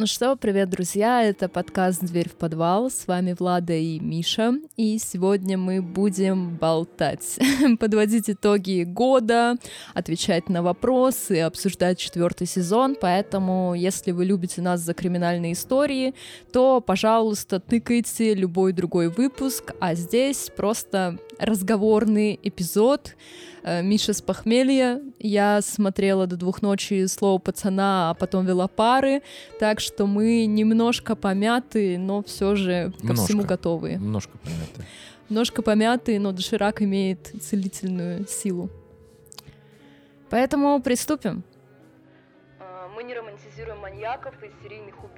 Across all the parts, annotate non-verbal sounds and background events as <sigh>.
Ну что, привет, друзья! Это подкаст «Дверь в подвал». С вами Влада и Миша. И сегодня мы будем болтать, <laughs> подводить итоги года, отвечать на вопросы, обсуждать четвертый сезон. Поэтому, если вы любите нас за криминальные истории, то, пожалуйста, тыкайте любой другой выпуск. А здесь просто разговорный эпизод. Э, Миша с похмелья. Я смотрела до двух ночи «Слово пацана», а потом вела пары. Так что мы немножко помяты, но все же ко Немножко. всему готовы. Немножко понятно. Немножко помяты, но доширак имеет целительную силу. Поэтому приступим. А, Мы не романтизируем маньяков и серийных убийц,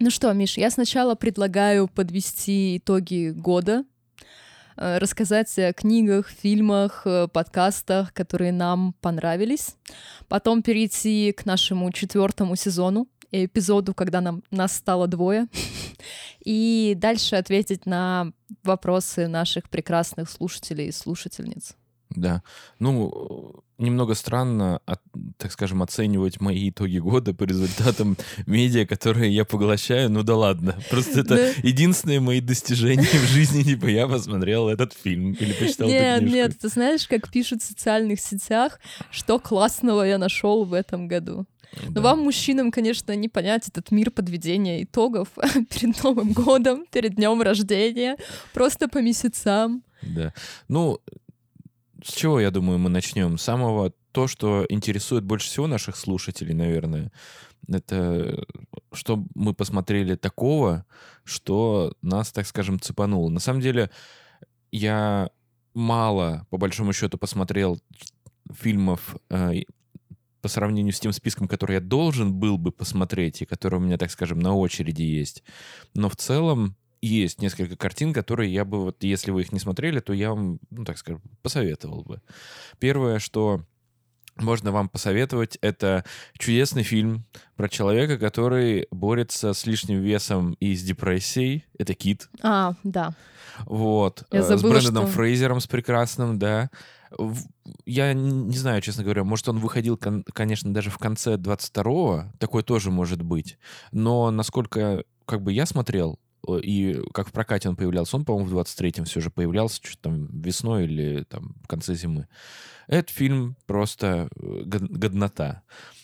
Ну что, Миш, я сначала предлагаю подвести итоги года, э, рассказать о книгах, фильмах, э, подкастах, которые нам понравились, потом перейти к нашему четвертому сезону, эпизоду, когда нам, нас стало двое, <laughs> и дальше ответить на вопросы наших прекрасных слушателей и слушательниц. Да. Ну, немного странно, от- так скажем, оценивать мои итоги года по результатам <laughs> медиа, которые я поглощаю. Ну да ладно. Просто это Да. единственные мои достижения в жизни. Типа я посмотрел этот фильм или почитал Нет, нет, ты знаешь, как пишут в социальных сетях, что классного я нашел в этом году. Но Да. вам, мужчинам, конечно, не понять этот мир подведения итогов <laughs> перед Новым годом, перед днем рождения, просто по месяцам. Да. Ну, с чего, я думаю, мы начнем? С самого то, что интересует больше всего наших слушателей, наверное. Это что мы посмотрели такого, что нас, так скажем, цепануло. На самом деле, я мало, по большому счету, посмотрел фильмов э, по сравнению с тем списком, который я должен был бы посмотреть, и который у меня, так скажем, на очереди есть. Но в целом есть несколько картин, которые я бы, вот если вы их не смотрели, то я вам, ну, так скажем, посоветовал бы. Первое, что можно вам посоветовать, это чудесный фильм про человека, который борется с лишним весом и с депрессией. Это Кит. А, да. Вот. Я э, с забыла, Брэндоном что- Фрейзером, с прекрасным, да. Я не знаю, честно говоря, может, он выходил, кон- конечно, даже в конце 22-го, такое тоже может быть. Но насколько, как бы, я смотрел, и как в прокате он появлялся, он, по-моему, в 23-м все же появлялся, что там весной или там в конце зимы. Этот фильм просто э, год- годнота.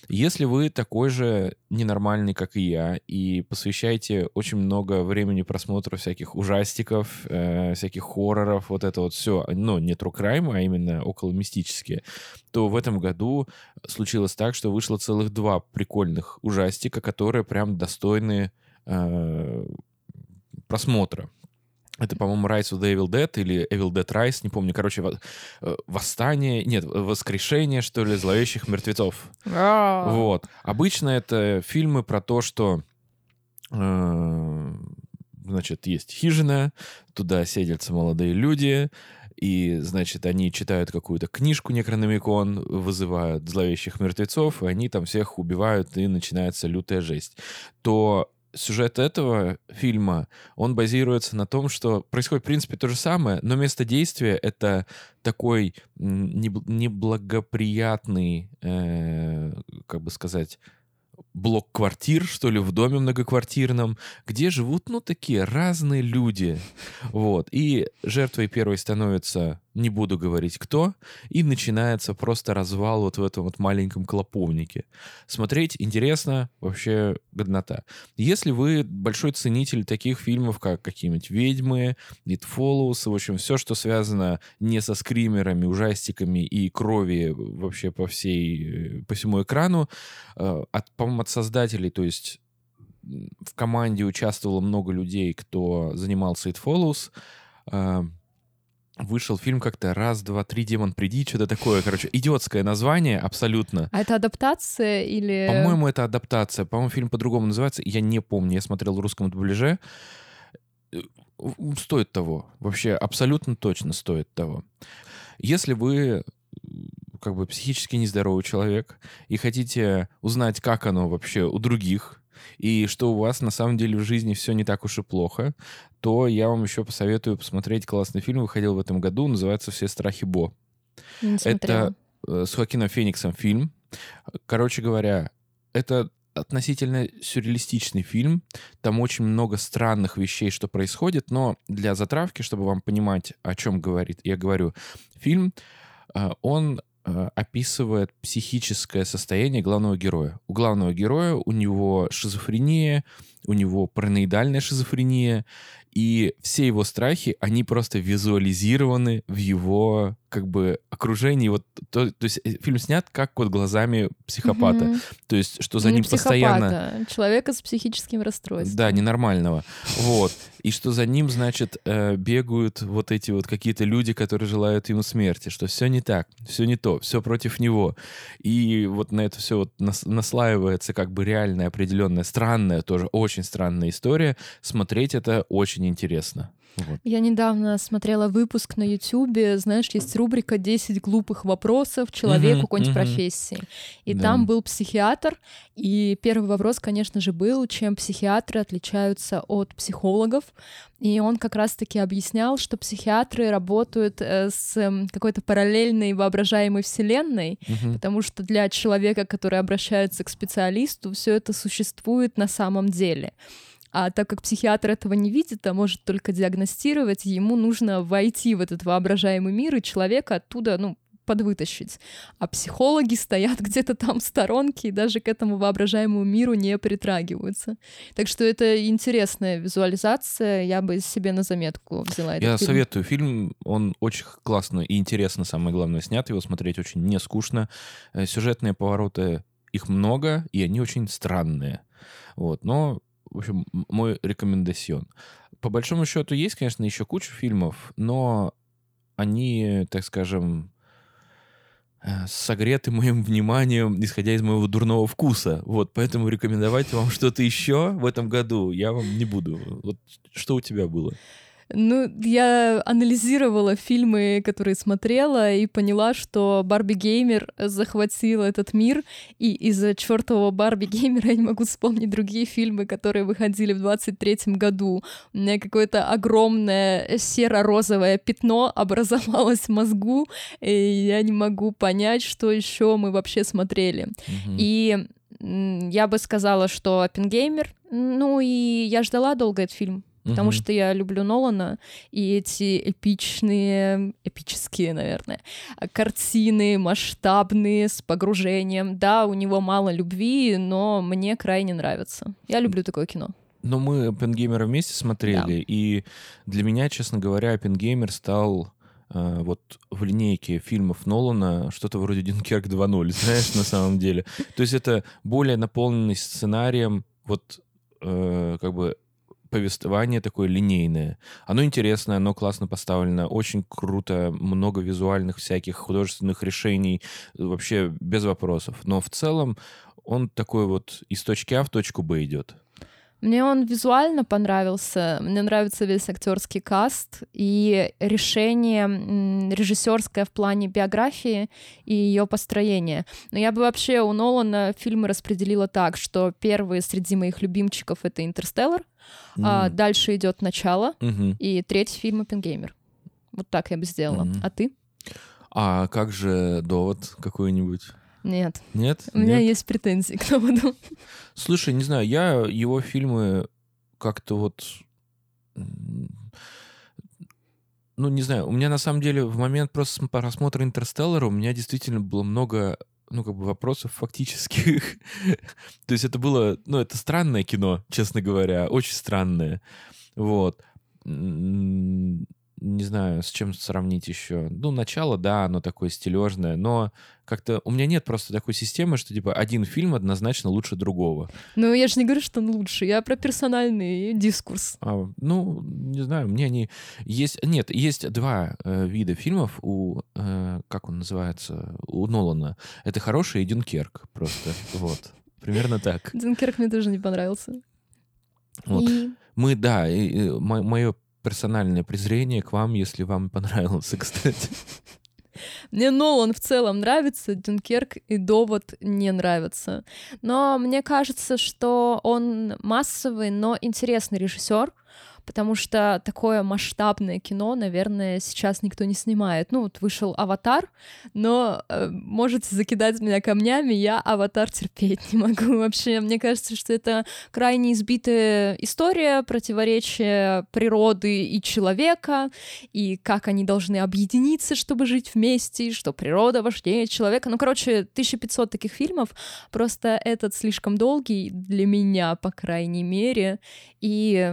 Если вы такой же ненормальный, как и я, и посвящаете очень много времени просмотру всяких ужастиков, э, всяких хорроров, вот это вот все, ну, не true crime, а именно около мистические, то в этом году случилось так, что вышло целых два прикольных ужастика, которые прям достойны э, просмотра. Это, по-моему, Rise of the Evil Dead или Evil Dead Rise, не помню. Короче, во- э, восстание, нет, воскрешение, что ли, зловещих мертвецов. Вот. Обычно это фильмы про то, что э, значит, есть хижина, туда селятся молодые люди, и, значит, они читают какую-то книжку Некрономикон, вызывают зловещих мертвецов, и они там всех убивают, и начинается лютая жесть. То сюжет этого фильма, он базируется на том, что происходит, в принципе, то же самое, но место действия — это такой неблагоприятный, э, как бы сказать, блок квартир, что ли, в доме многоквартирном, где живут, ну, такие разные люди. Вот. И жертвой первой становится, не буду говорить кто, и начинается просто развал вот в этом вот маленьком клоповнике. Смотреть интересно, вообще годнота. Если вы большой ценитель таких фильмов, как какие-нибудь «Ведьмы», «It Follows», в общем, все, что связано не со скримерами, ужастиками и крови вообще по всей, по всему экрану, э, от, по-моему, от создателей, то есть в команде участвовало много людей, кто занимался It Follows. Э, Вышел фильм как-то «Раз, два, три, демон, приди», что-то такое, короче, идиотское название абсолютно. А это адаптация или... По-моему, это адаптация. По-моему, фильм по-другому называется. Я не помню. Я смотрел в русском дубляже. м, стоит того. Вообще абсолютно точно стоит того. Если вы как бы психически нездоровый человек и хотите узнать, как оно вообще у других, и что у вас на самом деле в жизни все не так уж и плохо, то я вам еще посоветую посмотреть классный фильм, выходил в этом году, называется «Все страхи Бо». Это э, с Хоакином Фениксом фильм. Короче говоря, это относительно сюрреалистичный фильм. Там очень много странных вещей, что происходит, но для затравки, чтобы вам понимать, о чем говорит, я говорю, фильм, э, он описывает психическое состояние главного героя. У главного героя у него шизофрения, у него параноидальная шизофрения, и все его страхи, они просто визуализированы в его как бы окружении. Вот, то, то есть э, фильм снят как вот глазами психопата. Мгм. То есть что за Не ним постоянно... Человека с психическим расстройством. Да, ненормального. Вот. И что за ним, значит, э, бегают вот эти вот какие-то люди, которые желают ему смерти, что все не так, все не то, все против него. И вот на это все вот нас- наслаивается как бы реальная, определенная, странная, тоже очень странная история. Смотреть это очень интересно. Вот. Я недавно смотрела выпуск на Ютубе, знаешь, есть рубрика «10 глупых вопросов человеку Мгм, какой-нибудь мгм. профессии». И Да. там был психиатр, и первый вопрос, конечно же, был, чем психиатры отличаются от психологов. И он как раз-таки объяснял, что психиатры работают э, с какой-то параллельной воображаемой вселенной, Мгм. потому что для человека, который обращается к специалисту, все это существует на самом деле. А так как психиатр этого не видит, а может только диагностировать, ему нужно войти в этот воображаемый мир и человека оттуда, ну, подвытащить. А психологи стоят <laughs> где-то там в сторонке и даже к этому воображаемому миру не притрагиваются. Так что это интересная визуализация, я бы себе на заметку взяла этот Я фильм. советую фильм, он очень классно и интересно, самое главное, снят, его смотреть очень не скучно. Э, Сюжетные повороты, их много, и они очень странные. Вот, но, в общем, мой рекомендацион. По большому счету есть, конечно, еще куча фильмов, но они, так скажем, э, согреты моим вниманием, исходя из моего дурного вкуса. Вот, поэтому рекомендовать вам что-то еще в этом году я вам не буду. Вот что у тебя было? Ну, я анализировала фильмы, которые смотрела, и поняла, что Барби Геймер захватил этот мир, и из-за чертового Барби Геймера <laughs> я не могу вспомнить другие фильмы, которые выходили в 23-м году. У меня какое-то огромное серо-розовое пятно образовалось в мозгу, и я не могу понять, что еще мы вообще смотрели. Мгм. И я бы сказала, что Оппенгеймер, ну и я ждала долго этот фильм, потому что я люблю Нолана, и эти эпичные, эпические, наверное, картины, масштабные, с погружением. Да, у него мало любви, но мне крайне нравится. Я люблю такое кино. Но мы Оппенгеймера вместе смотрели, и для меня, честно говоря, Оппенгеймер стал э, вот в линейке фильмов Нолана что-то вроде Дюнкерк 2.0, знаешь, на самом деле. То есть это более наполненный сценарием, вот э, как бы повествование такое линейное. Оно интересное, оно классно поставлено, очень круто, много визуальных всяких художественных решений, вообще без вопросов. Но в целом он такой вот из точки А в точку Б идет. Мне он визуально понравился, мне нравится весь актерский каст и решение режиссерское в плане биографии и ее построения. Но я бы вообще у Нолана фильмы распределила так, что первый среди моих любимчиков это Интерстеллар, а М. дальше идет начало, Мгм. и третий фильм Оппенгеймер. Вот так я бы сделала. Мгм. А ты? А как же довод какой-нибудь? Нет. Нет? У меня Нет? есть претензии к доводу. Слушай, не знаю, я его фильмы как-то вот... Ну, не знаю, у меня на самом деле в момент просто см- просмотра «Интерстеллара» у меня действительно было много, ну, как бы вопросов фактических. <laughs> То есть это было, ну, это странное кино, честно говоря, очень странное. Вот. Не знаю, с чем сравнить еще. Ну, начало, да, оно такое стилежное, но как-то у меня нет просто такой системы, что типа один фильм однозначно лучше другого. Ну, я же не говорю, что он лучше. Я про персональный дискурс. А, ну, не знаю, мне они есть. Нет, есть два э, вида фильмов у э, как он называется у Нолана. Это хороший и Дюнкерк просто. <laughs> Вот. Примерно так. Дюнкерк мне тоже не понравился. Вот. И Мы, да, мое персональное презрение к вам, если вам понравился, <laughs> кстати. Мне Нолан в целом нравится, Дюнкерк и Довод не нравятся. Но мне кажется, что он массовый, но интересный режиссер потому что такое масштабное кино, наверное, сейчас никто не снимает. Ну, вот вышел «Аватар», но э, можете закидать меня камнями, я «Аватар» терпеть не могу <laughs> вообще. Мне кажется, что это крайне избитая история, противоречия природы и человека, и как они должны объединиться, чтобы жить вместе, что природа важнее человека. Ну, короче, 1500 таких фильмов, просто этот слишком долгий для меня, по крайней мере, и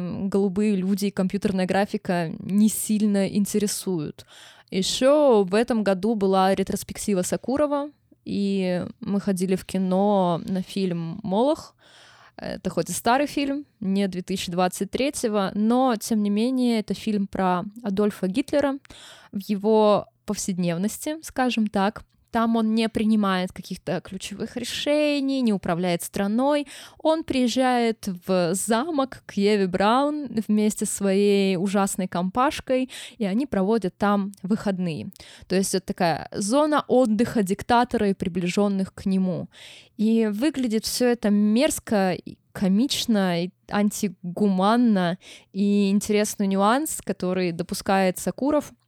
голубые люди и компьютерная графика не сильно интересуют. Еще в этом году была ретроспектива Сакурова, и мы ходили в кино на фильм «Молох». Это хоть и старый фильм, не 2023-го, но, тем не менее, это фильм про Адольфа Гитлера в его повседневности, скажем так. Там он не принимает каких-то ключевых решений, не управляет страной. Он приезжает в замок к Еве Браун вместе с своей ужасной компашкой, и они проводят там выходные. То есть это такая зона отдыха диктатора и приближенных к нему. И выглядит все это мерзко, комично, и антигуманно, и интересный нюанс, который допускает Сакуров —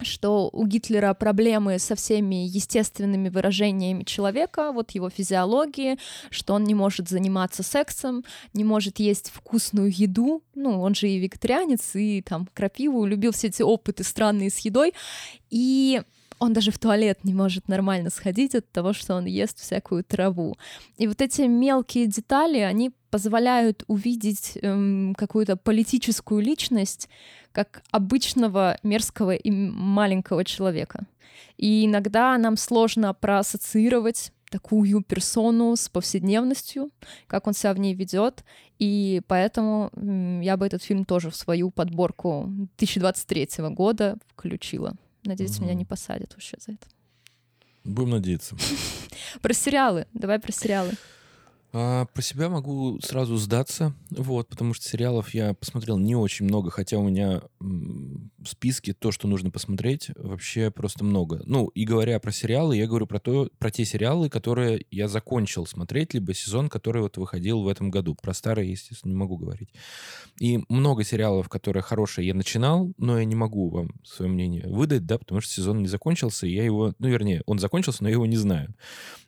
что у Гитлера проблемы со всеми естественными выражениями человека, вот его физиологии, что он не может заниматься сексом, не может есть вкусную еду, ну, он же и вегетарианец, и там крапиву, любил все эти опыты странные с едой, и он даже в туалет не может нормально сходить от того, что он ест всякую траву. И вот эти мелкие детали, они позволяют увидеть эм, какую-то политическую личность как обычного мерзкого и маленького человека. И иногда нам сложно проассоциировать такую персону с повседневностью, как он себя в ней ведет, и поэтому я бы этот фильм тоже в свою подборку 2023 года включила. Надеюсь, угу. меня не посадят вообще за это. Будем надеяться. <laughs> Про сериалы. Давай про сериалы. А, про себя могу сразу сдаться, вот, потому что сериалов я посмотрел не очень много, хотя у меня списке то, что нужно посмотреть, вообще просто много. Ну, и говоря про сериалы, я говорю про, то, про те сериалы, которые я закончил смотреть, либо сезон, который вот выходил в этом году. Про старые, естественно, не могу говорить. И много сериалов, которые хорошие, я начинал, но я не могу вам свое мнение выдать, да, потому что сезон не закончился, и я его, ну, вернее, он закончился, но я его не знаю.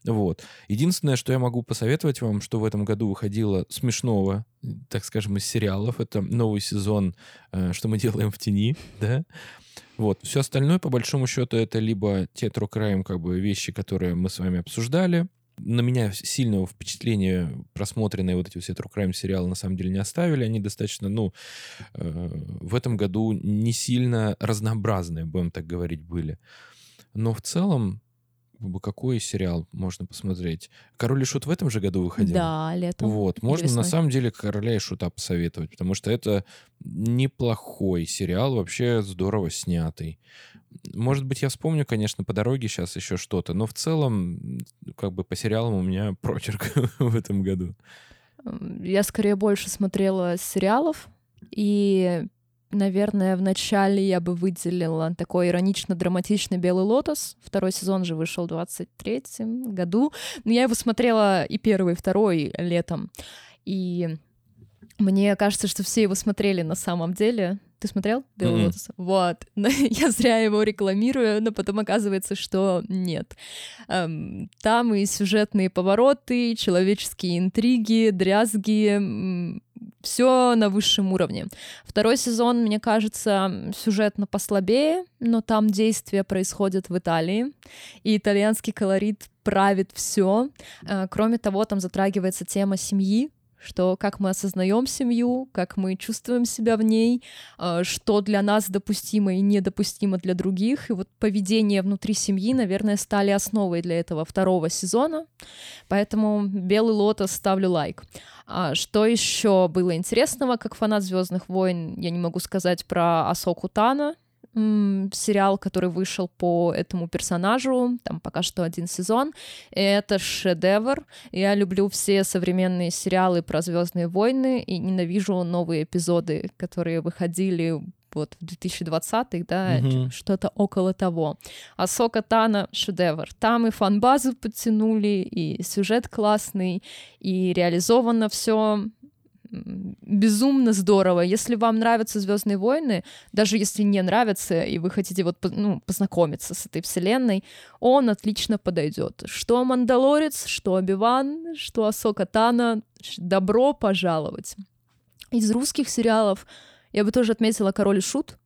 Вот. Единственное, что я могу посоветовать вам, что в этом году выходило смешного, так скажем, из сериалов, это новый сезон э, «Что мы делаем в тени», <laughs> да, вот. Все остальное, по большому счету, это либо те true crime, как бы, вещи, которые мы с вами обсуждали, на меня сильного впечатления просмотренные вот эти все true crime сериалы на самом деле не оставили. Они достаточно, ну, э, в этом году не сильно разнообразные, будем так говорить, были. Но в целом какой сериал можно посмотреть? «Король и Шут» в этом же году выходил? Да, летом. Вот, можно на самом деле «Короля и Шута» посоветовать, потому что это неплохой сериал, вообще здорово снятый. Может быть, я вспомню, конечно, по дороге сейчас еще что-то, но в целом, как бы по сериалам у меня прочерк <laughs> в этом году. Я скорее больше смотрела сериалов, и Наверное, в начале я бы выделила такой иронично-драматичный «Белый лотос». Второй сезон же вышел в 23-м году. Но я его смотрела и первый, и второй летом. И мне кажется, что все его смотрели на самом деле. Ты смотрел «Белый mm-hmm. лотос»? Вот. <laughs> я зря его рекламирую, но потом оказывается, что нет. Эм, там и сюжетные повороты, человеческие интриги, дрязги, все на высшем уровне. Второй сезон, мне кажется, сюжетно послабее, но там действия происходят в Италии, и итальянский колорит правит все. Э, кроме того, там затрагивается тема семьи, что как мы осознаем семью, как мы чувствуем себя в ней, э, что для нас допустимо и недопустимо для других. И вот поведение внутри семьи, наверное, стали основой для этого второго сезона. Поэтому «Белый лотос» ставлю лайк. А что еще было интересного, как фанат Звездных войн, я не могу сказать про Асоку Тана, сериал, который вышел по этому персонажу, там пока что один сезон. И это шедевр. Я люблю все современные сериалы про Звездные войны и ненавижу новые эпизоды, которые выходили вот в 2020-х, да, угу. что-то около того. А Сока Тана шедевр. Там и фан-базу подтянули, и сюжет классный, и реализовано все безумно здорово. Если вам нравятся Звездные войны, даже если не нравятся, и вы хотите вот ну, познакомиться с этой вселенной, он отлично подойдет. Что Мандалорец, что Обиван, что Асока Тана, добро пожаловать. Из русских сериалов я бы тоже отметила Король и Шут.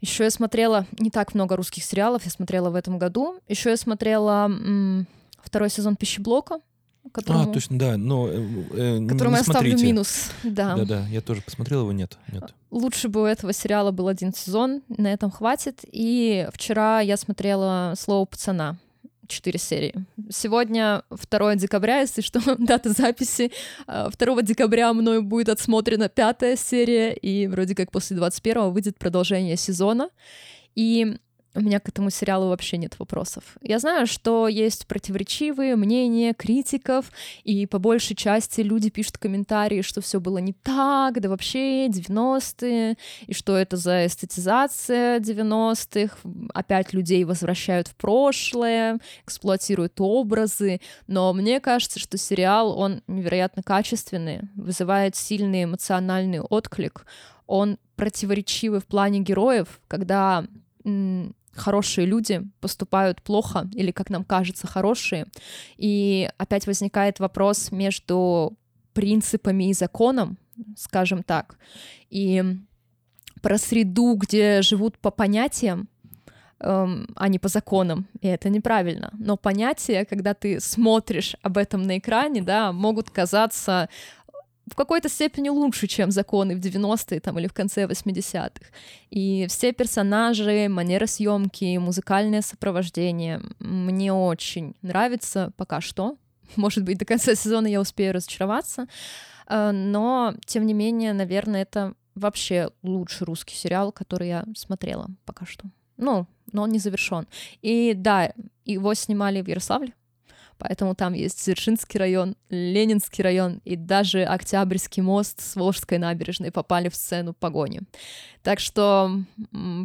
Еще я смотрела не так много русских сериалов, я смотрела в этом году. Еще я смотрела м- второй сезон Пищеблока которому... А, точно, да, но... Э, э которому я ставлю минус, да. Да-да, я тоже посмотрел его, нет, нет. Лучше бы у этого сериала был один сезон, на этом хватит. И вчера я смотрела «Слово пацана», четыре серии. Сегодня 2 декабря, если что, <laughs> дата записи. 2 а, декабря мною будет отсмотрена пятая серия, и вроде как после 21 выйдет продолжение сезона. И у меня к этому сериалу вообще нет вопросов. Я знаю, что есть противоречивые мнения критиков, и по большей части люди пишут комментарии, что все было не так, да вообще 90-е, и что это за эстетизация 90-х, опять людей возвращают в прошлое, эксплуатируют образы, но мне кажется, что сериал, он невероятно качественный, вызывает сильный эмоциональный отклик, он противоречивый в плане героев, когда хорошие люди поступают плохо или, как нам кажется, хорошие. И опять возникает вопрос между принципами и законом, скажем так, и про среду, где живут по понятиям, эм, а не по законам, и это неправильно. Но понятия, когда ты смотришь об этом на экране, да, могут казаться в какой-то степени лучше, чем законы в 90-е там, или в конце 80-х. И все персонажи, манера съемки, музыкальное сопровождение мне очень нравится пока что. Может быть, до конца сезона я успею разочароваться. Э, но, тем не менее, наверное, это вообще лучший русский сериал, который я смотрела пока что. Ну, но он не завершен. И да, его снимали в Ярославле, Поэтому там есть Дзержинский район, Ленинский район и даже Октябрьский мост с Волжской набережной попали в сцену погони. Так что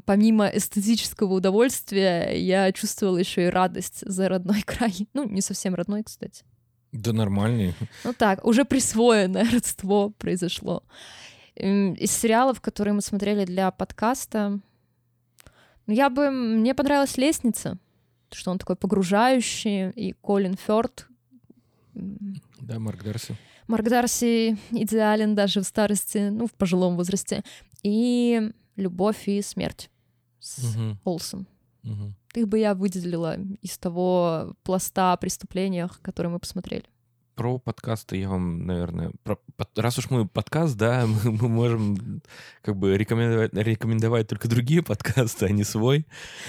помимо эстетического удовольствия я чувствовала еще и радость за родной <laughs> край. Ну, не совсем родной, кстати. Да нормальный. Ну так, уже присвоенное <laughs> родство произошло. Из сериалов, которые мы смотрели для подкаста, ну, я бы... Мне понравилась «Лестница», что он такой погружающий, и Колин Фёрд. Да, Марк Дарси. Марк Дарси идеален даже в старости, ну, в пожилом возрасте. И «Любовь и смерть» с угу. Олсом. Угу. Их бы я выделила из того пласта о преступлениях, которые мы посмотрели про подкасты я вам, наверное, про, раз уж мы подкаст, да, <laughs> мы, мы можем как бы рекомендовать, рекомендовать только другие <laughs> подкасты, а не свой.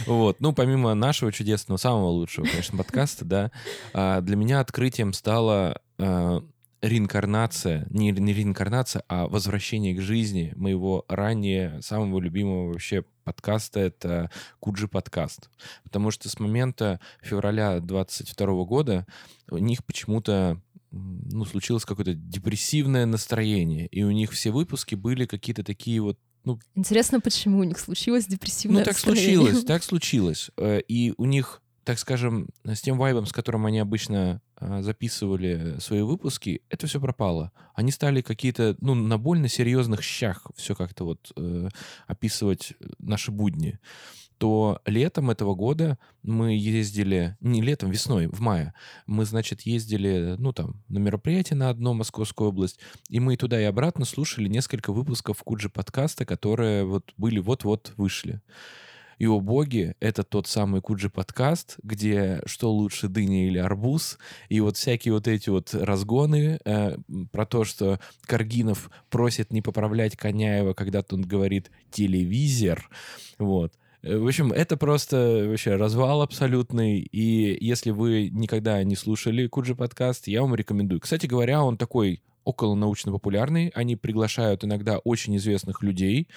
Вот. Ну, помимо нашего чудесного, самого лучшего, конечно, подкаста, да, а, для меня открытием стала а, реинкарнация, не, не реинкарнация, а возвращение к жизни моего ранее самого любимого вообще подкаста, это Куджи подкаст. Потому что с момента февраля 22 года у них почему-то ну, случилось какое-то депрессивное настроение, и у них все выпуски были какие-то такие вот ну, Интересно, почему у них случилось депрессивное Ну, так настроение. случилось, <laughs> так случилось. Э, и у них, так скажем, с тем вайбом, с которым они обычно э, записывали свои выпуски, это все пропало. Они стали какие-то, ну, на больно серьезных щах все как-то вот э, описывать наши будни то летом этого года мы ездили, не летом, весной, в мае, мы, значит, ездили, ну, там, на мероприятие на одно, Московскую область, и мы туда и обратно слушали несколько выпусков Куджи подкаста, которые вот были вот-вот вышли. И, о боги, это тот самый Куджи подкаст, где что лучше, дыня или арбуз, и вот всякие вот эти вот разгоны э, про то, что Каргинов просит не поправлять Коняева, когда он говорит «телевизор», вот. Э, в общем, это просто вообще развал абсолютный. И если вы никогда не слушали Куджи подкаст, я вам рекомендую. Кстати говоря, он такой около научно-популярный. Они приглашают иногда очень известных людей,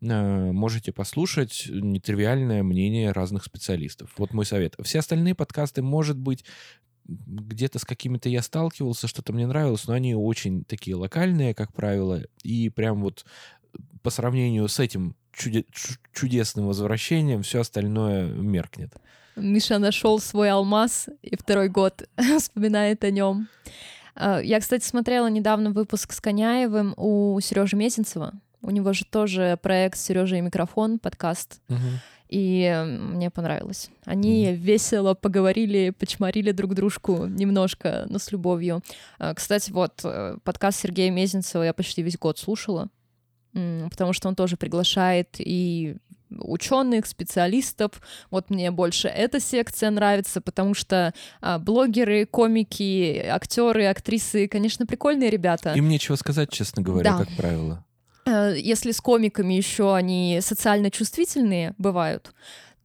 э, можете послушать нетривиальное мнение разных специалистов. Вот мой совет. Все остальные подкасты, может быть, где-то с какими-то я сталкивался, что-то мне нравилось, но они очень такие локальные, как правило, и прям вот по сравнению с этим чуде- чудесным возвращением все остальное меркнет. Миша нашел свой алмаз и второй год <laughs> вспоминает о нем. А, я, кстати, смотрела недавно выпуск с Коняевым у Сережи Мезенцева. У него же тоже проект Сережа и микрофон, подкаст. Угу. И мне понравилось. Они mm. весело поговорили, почморили друг дружку немножко, но с любовью. А, кстати, вот э, подкаст Сергея Мезенцева я почти весь год слушала, потому что он тоже приглашает и ученых, специалистов. Вот мне больше эта секция нравится, потому что а, блогеры, комики, актеры, актрисы, конечно, прикольные ребята. Им нечего сказать, честно говоря, да. как правило. Э, если с комиками еще они социально чувствительные бывают,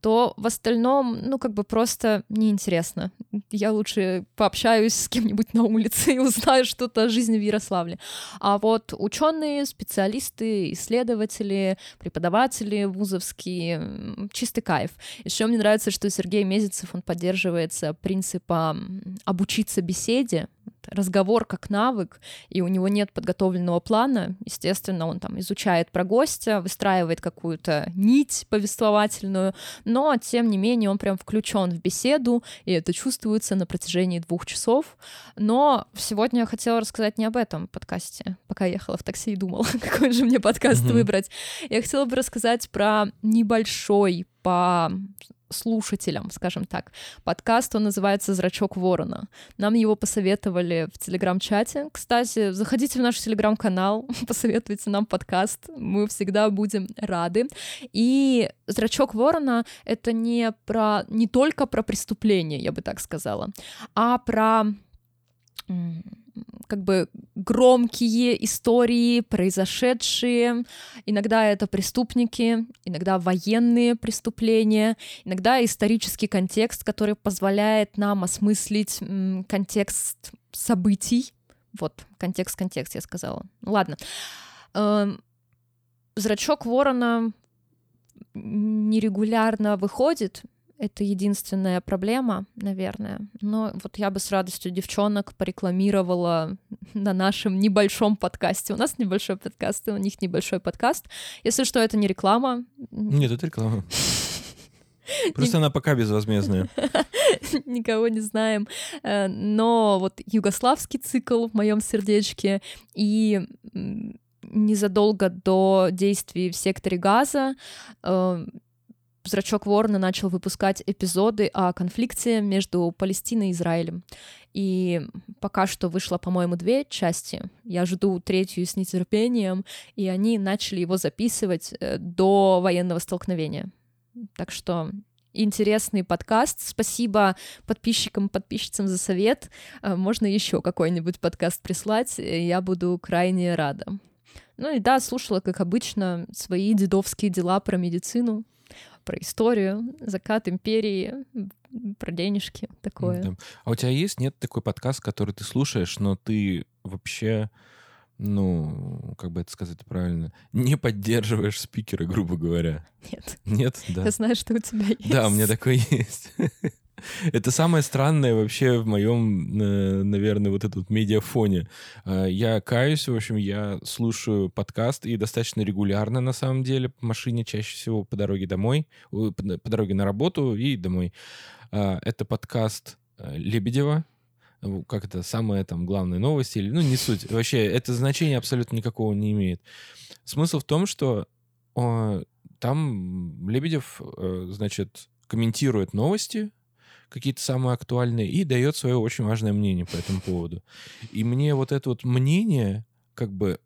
то в остальном, ну, как бы просто неинтересно. Я лучше пообщаюсь с кем-нибудь на улице и узнаю что-то о жизни в Ярославле. А вот ученые, специалисты, исследователи, преподаватели вузовские, чистый кайф. Еще мне нравится, что Сергей Мезенцев, он поддерживается принципом обучиться беседе, разговор как навык, и у него нет подготовленного плана, естественно, он там изучает про гостя, выстраивает какую-то нить повествовательную, но, тем не менее, он прям включен в беседу, и это чувствуется на протяжении двух часов. Но сегодня я хотела рассказать не об этом подкасте, пока ехала в такси и думала, <laughs> какой же мне подкаст mm-hmm. выбрать. Я хотела бы рассказать про небольшой по слушателям, скажем так. Подкаст, он называется «Зрачок ворона». Нам его посоветовали в Телеграм-чате. Кстати, заходите в наш Телеграм-канал, <laughs> посоветуйте нам подкаст, мы всегда будем рады. И «Зрачок ворона» — это не, про, не только про преступление, я бы так сказала, а про как бы громкие истории, произошедшие. Иногда это преступники, иногда военные преступления, иногда исторический контекст, который позволяет нам осмыслить контекст событий. Вот, контекст-контекст, я сказала. Ладно. Эм, Зрачок ворона нерегулярно выходит, это единственная проблема, наверное. Но вот я бы с радостью девчонок порекламировала на нашем небольшом подкасте. У нас небольшой подкаст, у них небольшой подкаст. Если что, это не реклама. Нет, это реклама. <laughs> Просто она пока безвозмездная. <laughs> Никого не знаем. Э, но вот югославский цикл в моем сердечке и незадолго до действий в секторе газа э, Зрачок Ворона начал выпускать эпизоды о конфликте между Палестиной и Израилем. И пока что вышло, по-моему, две части. Я жду третью с нетерпением, и они начали его записывать э, до военного столкновения. Так что интересный подкаст. Спасибо подписчикам, подписчицам за совет. Э, можно еще какой-нибудь подкаст прислать, я буду крайне рада. Ну и да, слушала, как обычно, свои дедовские дела про медицину про историю, закат империи, про денежки, такое. Да. А у тебя есть, нет такой подкаст, который ты слушаешь, но ты вообще, ну, как бы это сказать правильно, не поддерживаешь спикера, грубо говоря? Нет. Нет, да. Я знаю, что у тебя есть. Да, у меня такой есть. <laughs> Это самое странное вообще в моем, э, наверное, вот этот медиафоне. Э, я каюсь, в общем, я слушаю подкаст и достаточно регулярно, на самом деле, в машине, чаще всего по дороге домой, по дороге на работу и домой. Э, это подкаст Лебедева, как это, самая там главная новость, или, ну, не суть. Вообще, это значение абсолютно никакого не имеет. Смысл в том, что там Лебедев, значит, комментирует новости, какие-то самые актуальные, и дает свое очень важное мнение по этому поводу. И мне вот это вот мнение, как бы,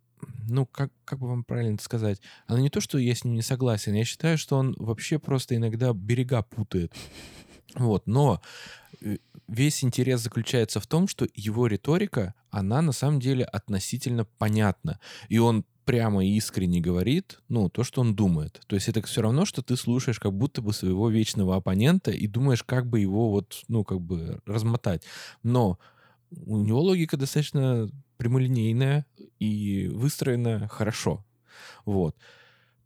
ну, как, как бы вам правильно сказать, оно не то, что я с ним не согласен, я считаю, что он вообще просто иногда берега путает. Вот, но весь интерес заключается в том, что его риторика, она на самом деле относительно понятна. И он прямо и искренне говорит, ну, то, что он думает. То есть это все равно, что ты слушаешь как будто бы своего вечного оппонента и думаешь, как бы его вот, ну, как бы размотать. Но у него логика достаточно прямолинейная и выстроена хорошо. Вот.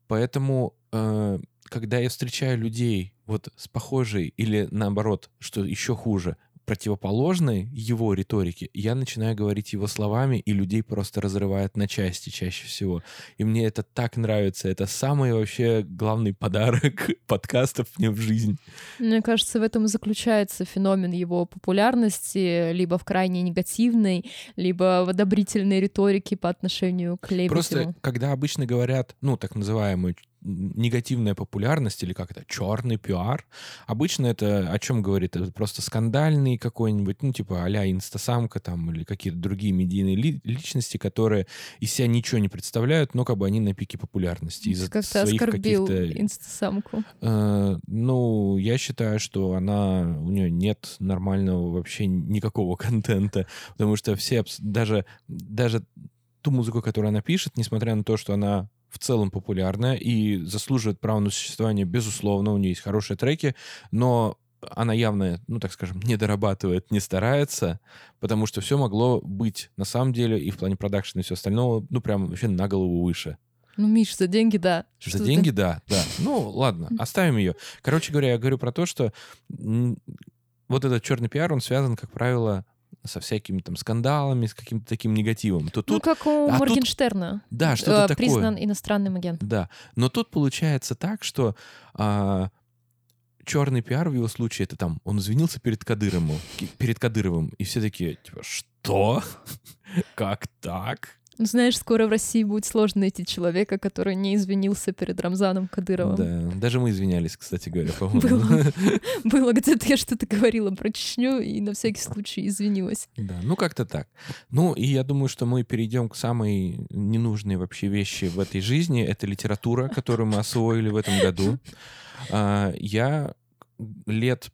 Поэтому, э, когда я встречаю людей вот с похожей или наоборот, что еще хуже, противоположной его риторике, я начинаю говорить его словами, и людей просто разрывает на части чаще всего. И мне это так нравится. Это самый вообще главный подарок <laughs> подкастов мне в жизнь. Мне кажется, в этом и заключается феномен его популярности, либо в крайне негативной, либо в одобрительной риторике по отношению к Лебедеву. Просто, когда обычно говорят, ну, так называемую негативная популярность или как это, черный пиар. Обычно это о чем говорит? Это просто скандальный какой-нибудь, ну, типа а-ля инстасамка там или какие-то другие медийные ли, личности, которые из себя ничего не представляют, но как бы они на пике популярности. Из-за как ты оскорбил инстасамку? Э, ну, я считаю, что она, у нее нет нормального вообще никакого <laughs> контента, потому что все, даже, даже ту музыку, которую она пишет, несмотря на то, что она в целом популярная и заслуживает права на существование, безусловно, у нее есть хорошие треки, но она явно, ну, так скажем, не дорабатывает, не старается, потому что все могло быть на самом деле и в плане продакшена и все остального, ну, прям вообще на голову выше. Ну, Миш, за деньги, да. За что деньги, ты? да, да. Ну, ладно, оставим ее. Короче говоря, я говорю про то, что вот этот черный пиар, он связан, как правило, со всякими там скандалами, с каким-то таким негативом, то ну, тут... Как у а Моргенштерна. Тут, да, что-то э, такое. Признан иностранным агентом. Да, но тут получается так, что а, черный пиар в его случае, это там, он извинился перед Кадыровым, перед Кадыровым, и все такие, типа, что? <laughs> Как так? Ну, знаешь, скоро в России будет сложно найти человека, который не извинился перед Рамзаном Кадыровым. Да, даже мы извинялись, кстати говоря, <laughs> по-моему. Было, <laughs> было где-то я что-то говорила про Чечню и на всякий случай извинилась. Да, ну как-то так. Ну и я думаю, что мы перейдем к самой ненужной вообще вещи в этой жизни. Это литература, которую мы освоили в этом году. А, я лет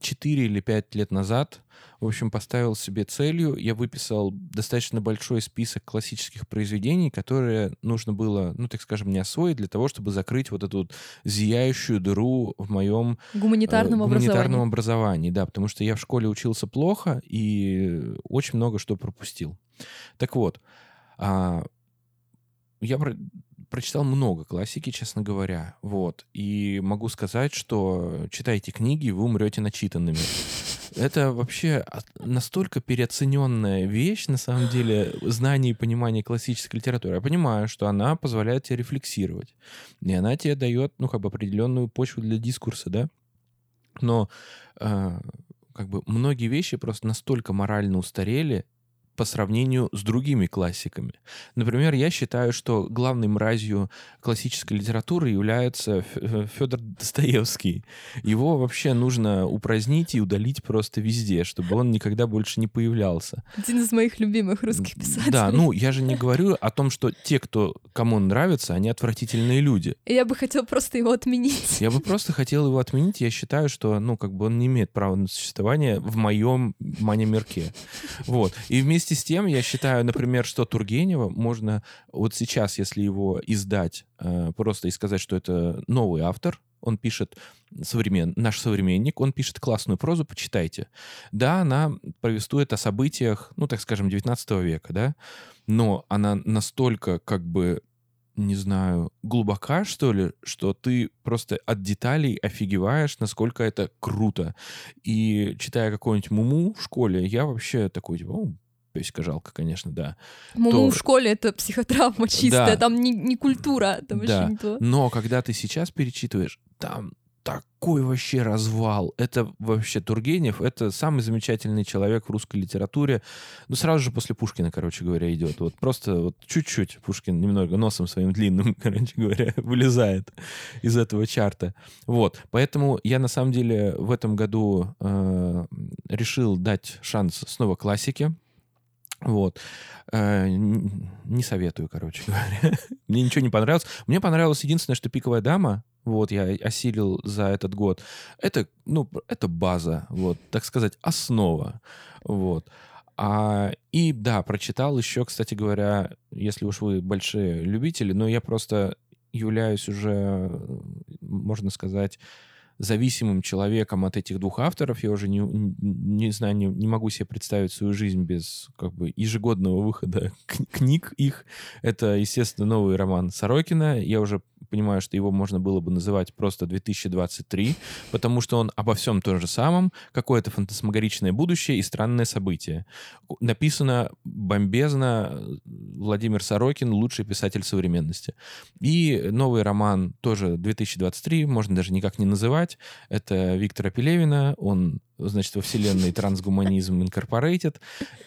4 или 5 лет назад в общем, поставил себе целью, я выписал достаточно большой список классических произведений, которые нужно было, ну, так скажем, не освоить для того, чтобы закрыть вот эту вот зияющую дыру в моем гуманитарном, э, гуманитарном образовании. образовании. Да, потому что я в школе учился плохо и очень много что пропустил. Так вот, а, я прочитал много классики, честно говоря. Вот. И могу сказать, что читайте книги, вы умрете начитанными. <laughs> Это вообще настолько переоцененная вещь, на самом деле, <sighs> знание и понимание классической литературы. Я понимаю, что она позволяет тебе рефлексировать. И она тебе дает, ну, как бы определенную почву для дискурса, да? Но э, как бы многие вещи просто настолько морально устарели, по сравнению с другими классиками. Например, я считаю, что главной мразью классической литературы является Федор Достоевский. Его вообще нужно упразднить и удалить просто везде, чтобы он никогда больше не появлялся. Один из моих любимых русских писателей. Да, ну я же не говорю о том, что те, кто кому он нравится, они отвратительные люди. Я бы хотел просто его отменить. Я бы просто хотел его отменить. Я считаю, что, ну, как бы он не имеет права на существование в моем мане-мерке. Вот. И вместе вместе с тем, я считаю, например, что Тургенева можно вот сейчас, если его издать, э, просто и сказать, что это новый автор, он пишет современ... наш современник, он пишет классную прозу, почитайте. Да, она повествует о событиях, ну, так скажем, 19 века, да, но она настолько как бы не знаю, глубока, что ли, что ты просто от деталей офигеваешь, насколько это круто. И читая какой-нибудь Муму в школе, я вообще такой, типа, писька жалко, конечно, да. Муму то... в школе это психотравма чистая, да. там не, не культура, там да. не то. Но когда ты сейчас перечитываешь, там такой вообще развал. Это вообще Тургенев, это самый замечательный человек в русской литературе. Ну, сразу же после Пушкина, короче говоря, идет. Вот просто вот чуть-чуть Пушкин немного носом своим длинным, <laughs> короче говоря, вылезает из этого чарта. Вот. Поэтому я на самом деле в этом году э, решил дать шанс снова классике. Вот. Э, не советую, короче <laughs> говоря. Мне ничего не понравилось. Мне понравилось единственное, что «Пиковая дама», вот, я осилил за этот год. Это, ну, это база, вот, так сказать, основа, вот. А, и да, прочитал еще, кстати говоря, если уж вы большие любители, но я просто являюсь уже, можно сказать, зависимым человеком от этих двух авторов. Я уже не, не знаю, не, не могу себе представить свою жизнь без как бы ежегодного выхода <laughs> книг их. Это, естественно, новый роман Сорокина. Я уже понимаю, что его можно было бы называть просто 2023, потому что он обо всем том же самом, какое-то фантасмагоричное будущее и странное событие. Написано бомбезно, Владимир Сорокин — лучший писатель современности. И новый роман тоже 2023, можно даже никак не называть, это Виктора Пелевина, он значит, во вселенной Трансгуманизм Incorporated.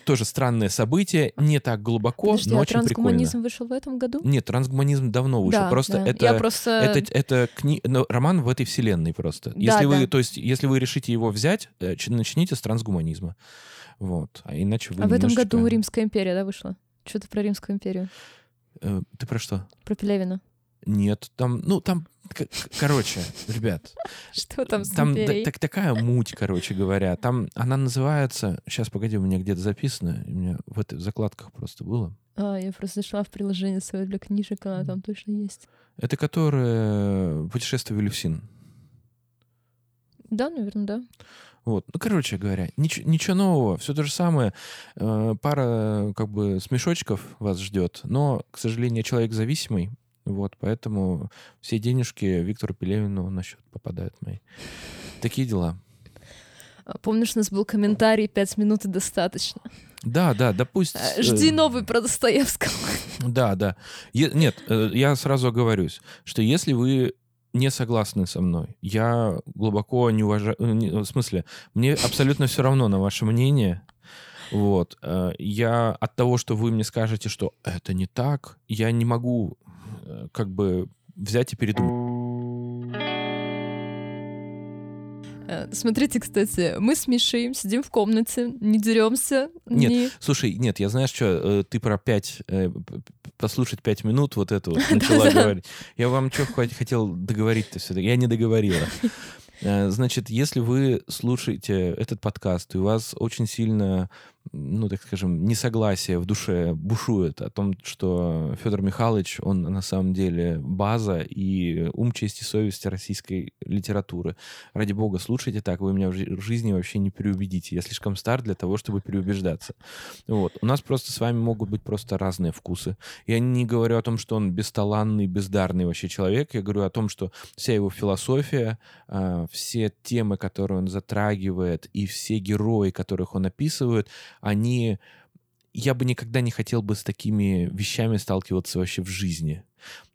Тоже странное событие, не так глубоко, Подожди, но а очень трансгуманизм прикольно. вышел в этом году? Нет, трансгуманизм давно вышел. Да, просто да. это, Я просто... это, это кни... ну, роман в этой вселенной просто. Да, если вы, да. то есть, если вы решите его взять, э, начните с трансгуманизма. Вот. А иначе вы А в этом году Римская империя, да, вышла? Что-то про Римскую империю. Э, Ты про что? Про Пелевина. Нет, там, ну, там, короче, ребят, Что там с там так, такая муть, короче говоря. Там она называется, сейчас, погоди, у меня где-то записано, у меня в этой закладках просто было. А, я просто зашла в приложение свое для книжек, она там точно есть. Это которые путешествие в Элевсин. Да, наверное, да. Вот. Ну, короче говоря, нич- ничего нового, все то же самое. Э, пара, как бы, смешочков вас ждет, но, к сожалению, человек зависимый, вот, поэтому все денежки Виктору Пелевину на счет попадают мои. Такие дела. А, Помнишь, у нас был комментарий «Пять минут и достаточно». Да, да, да пусть... Э, Жди новый про Достоевского. <laughs> Да, да. Е- нет, э, я сразу оговорюсь, что если вы не согласны со мной, я глубоко не уважаю... э, В смысле, мне абсолютно все равно на ваше мнение. Вот. Я от того, что вы мне скажете, что это не так, я не могу как бы взять и передумать. Э, Смотрите, кстати, мы с Мишей сидим в комнате, не деремся. Нет, не- Слушай, нет, я знаешь что, ты про пять, э, послушать пять минут вот это вот <laughs> начала говорить. Я вам что хотел договорить-то все-таки? Я не договорила. <laughs> Э, Значит, если вы слушаете этот подкаст, и у вас очень сильно, ну, так скажем, несогласие в душе бушует о том, что Федор Михайлович, он на самом деле база и ум, честь и совесть российской литературы. Ради бога, слушайте так, вы меня в жи- в жизни вообще не переубедите. Я слишком стар для того, чтобы переубеждаться. Вот. У нас просто с вами могут быть просто разные вкусы. Я не говорю о том, что он бесталанный, бездарный вообще человек. Я говорю о том, что вся его философия, а, все темы, которые он затрагивает, и все герои, которых он описывает, они... Я бы никогда не хотел бы с такими вещами сталкиваться вообще в жизни.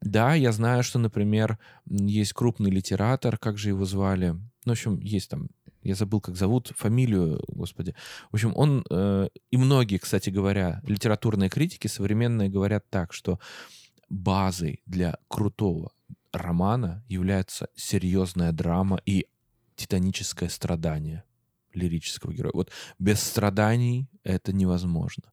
Да, я знаю, что, например, есть крупный литератор, как же его звали? Ну, в общем, есть там я забыл, как зовут, фамилию, господи. В общем, он, э, и многие, кстати говоря, литературные критики современные говорят так, что базой для крутого романа является серьезная драма и титаническое страдание лирического героя. Вот без страданий это невозможно.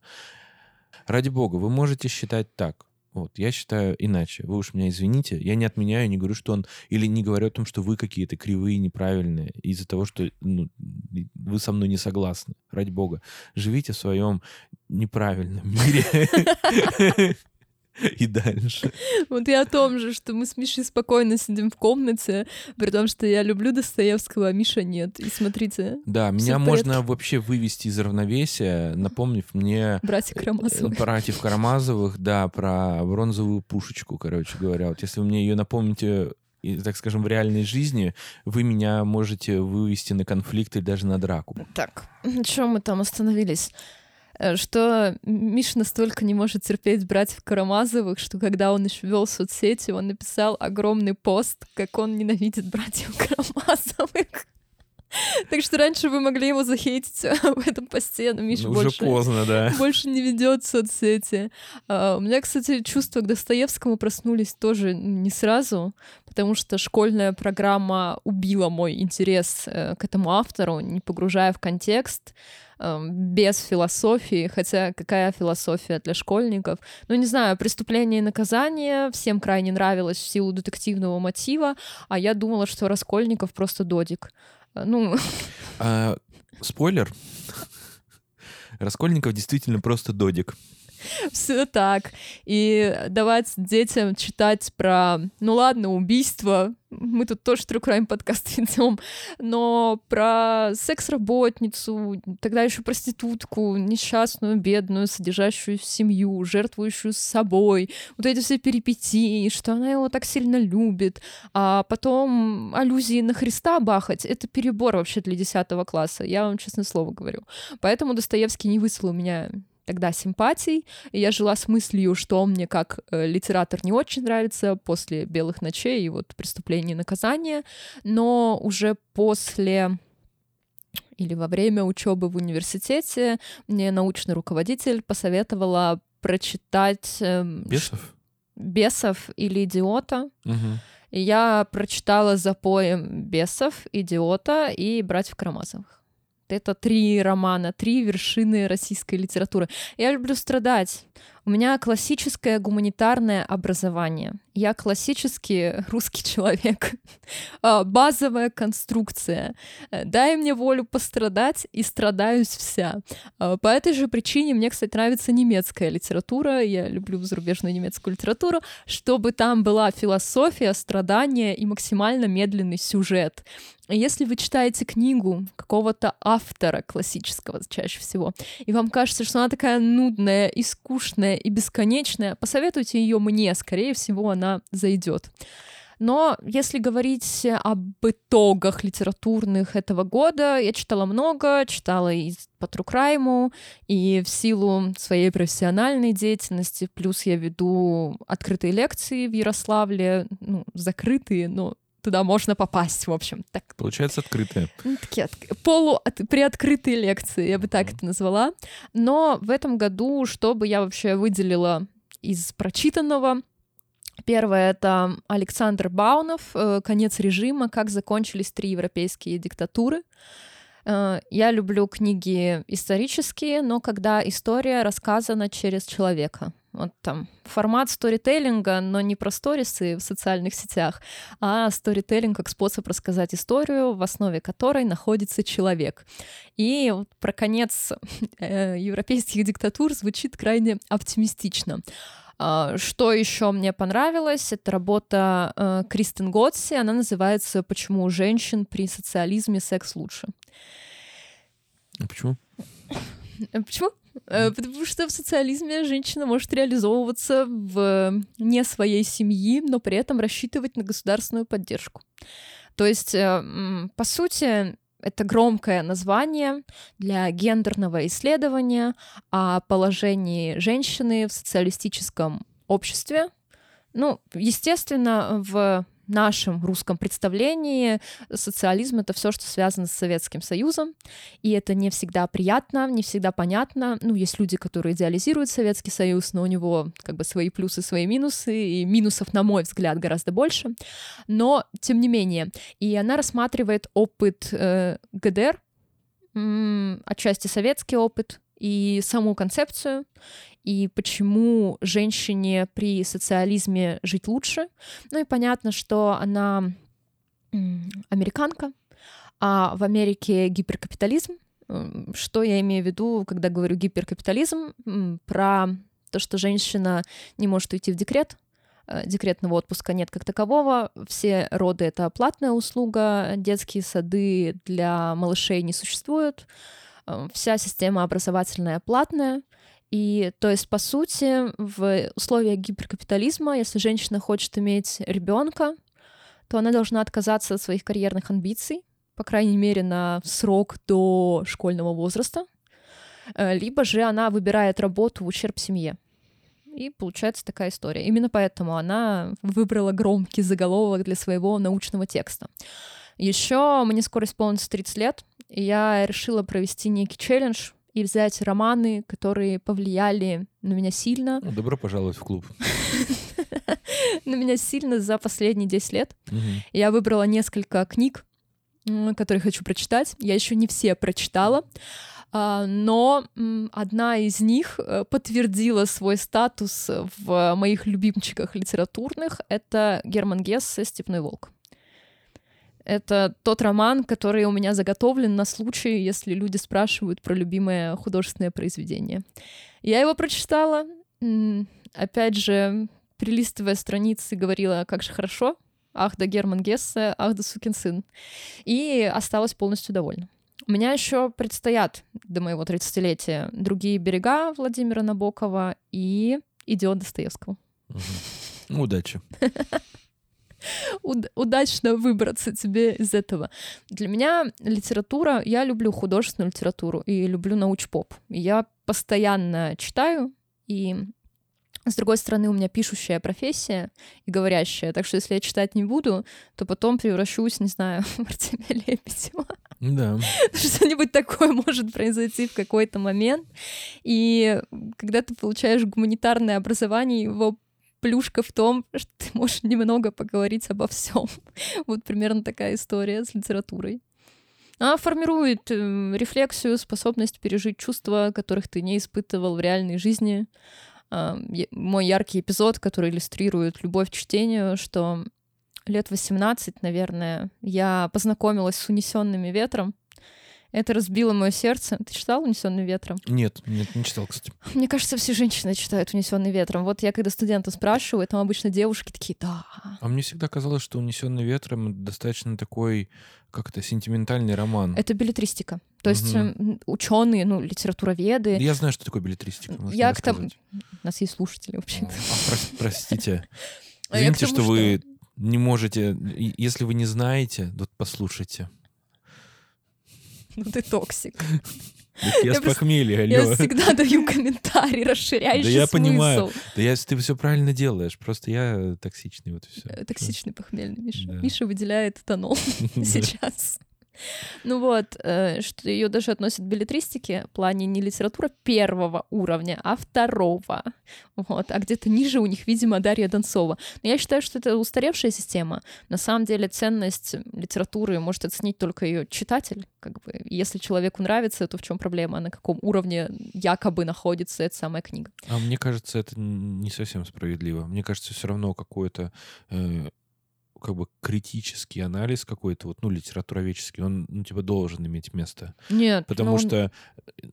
Ради бога, вы можете считать так. Вот, я считаю иначе. Вы уж меня извините. Я не отменяю, не говорю, что он... Или не говорю о том, что вы какие-то кривые, неправильные из-за того, что ну, вы со мной не согласны. Ради бога. Живите в своем неправильном мире. <laughs> <laughs> И дальше. Вот я о том же, что мы с Мишей спокойно сидим в комнате, при том, что я люблю Достоевского, а Миша нет. И смотрите, Да, меня можно вообще вывести из равновесия, напомнив мне Карамазовы. э, братьев Карамазовых, да, про бронзовую пушечку, короче говоря. Вот если вы мне ее напомните, и, так скажем, в реальной жизни, вы меня можете вывести на конфликт или даже на драку. Так, на чем мы там остановились? Э, Что Миша настолько не может терпеть братьев Карамазовых, что когда он еще вел соцсети, он написал огромный пост, как он ненавидит братьев Карамазовых. Так что раньше вы могли его захейтить в этом посте, но Миша Ну, уже больше, поздно, да. больше не ведет соцсети. А, У меня, кстати, чувства к Достоевскому проснулись тоже не сразу, потому что школьная программа убила мой интерес э, к этому автору, не погружая в контекст, эм, без философии, хотя какая философия для школьников? Ну, не знаю, «Преступление и наказание» всем крайне нравилось в силу детективного мотива, а я думала, что Раскольников просто додик. Э, Ну, А, спойлер. Раскольников действительно просто додик. Все так. И давать детям читать про, ну ладно, убийство, мы тут тоже True Crime подкаст <laughs> ведем, но про секс-работницу, тогда еще проститутку, несчастную, бедную, содержащую семью, жертвующую собой, вот эти все перипетии, что она его так сильно любит, а потом аллюзии на Христа бахать, это перебор вообще для 10 класса, я вам честное слово говорю. Поэтому Достоевский не выслал меня тогда симпатий, и я жила с мыслью, что он мне как э, литератор не очень нравится после «Белых ночей» и вот «Преступление и наказание», но уже после или во время учебы в университете мне научный руководитель посоветовала прочитать... Э, Бесов? Бесов или «Идиота». Угу. И я прочитала запоем «Бесов», «Идиота» и «Братьев Карамазовых». Это три романа, три вершины российской литературы. Я люблю страдать. У меня классическое гуманитарное образование. Я классический русский человек. <laughs> А, базовая конструкция. Дай мне волю пострадать, и страдаюсь вся. А, по этой же причине мне, кстати, нравится немецкая литература. Я люблю зарубежную немецкую литературу, чтобы там была философия, страдания и максимально медленный сюжет. Если вы читаете книгу какого-то автора классического чаще всего, и вам кажется, что она такая нудная и скучная и бесконечная, посоветуйте ее мне, скорее всего, она зайдет. Но если говорить об итогах литературных этого года, я читала много, читала и по Трукрайму, и в силу своей профессиональной деятельности, плюс я веду открытые лекции в Ярославле, ну, закрытые, но туда можно попасть, в общем. Так. Получается, открытые. Ну, такие от... полу приоткрытые лекции, я бы так mm. это назвала. Но в этом году, что бы я вообще выделила из прочитанного, Первое — это Александр Баунов э, «Конец режима. Как закончились три европейские диктатуры». Э, я люблю книги исторические, но когда история рассказана через человека. Вот там формат сторителлинга, но не про сторисы в социальных сетях, а сторителлинг как способ рассказать историю, в основе которой находится человек. И вот про конец э, европейских диктатур звучит крайне оптимистично. Uh, что еще мне понравилось, это работа uh, Кристен Готси, она называется «Почему у женщин при социализме секс лучше». А почему? Почему? Э, потому что в социализме женщина может реализовываться в не своей семьи, но при этом рассчитывать на государственную поддержку. То есть, э, по сути, это громкое название для гендерного исследования о положении женщины в социалистическом обществе. Ну, естественно, в нашем русском представлении социализм — это все, что связано с Советским Союзом, и это не всегда приятно, не всегда понятно. Ну, есть люди, которые идеализируют Советский Союз, но у него как бы свои плюсы, свои минусы, и минусов, на мой взгляд, гораздо больше. Но, тем не менее, и она рассматривает опыт э, ГДР, отчасти советский опыт, и саму концепцию, и почему женщине при социализме жить лучше. Ну и понятно, что она американка, а в Америке гиперкапитализм. Что я имею в виду, когда говорю гиперкапитализм? Про то, что женщина не может уйти в декрет, э, декретного отпуска нет как такового, все роды — это платная услуга, детские сады для малышей не существуют, вся система образовательная платная, и то есть, по сути, в условиях гиперкапитализма, если женщина хочет иметь ребенка, то она должна отказаться от своих карьерных амбиций, по крайней мере, на срок до школьного возраста, э, либо же она выбирает работу в ущерб семье. И получается такая история. Именно поэтому она выбрала громкий заголовок для своего научного текста. Еще мне скоро исполнится 30 лет, и я решила провести некий челлендж, и взять романы, которые повлияли на меня сильно. Ну, добро пожаловать в клуб. <laughs> На меня сильно за последние 10 лет. Я выбрала несколько книг, которые хочу прочитать. Я еще не все прочитала. А, но одна из них э, подтвердила свой статус в моих любимчиках литературных. Это Герман Гессе «Степной волк». Это тот роман, который у меня заготовлен на случай, если люди спрашивают про любимое художественное произведение. Я его прочитала, опять же, перелистывая страницы, говорила, как же хорошо, ах да Герман Гессе, ах да сукин сын. И осталась полностью довольна. У меня еще предстоят до моего 30-летия другие берега Владимира Набокова и идиот Достоевского. Удачи. <laughs> <laughs> удачно выбраться тебе из этого. Для меня литература, я люблю художественную литературу и люблю науч-поп. Я постоянно читаю, и с другой стороны, у меня пишущая профессия и говорящая, так что если я читать не буду, то потом превращусь, не знаю, <laughs> в Артемия Лебедева. Да. <laughs> Что-нибудь такое может произойти в какой-то момент. И когда ты получаешь гуманитарное образование, его плюшка в том, <laughs> что ты можешь немного поговорить обо всем. <laughs> вот примерно такая история с литературой. Она формирует э, рефлексию, способность пережить чувства, которых ты не испытывал в реальной жизни. Мой яркий эпизод, который иллюстрирует любовь к чтению, что лет 18, наверное, я познакомилась с унесенными ветром. Это разбило мое сердце. Ты читал «Унесенный ветром»? Нет, нет, не читал, кстати. Мне кажется, все женщины читают «Унесенный ветром». Вот я когда студента спрашиваю, там обычно девушки такие, да. А мне всегда казалось, что «Унесенный ветром» достаточно такой, как это, сентиментальный роман. Это билетристика. То есть угу. ученые, ну, литературоведы. Я знаю, что такое беллетристика. Я к тому... У нас есть слушатели, вообще-то. А, прос- простите. <laughs> А Извините, что вы не можете... Если вы не знаете, вот послушайте. <laughs> Ну ты токсик. Я, с похмелья, Я всегда <laughs> даю комментарий, расширяющий Да я понимаю. Да я, ты все правильно делаешь, просто я токсичный, вот все. Э, токсичный похмельный Миша. Миша выделяет этанол <laughs> сейчас. Ну вот, э, что ее даже относят к билетристике в плане не литература первого уровня, а второго. Вот, а где-то ниже у них, видимо, Дарья Донцова. Но я считаю, что это устаревшая система. На самом деле ценность литературы может оценить только ее читатель. Как бы, если человеку нравится, то в чем проблема? На каком уровне якобы находится эта самая книга? А мне кажется, это не совсем справедливо. Мне кажется, все равно какое-то э, как бы критический анализ какой-то, вот, ну, литературоведческий, он, ну, типа, должен иметь место. Нет. Потому он... что э,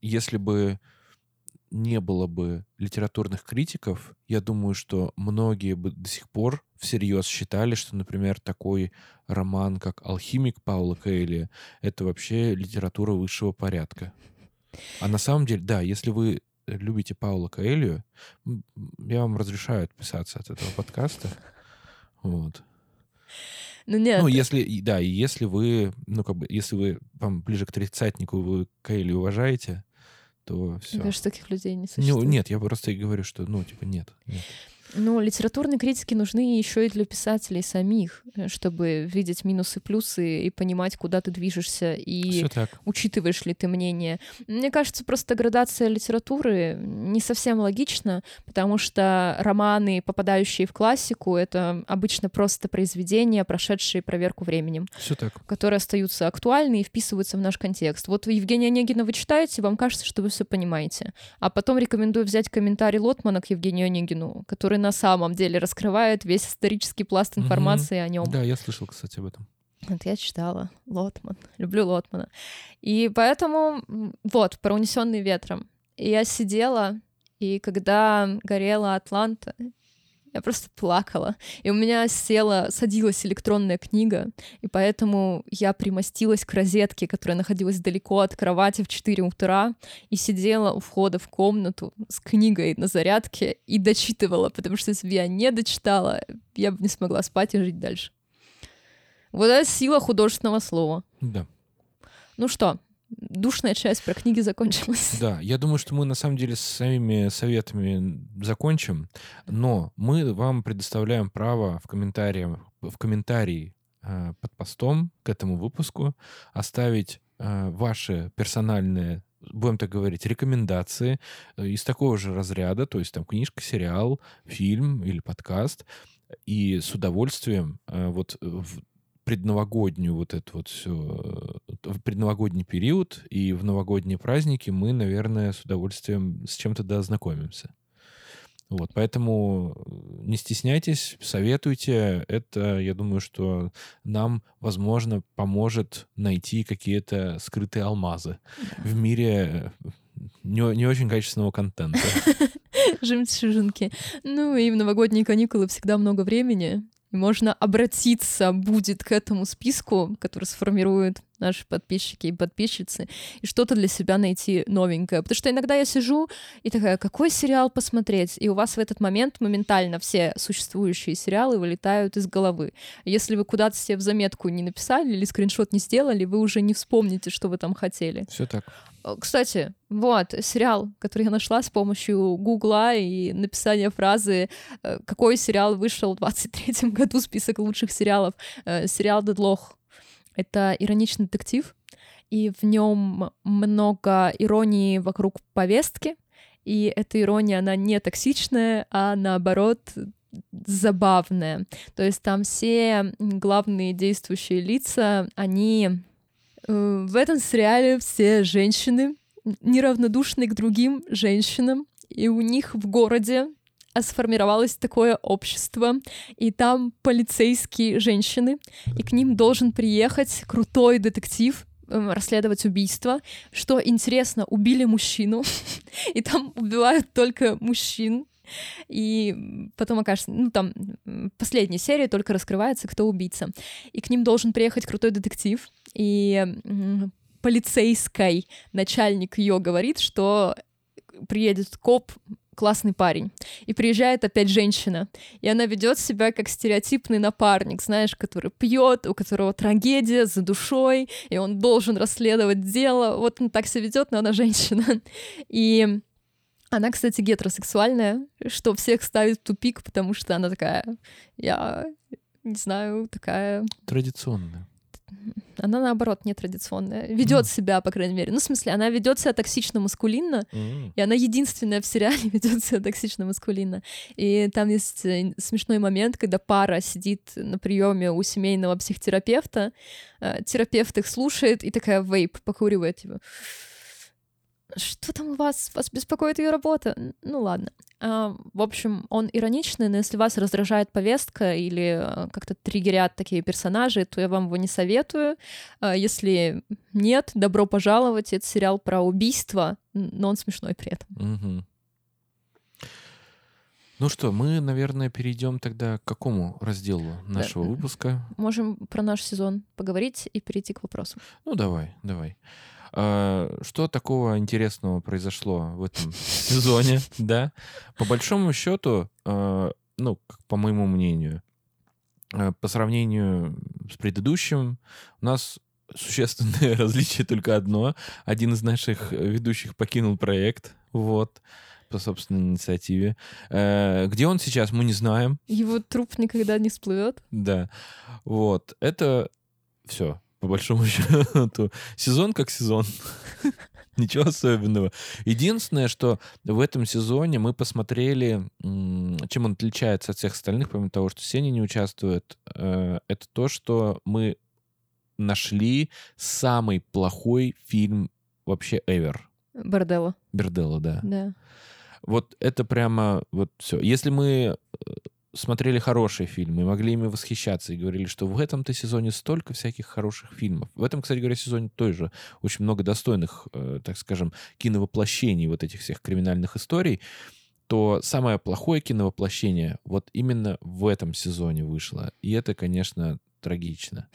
если бы не было бы литературных критиков, я думаю, что многие бы до сих пор всерьез считали, что, например, такой роман, как «Алхимик» Паула Кейли, это вообще литература высшего порядка. А на самом деле, да, если вы любите Паула Коэлью, я вам разрешаю отписаться от этого подкаста. Вот. Ну, нет. Ну, если, да, и если вы, ну, как бы, если вы вам ближе к тридцатнику, вы Кейли уважаете, то все. Мне кажется, таких людей не существует. Ну, нет, я просто и говорю, что, ну, типа, нет. нет. Ну, литературные критики нужны еще и для писателей самих, э, чтобы видеть минусы, плюсы и понимать, куда ты движешься и учитываешь ли ты мнение. Мне кажется, просто градация литературы не совсем логична, потому что романы, попадающие в классику, это обычно просто произведения, прошедшие проверку временем, Все так. которые остаются актуальны и вписываются в наш контекст. Вот Евгения Онегина вы читаете, вам кажется, что вы все понимаете, а потом рекомендую взять комментарий Лотмана к Евгению Онегину, который который на самом деле раскрывает весь исторический пласт информации mm-hmm. о нем. Да, я слышал, кстати, об этом. Вот я читала Лотман, люблю Лотмана. И поэтому вот, про унесенный ветром. И я сидела, и когда горела Атланта, я просто плакала. И у меня села, садилась электронная книга, и поэтому я примостилась к розетке, которая находилась далеко от кровати в 4 утра, и сидела у входа в комнату с книгой на зарядке и дочитывала, потому что если бы я не дочитала, я бы не смогла спать и жить дальше. Вот это сила художественного слова. Да. Ну что, душная часть про книги закончилась. Да, я думаю, что мы на самом деле с своими советами закончим, но мы вам предоставляем право в комментариях, в комментарии э, под постом к этому выпуску оставить э, ваши персональные будем так говорить, рекомендации э, из такого же разряда, то есть там книжка, сериал, фильм или подкаст, и с удовольствием вот в предновогоднюю вот эту вот все, э, в предновогодний период и в новогодние праздники мы, наверное, с удовольствием с чем-то да ознакомимся. Вот, поэтому не стесняйтесь, советуйте. Это, я думаю, что нам, возможно, поможет найти какие-то скрытые алмазы в мире не, не очень качественного контента. <laughs> Жемчужинки. Ну и в новогодние каникулы всегда много времени. Можно обратиться будет к этому списку, который сформируют наши подписчики и подписчицы, и что-то для себя найти новенькое. Потому что иногда я сижу и такая, какой сериал посмотреть? И у вас в этот момент моментально все существующие сериалы вылетают из головы. Если вы куда-то себе в заметку не написали или скриншот не сделали, вы уже не вспомните, что вы там хотели. Все так. Э, кстати, вот сериал, который я нашла с помощью Гугла и написания фразы, э, какой сериал вышел в 23 году, список лучших сериалов. Э, сериал «Дедлох». Это ироничный детектив, и в нем много иронии вокруг повестки, и эта ирония, она не токсичная, а наоборот забавная. То есть там все главные действующие лица, они в этом сериале все женщины неравнодушны к другим женщинам, и у них в городе сформировалось такое общество, и там полицейские женщины, и к ним должен приехать крутой детектив, эм, расследовать убийство. Что интересно, убили мужчину, <laughs> и там убивают только мужчин. И потом окажется, ну там последняя серия только раскрывается, кто убийца. И к ним должен приехать крутой детектив, и полицейской начальник ее говорит, что приедет коп, классный парень. И приезжает опять женщина. И она ведет себя как стереотипный напарник, знаешь, который пьет, у которого трагедия за душой, и он должен расследовать дело. Вот он так себя ведет, но она женщина. <laughs> И она, кстати, гетеросексуальная, что всех ставит в тупик, потому что она такая, я не знаю, такая... Традиционная. Она, наоборот, нетрадиционная. Ведет mm. себя, по крайней мере. Ну, в смысле, она ведет себя токсично-маскулинно, mm. и она единственная в сериале <laughs> ведет себя токсично-маскулинно. И там есть э, смешной момент, когда пара сидит на приеме у семейного психотерапевта, э, терапевт их слушает и такая вейп покуривает, типа что там у вас? Вас беспокоит ее работа? Ну ладно. А, в общем, он ироничный, но если вас раздражает повестка или э, как-то триггерят такие персонажи, то я вам его не советую. А, если нет, добро пожаловать. Это сериал про убийство, но он смешной при этом. Угу. Ну что, мы, наверное, перейдем тогда к какому разделу нашего да. выпуска? Можем про наш сезон поговорить и перейти к вопросу. Ну давай, давай. А, что такого интересного произошло в этом сезоне, <laughs> да? По большому счету, а, ну, по моему мнению, а, по сравнению с предыдущим, у нас существенное <laughs> различие только одно. Один из наших ведущих покинул проект, вот, по собственной инициативе. Где он сейчас, мы не знаем. Его труп никогда не всплывет. Да, вот, это все по большому <laughs> счету. Сезон как сезон. <laughs> Ничего особенного. Единственное, что в этом сезоне мы посмотрели, чем он отличается от всех остальных, помимо того, что Сеня не участвует, э, это то, что мы нашли самый плохой фильм вообще ever. Борделло. Берделло, да. Да. Вот это прямо вот все. Если мы э, смотрели хорошие фильмы, могли ими восхищаться и говорили, что в этом-то сезоне столько всяких хороших фильмов. В этом, кстати говоря, сезоне тоже очень много достойных, э, так скажем, киновоплощений вот этих всех криминальных историй, то самое плохое киновоплощение вот именно в этом сезоне вышло. И это, конечно, трагично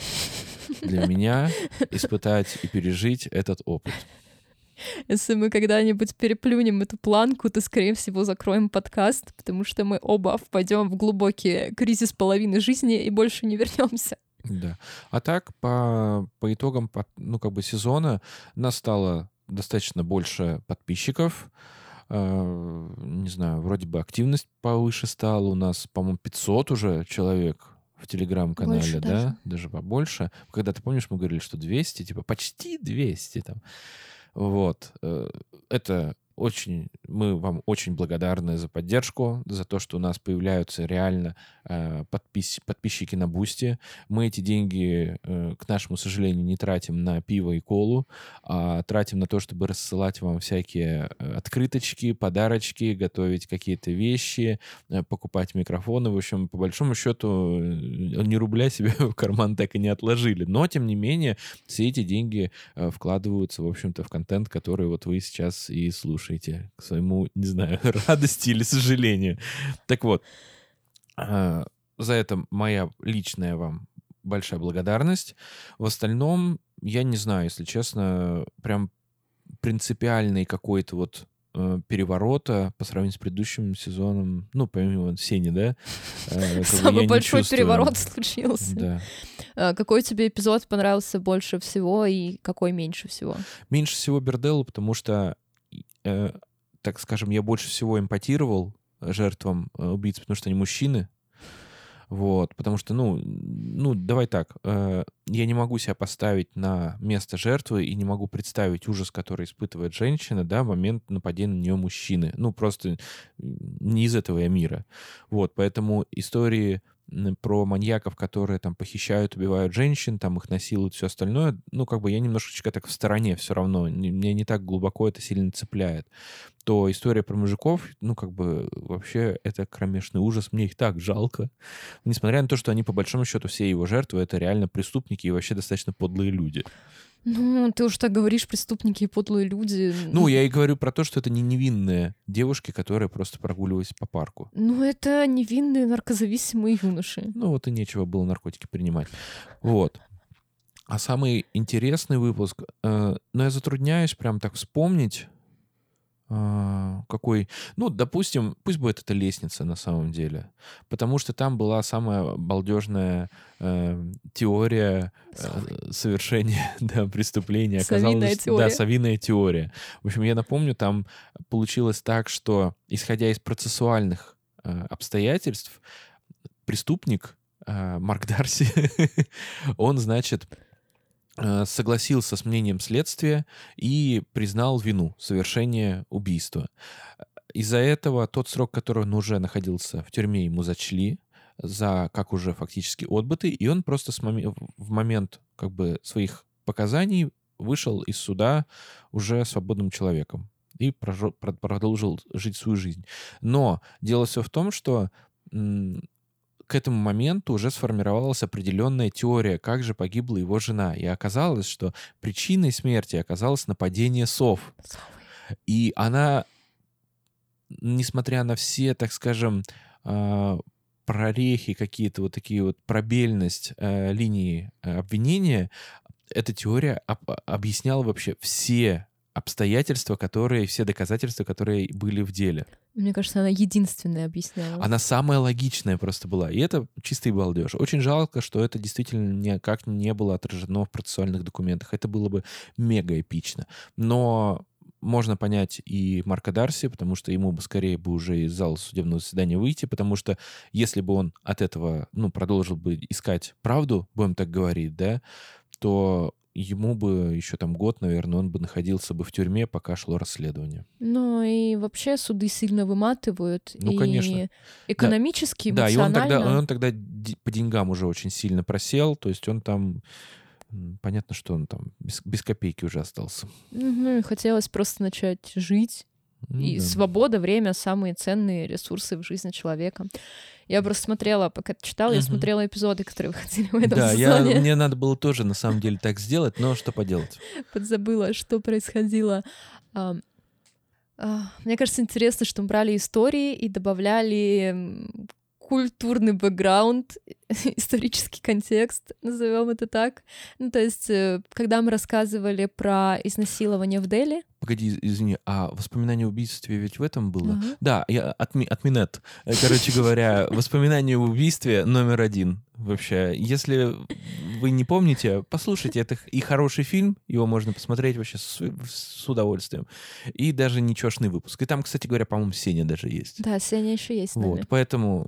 для меня испытать и пережить этот опыт. Если мы когда-нибудь переплюнем эту планку, то, скорее всего, закроем подкаст, потому что мы оба впадем в глубокий кризис половины жизни и больше не вернемся. Да. А так, по, по итогам ну, как бы сезона нас стало достаточно больше подписчиков. Э, не знаю, вроде бы активность повыше стала. У нас, по-моему, 500 уже человек в телеграм-канале, да? Даже. даже побольше. Когда ты помнишь, мы говорили, что 200, типа почти 200 там. Вот. Э, это очень, мы вам очень благодарны за поддержку, за то, что у нас появляются реально э, подпис, подписчики на Бусти. Мы эти деньги, э, к нашему сожалению, не тратим на пиво и колу, а тратим на то, чтобы рассылать вам всякие э, открыточки, подарочки, готовить какие-то вещи, э, покупать микрофоны. В общем, по большому счету, э, ни рубля себе <laughs> в карман так и не отложили. Но, тем не менее, все эти деньги э, вкладываются, в общем-то, в контент, который вот вы сейчас и слушаете слушаете, к своему, не знаю, <laughs> радости или сожалению. Так вот, а, за это моя личная вам большая благодарность. В остальном, я не знаю, если честно, прям принципиальный какой-то вот э, переворота по сравнению с предыдущим сезоном, ну, помимо Сени, да? Э, <laughs> Самый большой переворот случился. Да. А, какой тебе эпизод понравился больше всего и какой меньше всего? Меньше всего Берделу, потому что э, так скажем, я больше всего импотировал жертвам э, убийц, потому что они мужчины. Вот, потому что, ну, ну, давай так, э, я не могу себя поставить на место жертвы и не могу представить ужас, который испытывает женщина, да, в момент нападения на нее мужчины. Ну, просто не из этого я мира. Вот, поэтому истории про маньяков, которые там похищают, убивают женщин, там их насилуют, все остальное, ну, как бы я немножечко так в стороне все равно, мне не так глубоко это сильно цепляет, то история про мужиков, ну, как бы вообще это кромешный ужас, мне их так жалко, несмотря на то, что они по большому счету все его жертвы, это реально преступники и вообще достаточно подлые люди. Ну, ты уж так говоришь, преступники и подлые люди. Ну, я и говорю про то, что это не невинные девушки, которые просто прогуливались по парку. Ну, это невинные наркозависимые юноши. Ну, вот и нечего было наркотики принимать. Вот. А самый интересный выпуск, э, ну, я затрудняюсь прям так вспомнить, какой, ну, допустим, пусть будет это лестница на самом деле, потому что там была самая балдежная э, теория э, совершения <laughs> да, преступления. Оказалось, теория. Да, совиная теория. В общем, я напомню, там получилось так, что, исходя из процессуальных э, обстоятельств, преступник э, Марк Дарси, <laughs> он, значит, согласился с мнением следствия и признал вину совершения убийства. Из-за этого тот срок, который он уже находился в тюрьме, ему зачли за как уже фактически отбытый, и он просто с мом... в момент как бы своих показаний вышел из суда уже свободным человеком и продолжил жить свою жизнь. Но дело все в том, что к этому моменту уже сформировалась определенная теория, как же погибла его жена. И оказалось, что причиной смерти оказалось нападение сов. И она, несмотря на все, так скажем, а, прорехи какие-то, вот такие вот пробельность э, линии э, обвинения, эта теория объясняла вообще все обстоятельства, которые, все доказательства, которые были в деле. Мне кажется, она единственная объясняла. Она самая логичная просто была. И это чистый балдеж. Очень жалко, что это действительно никак не было отражено в процессуальных документах. Это было бы мега эпично. Но можно понять и Марка Дарси, потому что ему бы скорее бы уже из зала судебного заседания выйти, потому что если бы он от этого, ну, продолжил бы искать правду, будем так говорить, да, то ему бы еще там год, наверное, он бы находился бы в тюрьме, пока шло расследование. Ну и вообще суды сильно выматывают. Ну, и конечно. Экономически, да. эмоционально. Да, и он тогда, он тогда по деньгам уже очень сильно просел, то есть он там понятно, что он там без, без копейки уже остался. Ну, и хотелось просто начать жить. Ну, и да. свобода, время — самые ценные ресурсы в жизни человека. Я просто смотрела, пока читала, uh-huh. я смотрела эпизоды, которые <laughs> выходили в этом да, сезоне. Да, мне надо было тоже, на самом деле, так сделать, но что поделать? <laughs> Подзабыла, что происходило. А, а, мне кажется, интересно, что мы брали истории и добавляли культурный бэкграунд, <laughs> исторический контекст, назовем это так. Ну, то есть, э, когда мы рассказывали про изнасилование в Дели... Погоди, извини, а воспоминание о убийстве ведь в этом было? Uh-huh. Да, я от, от Минет. Э, короче говоря, воспоминание о убийстве номер один вообще. Если вы не помните, послушайте, это и хороший фильм, его можно посмотреть вообще с, с удовольствием. И даже нечешный выпуск. И там, кстати говоря, по-моему, Сеня даже есть. Да, Сеня еще есть. Вот, поэтому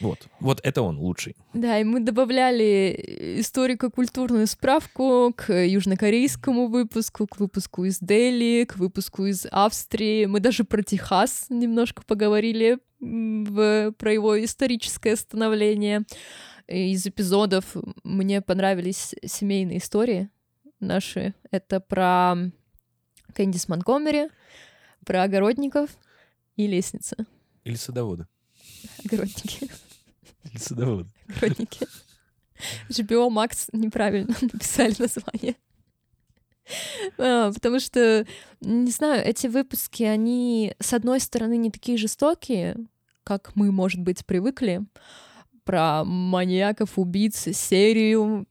Вот. Вот это он лучший. Да, и мы добавляли историко-культурную справку к южнокорейскому выпуску, к выпуску из Дели, к выпуску из Австрии. Мы даже про Техас немножко поговорили в, про его историческое становление. Из эпизодов мне понравились семейные истории наши. Это про Кэндис Монтгомери, про огородников и лестницы. Или садоводы. Огородники. Или садоводы. Огородники. HBO Max неправильно <laughs> написали название. А, потому что, не знаю, эти выпуски, они, с одной стороны, не такие жестокие, как мы, может быть, привыкли, про маньяков, убийц, серию,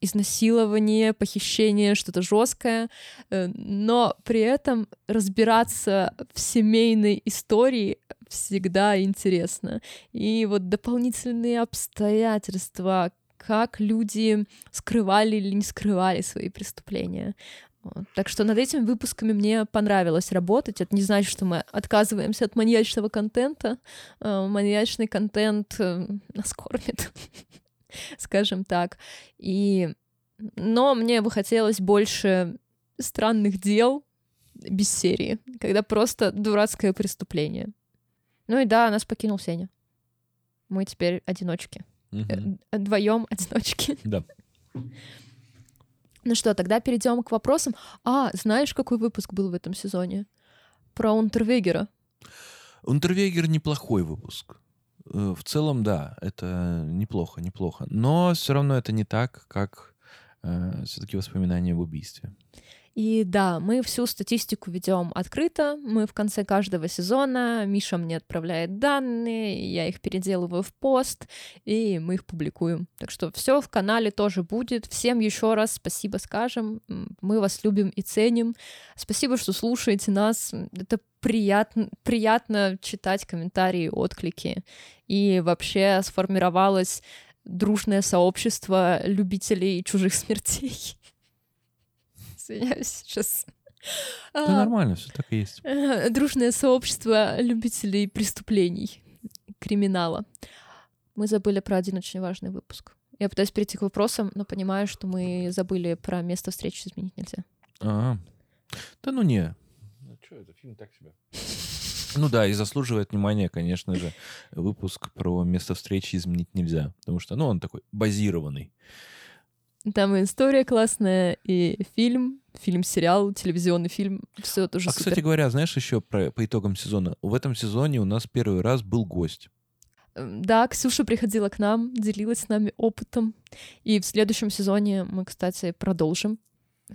изнасилование, похищение, что-то жесткое, э, но при этом разбираться в семейной истории всегда интересно. И вот дополнительные обстоятельства, как люди скрывали или не скрывали свои преступления. Так что над этими выпусками мне понравилось работать. Это не значит, что мы отказываемся от маньячного контента. Э, маньячный контент э, нас кормит, <laughs> скажем так. И... Но мне бы хотелось больше странных дел без серии, когда просто дурацкое преступление. Ну и да, нас покинул Сеня. Мы теперь одиночки. Мгм. Вдвоем одиночки. <laughs> Да. Ну что, тогда перейдем к вопросам. А, знаешь, какой выпуск был в этом сезоне? Про Унтервегера. Унтервегер неплохой выпуск. Э, В целом, да, это неплохо, неплохо. Но все равно это не так, как все-таки воспоминания об убийстве. И да, мы всю статистику ведем открыто. Мы в конце каждого сезона, Миша мне отправляет данные, я их переделываю в пост, и мы их публикуем. Так что все в канале тоже будет. Всем еще раз спасибо скажем. Мы вас любим и ценим. Спасибо, что слушаете нас. Это приятно, приятно читать комментарии, отклики. И вообще сформировалось дружное сообщество любителей чужих смертей. Извиняюсь, сейчас. Да А, нормально, все так и есть. э, Дружное сообщество любителей преступлений, криминала. Мы забыли про один очень важный выпуск. Я пытаюсь перейти к вопросам, но понимаю, что мы забыли про место встречи изменить нельзя. А, да ну не. Ну что, это фильм так себе. Ну да, и заслуживает внимания, конечно же, выпуск про место встречи изменить нельзя. Потому что, ну, он такой базированный. Там и история классная, и фильм, фильм-сериал, телевизионный фильм, все тоже А, супер. кстати говоря, знаешь еще про, по итогам сезона? В этом сезоне у нас первый раз был гость. Да, Ксюша приходила к нам, делилась с нами опытом. И в следующем сезоне мы, кстати, продолжим.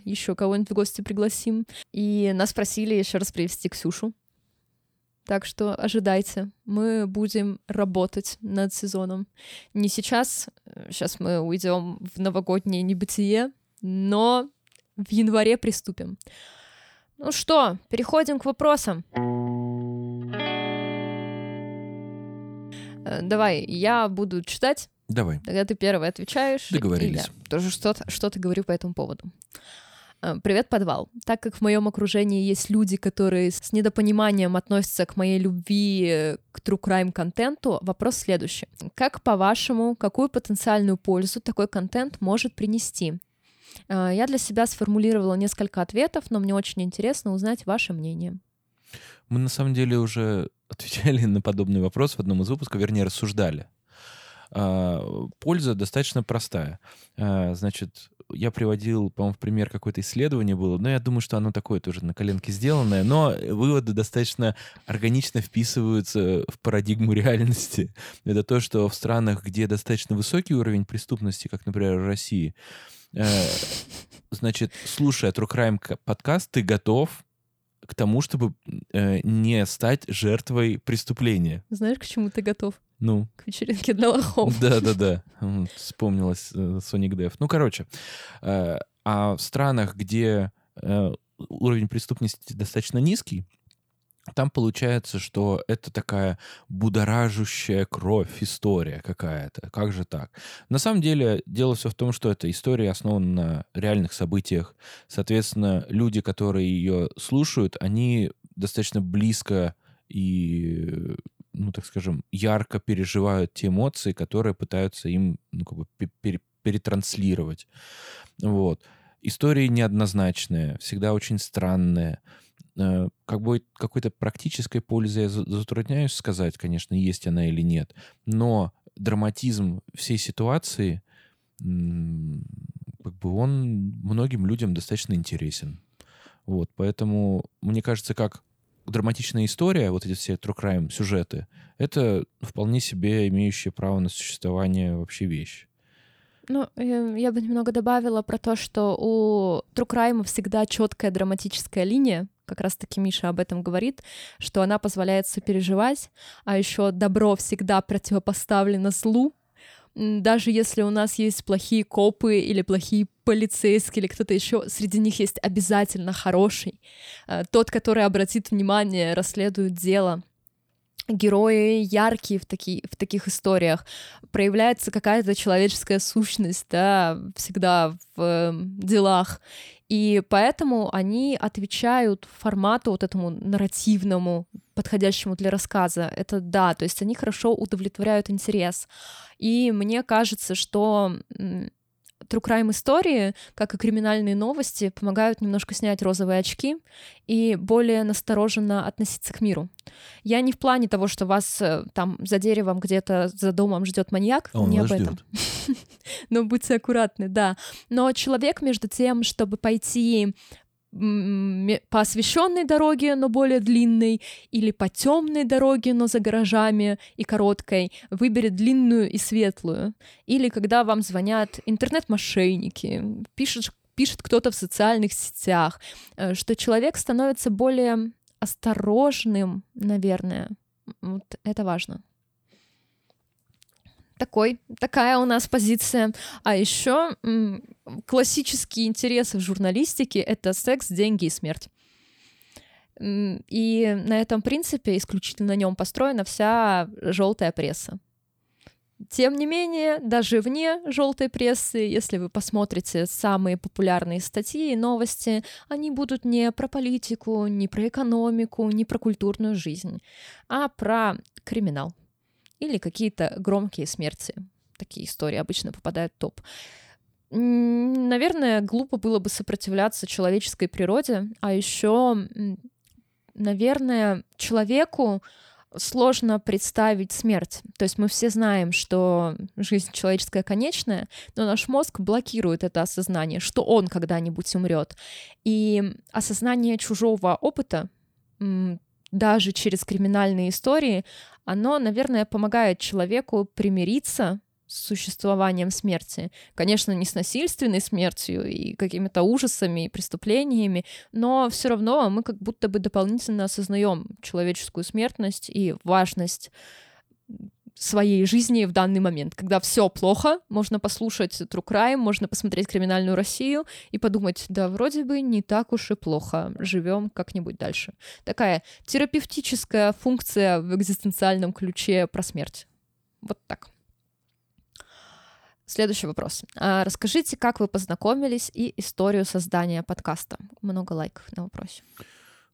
Еще кого-нибудь в гости пригласим. И нас просили еще раз привести Ксюшу. Так что ожидайте, мы будем работать над сезоном. Не сейчас, сейчас мы уйдем в новогоднее небытие, но в январе приступим. Ну что, переходим к вопросам. Э, Давай, я буду читать, Давай. тогда ты первый отвечаешь. Договорились. Я тоже что-то, что-то говорю по этому поводу. Э, Привет, подвал. Так как в моем окружении есть люди, которые с недопониманием относятся к моей любви к true crime контенту, вопрос следующий. Как, по-вашему, какую потенциальную пользу такой контент может принести? Э, Я для себя сформулировала несколько ответов, но мне очень интересно узнать ваше мнение. Мы на самом деле уже отвечали <laughs> на подобный вопрос в одном из выпусков, вернее, рассуждали. А, Польза достаточно простая. А, Значит, я приводил, по-моему, в пример какое-то исследование было, но я думаю, что оно такое тоже на коленке сделанное, но выводы достаточно органично вписываются в парадигму реальности. <laughs> Это то, что в странах, где достаточно высокий уровень преступности, как, например, в России, э, значит, слушая True Crime подкаст, ты готов к тому, чтобы э, не стать жертвой преступления. Знаешь, к чему ты готов? Ну, К вечеринке для лохов. да-да-да, М, вспомнилась э, Dev. Ну, короче, э, а в странах, где э, уровень преступности достаточно низкий, там получается, что это такая будоражущая кровь история какая-то. Как же так? На самом деле, дело все в том, что эта история основана на реальных событиях. Соответственно, люди, которые ее слушают, они достаточно близко и ну, так скажем, ярко переживают те эмоции, которые пытаются им, ну, как бы пере перетранслировать. Вот. Истории неоднозначные, всегда очень странные. Э, как бы какой-то практической пользы я затрудняюсь сказать, конечно, есть она или нет. Но драматизм всей ситуации, как бы он многим людям достаточно интересен. Вот, поэтому, мне кажется, как драматичная история, вот эти все true crime сюжеты, это вполне себе имеющие право на существование вообще вещь. Ну, э, я бы немного добавила про то, что у True Crime всегда четкая драматическая линия, как раз-таки Миша об этом говорит, что она позволяет сопереживать, а еще добро всегда противопоставлено злу, даже если у нас есть плохие копы или плохие полицейские или кто-то еще, среди них есть обязательно хороший, э, тот, который обратит внимание, расследует дело. Герои яркие в, таки, в таких историях, проявляется какая-то человеческая сущность, да, всегда в э, делах. И поэтому они отвечают формату вот этому нарративному, подходящему для рассказа. Это да, то есть они хорошо удовлетворяют интерес. И мне кажется, что true crime истории, как и криминальные новости, помогают немножко снять розовые очки и более настороженно относиться к миру. Я не в плане того, что вас э, там за деревом где-то за домом ждет маньяк, а Он не об этом. <laughs> Но будьте аккуратны, да. Но человек между тем, чтобы пойти по освещенной дороге, но более длинной, или по темной дороге, но за гаражами и короткой, выберет длинную и светлую. Или когда вам звонят интернет-мошенники, пишет, пишет кто-то в социальных сетях, э, что человек становится более осторожным, наверное. Вот это важно такой, такая у нас позиция. А еще классические интересы в журналистике — это секс, деньги и смерть. И на этом принципе, исключительно на нем построена вся желтая пресса. Тем не менее, даже вне желтой прессы, если вы посмотрите самые популярные статьи и новости, они будут не про политику, не про экономику, не про культурную жизнь, а про криминал или какие-то громкие смерти. Такие истории обычно попадают в топ. Наверное, глупо было бы сопротивляться человеческой природе, а еще, наверное, человеку сложно представить смерть. То есть мы все знаем, что жизнь человеческая конечная, но наш мозг блокирует это осознание, что он когда-нибудь умрет. И осознание чужого опыта даже через криминальные истории, оно, наверное, помогает человеку примириться с существованием смерти. Конечно, не с насильственной смертью и какими-то ужасами и преступлениями, но все равно мы как будто бы дополнительно осознаем человеческую смертность и важность своей жизни в данный момент. Когда все плохо, можно послушать True Crime, можно посмотреть «Криминальную Россию» и подумать, да, вроде бы не так уж и плохо, живем как-нибудь дальше. Такая терапевтическая функция в экзистенциальном ключе про смерть. Вот так. Следующий вопрос. А, расскажите, как вы познакомились и историю создания подкаста. Много лайков на вопросе.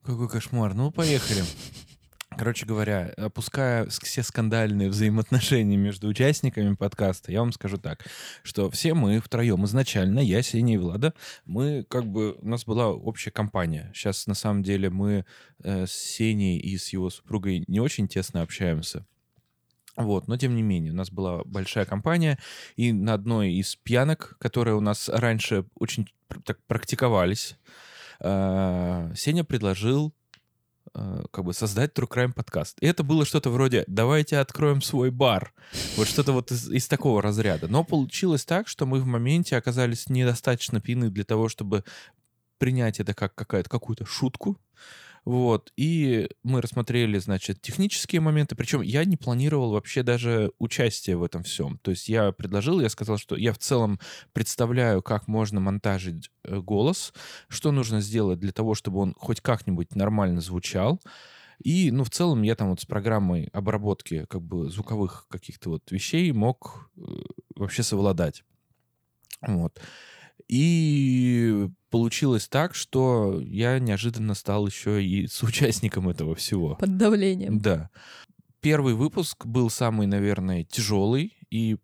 Какой кошмар. Ну, поехали. Короче говоря, опуская все скандальные взаимоотношения между участниками подкаста, я вам скажу так, что все мы втроем изначально, я, Сеня и Влада, мы как бы, у нас была общая компания. Сейчас, на самом деле, мы э, с Сеней и с его супругой не очень тесно общаемся. Вот, но тем не менее, у нас была большая компания, и на одной из пьянок, которые у нас раньше очень так практиковались, э, Сеня предложил как бы создать True Crime подкаст. И это было что-то вроде «давайте откроем свой бар». Вот что-то вот из, из такого разряда. Но получилось так, что мы в моменте оказались недостаточно пьяны для того, чтобы принять это как какая-то, какую-то шутку. Вот. И мы рассмотрели, значит, технические моменты. Причем я не планировал вообще даже участие в этом всем. То есть я предложил, я сказал, что я в целом представляю, как можно монтажить э, голос, что нужно сделать для того, чтобы он хоть как-нибудь нормально звучал. И, ну, в целом я там вот с программой обработки как бы звуковых каких-то вот вещей мог э, вообще совладать. Вот. И получилось так, что я неожиданно стал еще и соучастником этого всего. Под давлением. Да. первый выпуск был самый, наверное, тяжелый и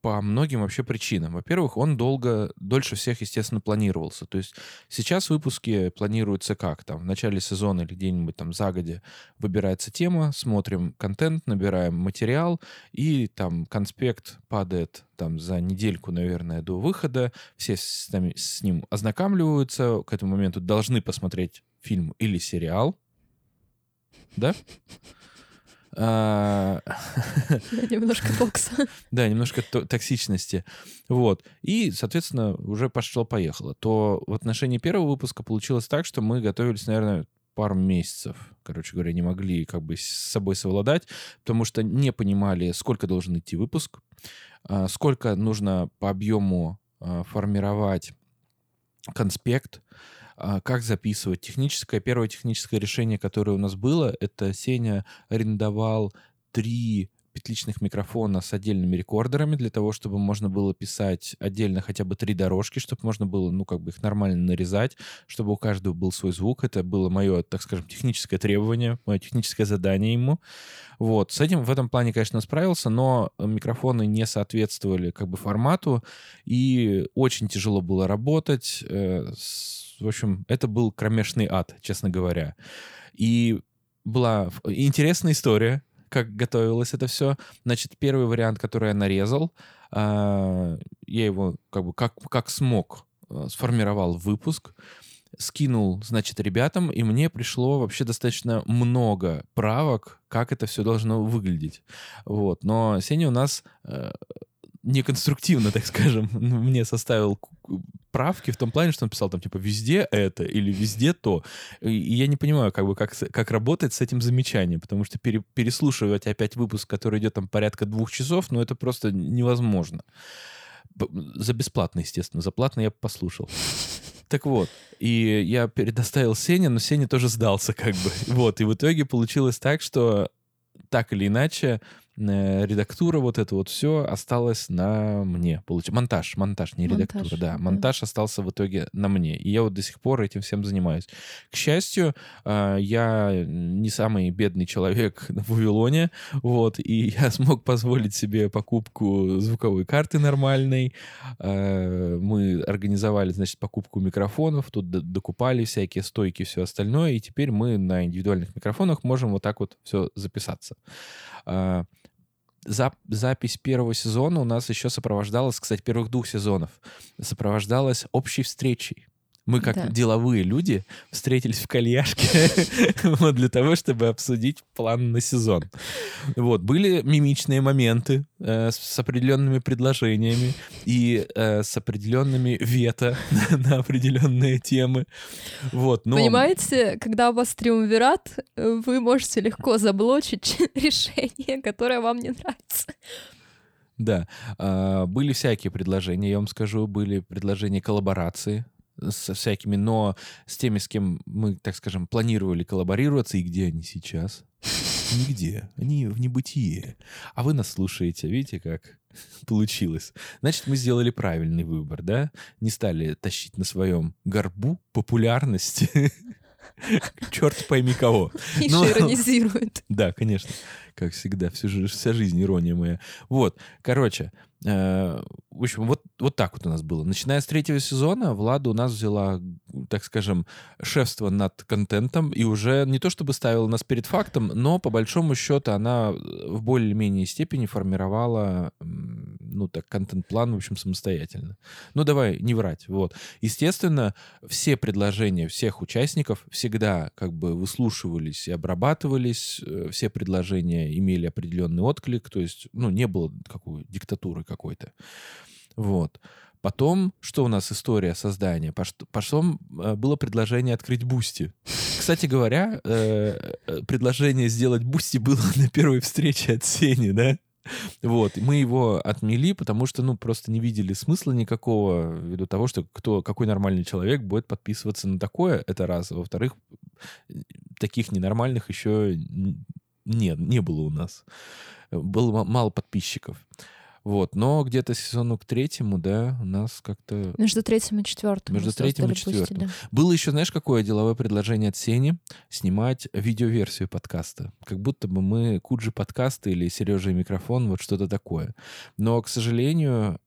по многим вообще причинам. Во-первых, он долго, дольше всех, естественно, планировался. То есть сейчас выпуски планируются как? Там в начале сезона или где-нибудь там загоди выбирается тема, смотрим контент, набираем материал, и там конспект падает там за недельку, наверное, до выхода. Все с, там, с ним ознакомливаются, к этому моменту должны посмотреть фильм или сериал. Да? А, <laughs> немножко бокса. <laughs> Да, немножко токсичности. Вот. И, соответственно, уже пошло-поехало. То в отношении первого выпуска получилось так, что мы готовились, наверное, пару месяцев, короче говоря, не могли как бы с собой совладать, потому что не понимали, сколько должен идти выпуск, а, сколько нужно по объему а, формировать конспект, как записывать. Техническое, первое техническое решение, которое у нас было, это Сеня арендовал три петличных микрофона с отдельными рекордерами для того, чтобы можно было писать отдельно хотя бы три дорожки, чтобы можно было, ну, как бы их нормально нарезать, чтобы у каждого был свой звук. Это было мое, так скажем, техническое требование, мое техническое задание ему. Вот. С этим в этом плане, конечно, справился, но микрофоны не соответствовали как бы формату, и очень тяжело было работать э, в общем, это был кромешный ад, честно говоря. И была интересная история, как готовилось это все. Значит, первый вариант, который я нарезал, а, я его как бы как, как смог а, сформировал выпуск, скинул, значит, ребятам, и мне пришло вообще достаточно много правок, как это все должно выглядеть. Вот. Но Сеня у нас э, неконструктивно, так скажем, <laughs> мне составил правки в том плане, что он писал там типа везде это или везде то. И я не понимаю, как бы как, как работать с этим замечанием, потому что пере, переслушивать опять выпуск, который идет там порядка двух часов, ну это просто невозможно. За бесплатно, естественно. За платно я послушал. Так вот, и я предоставил Сене, но Сеня тоже сдался как бы. Вот, и в итоге получилось так, что так или иначе редактура, вот это вот все осталось на мне. Получ... Монтаж, монтаж, не редактура, монтаж, да. Монтаж остался в итоге на мне. И я вот до сих пор этим всем занимаюсь. К счастью, а, я не самый бедный человек <laughs> в Вавилоне, вот, и я смог позволить себе покупку звуковой карты нормальной. А, мы организовали, значит, покупку микрофонов, тут докупали всякие стойки, все остальное, и теперь мы на индивидуальных микрофонах можем вот так вот все записаться. Зап запись первого сезона у нас еще сопровождалась, кстати, первых двух сезонов, сопровождалась общей встречей. Мы, как да. деловые люди, встретились в кальяшке <laughs> вот, для того, чтобы обсудить план на сезон. Вот. Были мимичные моменты э, с определенными предложениями и э, с определенными вето <laughs> на определенные темы. Вот. Но... Понимаете, когда у вас триумвират, вы можете легко заблочить <laughs> решение, которое вам не нравится. Да, а, были всякие предложения, я вам скажу, были предложения коллаборации, со всякими, но с теми, с кем мы, так скажем, планировали коллаборироваться, и где они сейчас? Нигде. Они в небытие. А вы нас слушаете. Видите, как <laughs> получилось? Значит, мы сделали правильный выбор, да? Не стали тащить на своем горбу популярности <laughs> черт пойми кого. Миша Но... иронизирует. <laughs> Да, конечно. Как всегда, всю, вся жизнь ирония моя. Вот, короче, Э, в общем, вот, вот так вот у нас было. Начиная с третьего сезона, Влада у нас взяла, так скажем, шефство над контентом и уже не то чтобы ставила нас перед фактом, но по большому счету она в более-менее степени формировала, ну так, контент-план, в общем, самостоятельно. Ну давай не врать, вот. Естественно, все предложения всех участников всегда как бы выслушивались и обрабатывались, э, все предложения имели определенный отклик, то есть, ну, не было какой диктатуры какой-то. Вот. Потом, что у нас история создания? Пошло, э, было предложение открыть Бусти. Кстати говоря, э, э, предложение сделать Бусти было <laughs> на первой встрече от Сени, да? Вот, мы его отмели, потому что, ну, просто не видели смысла никакого, ввиду того, что кто, какой нормальный человек будет подписываться на такое, это раз. Во-вторых, таких ненормальных еще нет, не было у нас. Было мало подписчиков. Вот, но где-то сезону к третьему, да, у нас как-то... Между третьим и четвертым. Между третьим и четвертым. Было еще, знаешь, какое деловое предложение от Сени? Снимать видеоверсию подкаста. Как будто бы мы Куджи подкасты или Сережа и микрофон, вот что-то такое. Но, к сожалению,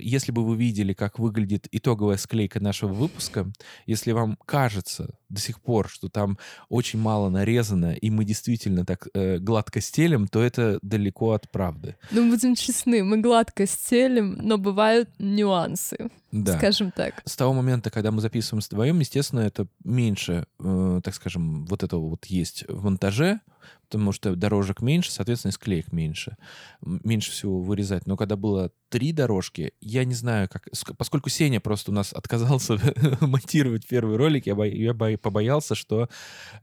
если бы вы видели, как выглядит итоговая склейка нашего выпуска, если вам кажется до сих пор, что там очень мало нарезано, и мы действительно так э, гладко стелим, то это далеко от правды. Ну, будем честны, мы гладко стелим, но бывают нюансы, да. скажем так. С того момента, когда мы записываем с вдвоем, естественно, это меньше, э, так скажем, вот этого вот есть в монтаже, потому что дорожек меньше, соответственно, склеек меньше. Меньше всего вырезать. Но когда было три дорожки, я не знаю, как... Поскольку Сеня просто у нас отказался <laughs> монтировать первый ролик, я, бо... я бо... побоялся, что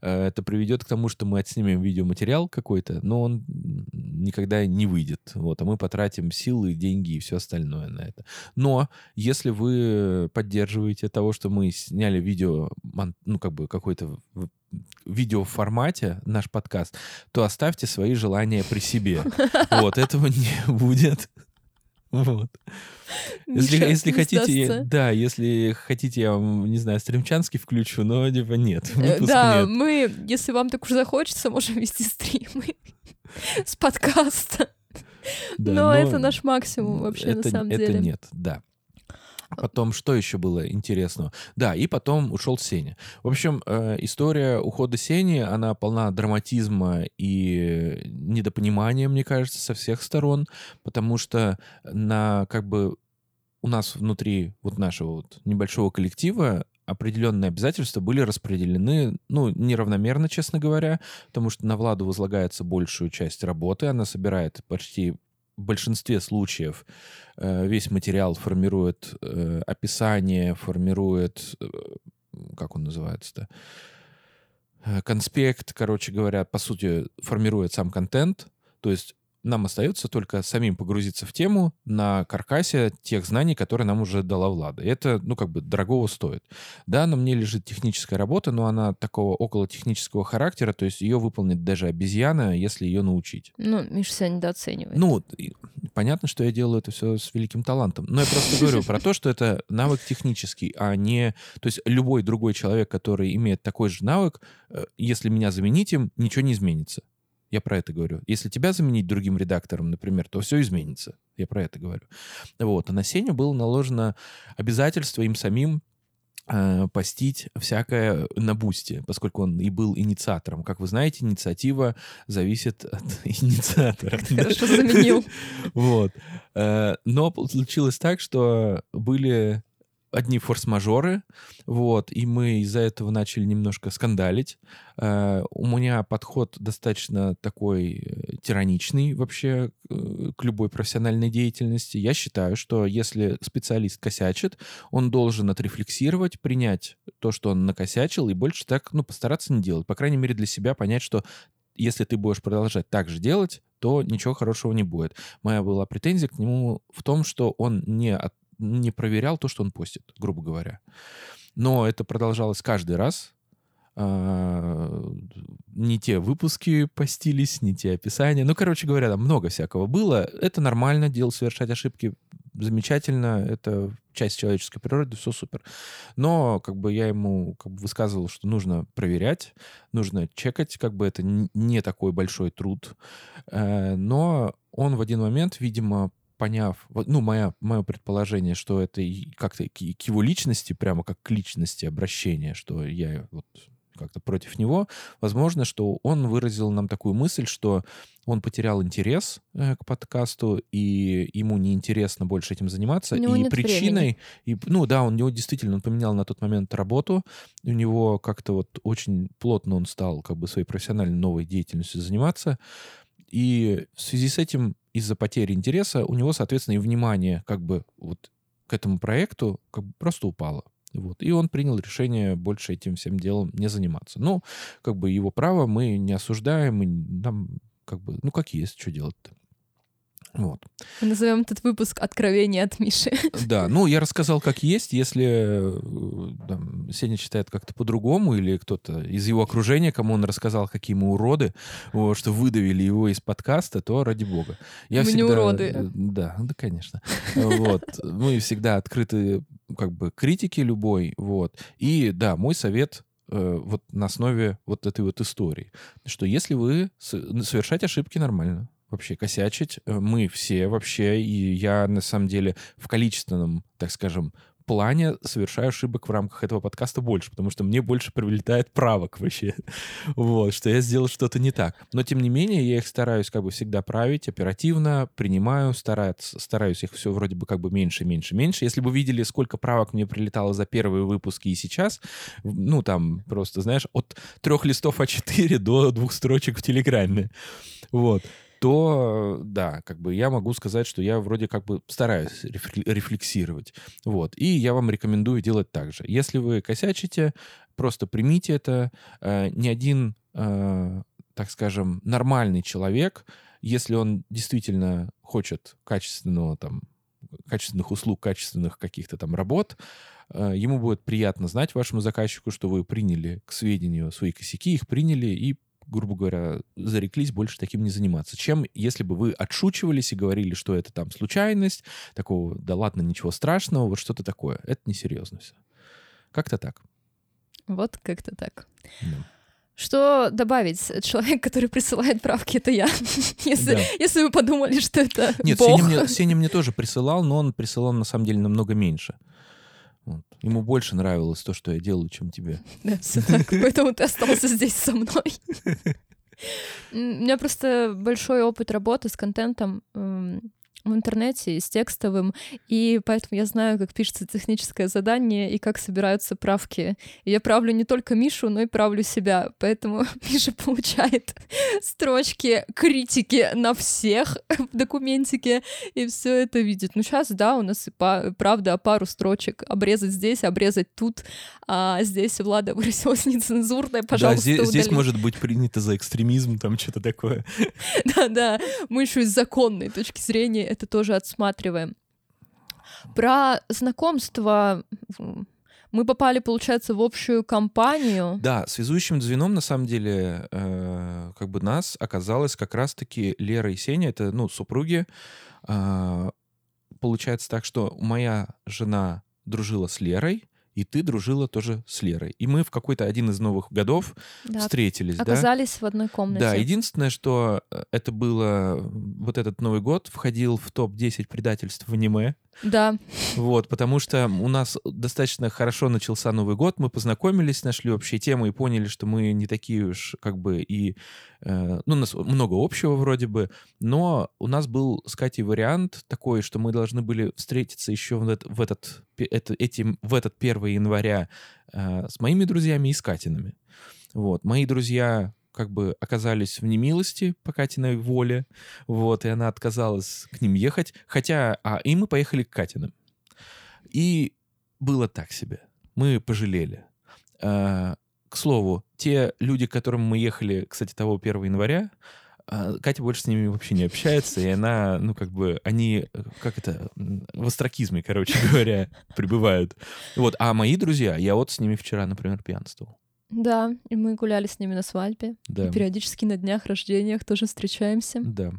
э, это приведет к тому, что мы отснимем видеоматериал какой-то, но он никогда не выйдет. Вот, а мы потратим силы, деньги и все остальное на это. Но если вы поддерживаете того, что мы сняли видео, ну, как бы какой-то видео формате наш подкаст, то оставьте свои желания при себе. Вот, этого не будет. Вот. Если, если хотите, сдастся. да, если хотите, я вам, не знаю, стримчанский включу, но типа нет. Э, да, нет. мы, если вам так уж захочется, можем вести стримы с подкаста. Да, но, но это наш максимум вообще это, на самом деле. Это нет, да. А потом, что еще было интересного? Да, и потом ушел Сеня. В общем, э, история ухода Сени, она полна драматизма и недопонимания, мне кажется, со всех сторон, потому что на как бы у нас внутри вот нашего вот небольшого коллектива определенные обязательства были распределены, ну, неравномерно, честно говоря, потому что на Владу возлагается большую часть работы, она собирает почти большинстве случаев э, весь материал формирует э, описание, формирует, э, как он называется-то, конспект, короче говоря, по сути, формирует сам контент. То есть нам остается только самим погрузиться в тему на каркасе тех знаний, которые нам уже дала Влада. И это, ну, как бы дорогого стоит. Да, на мне лежит техническая работа, но она такого около технического характера, то есть ее выполнит даже обезьяна, если ее научить. Ну, Миша себя недооценивает. Ну, понятно, что я делаю это все с великим талантом. Но я просто говорю про то, что это навык технический, а не... То есть любой другой человек, который имеет такой же навык, э, если меня заменить им, ничего не изменится. Я про это говорю. Если тебя заменить другим редактором, например, то все изменится. Я про это говорю. Вот. А на Сеню было наложено обязательство им самим э, постить всякое на бусте, поскольку он и был инициатором. Как вы знаете, инициатива зависит от <laughs> инициатора. <laughs> Хорошо заменил. <laughs> Вот. Э, но случилось так, что были одни форс-мажоры, вот, и мы из-за этого начали немножко скандалить. Uh, у меня подход достаточно такой э, тираничный вообще uh, к любой профессиональной деятельности. Я считаю, что если специалист косячит, он должен отрефлексировать, принять то, что он накосячил, и больше так, ну, постараться не делать. По крайней мере, для себя понять, что если ты будешь продолжать так же делать, то ничего хорошего не будет. Моя была претензия к нему в том, что он не от, не проверял то, что он постит, грубо говоря. Но это продолжалось каждый раз. А, не те выпуски постились, не те описания. Ну, короче говоря, там много всякого было. Это нормально, дело совершать ошибки замечательно, это часть человеческой природы, все супер. Но как бы я ему как бы высказывал, что нужно проверять, нужно чекать, как бы это не такой большой труд. Э, но он в один момент, видимо, поняв, ну, моя, мое предположение, что это как-то к его личности, прямо как к личности обращения, что я вот как-то против него, возможно, что он выразил нам такую мысль, что он потерял интерес э, к подкасту, и ему неинтересно больше этим заниматься. И причиной, и, ну да, он него действительно он поменял на тот момент работу, у него как-то вот очень плотно он стал как бы своей профессиональной новой деятельностью заниматься. И в связи с этим, из-за потери интереса, у него, соответственно, и внимание как бы вот к этому проекту как бы просто упало. Вот. И он принял решение больше этим всем делом не заниматься. Ну, как бы его право мы не осуждаем, мы, нам как бы, ну, как есть, что делать-то. Вот. Мы назовем этот выпуск «Откровение от Миши». <laughs> Да, ну, я рассказал, как есть. Если э, там, Сеня считает как-то по-другому, или кто-то из его окружения, кому он рассказал, какие мы уроды, вот, что выдавили его из подкаста, то ради бога. Я Мы не всегда, уроды. э, Да, да, конечно. Вот. Мы всегда открыты как бы критике любой. Вот. И да, мой совет э, вот на основе вот этой вот истории, что если вы совершать ошибки нормально, вообще косячить, э, мы все вообще, и я на самом деле в количественном, так скажем, плане совершаю ошибок в рамках этого подкаста больше, потому что мне больше прилетает правок вообще, <laughs> вот, что я сделал что-то не так. Но, тем не менее, я их стараюсь как бы всегда править оперативно, принимаю, стараюсь, стараюсь их все вроде бы как бы меньше, меньше, меньше. Если бы видели, сколько правок мне прилетало за первые выпуски и сейчас, ну, там просто, знаешь, от трех листов А4 <laughs> до двух строчек в Телеграме, вот, то, да, как бы я могу сказать, что я вроде как бы стараюсь рефле- рефлексировать. Вот. И я вам рекомендую делать так же. Если вы косячите, просто примите это. Э, Ни один, э, так скажем, нормальный человек, если он действительно хочет качественного там качественных услуг, качественных каких-то там работ, э, ему будет приятно знать вашему заказчику, что вы приняли к сведению свои косяки, их приняли и грубо говоря, зареклись больше таким не заниматься. Чем если бы вы отшучивались и говорили, что это там случайность, такого, да ладно, ничего страшного, вот что-то такое. Это несерьезно все. Как-то так. Вот как-то так. Да. Что добавить? Человек, который присылает правки, это я. <laughs> Если, Да. если вы подумали, что это Нет, Бог. Сеня мне, Сеня мне тоже присылал, но он присылал на самом деле намного меньше. Вот. Ему больше нравилось то, что я делаю, чем тебе. <laughs> Да, всё так. Поэтому ты остался здесь со мной. <laughs> У меня просто большой опыт работы с контентом м, в интернете и с текстовым, и поэтому я знаю, как пишется техническое задание и как собираются правки. И я правлю не только Мишу, но и правлю себя, поэтому <laughs> Миша получает строчки критики на всех в документике, и все это видит. Ну, сейчас, да, у нас и па- правда пару строчек. Обрезать здесь, обрезать тут, а здесь Влада выразилась нецензурно, пожалуйста, да, здесь, здесь удали. может быть принято за экстремизм, там что-то такое. <laughs> Да-да, мы еще и с законной точки зрения это тоже отсматриваем. Про знакомство мы попали, получается, в общую компанию. Да, связующим звеном, на самом деле, э, как бы нас оказалось как раз-таки Лера и Сеня, это, ну, супруги. А, получается так, что моя жена дружила с Лерой, и ты дружила тоже с Лерой. И мы в какой-то один из новых годов Да, встретились, да? оказались в одной комнате. Да, единственное, что э, это было... Вот этот Новый год входил в топ-10 предательств в аниме. Да, Вот, потому что у нас достаточно хорошо начался Новый год, мы познакомились, нашли общие темы и поняли, что мы не такие уж как бы и... э, ну, у нас много общего вроде бы, но у нас был с Катей вариант такой, что мы должны были встретиться еще в, этот- в этот, это, этим, в этот 1 января э, с моими друзьями и с Катиными. Вот, мои друзья как бы оказались в немилости по Катиной воле, вот, и она отказалась к ним ехать, хотя, а, и мы поехали к Катиным. И было так себе. Мы пожалели. А, к слову, те люди, к которым мы ехали, кстати, того 1 января, а, Катя больше с ними вообще не общается, и она, ну, как бы, они, как это, в астракизме, короче <laughs> говоря, пребывают. Вот, а мои друзья, я вот с ними вчера, например, пьянствовал. Да, и мы гуляли с ними на свадьбе. Да. И периодически на днях рождениях тоже встречаемся. Да.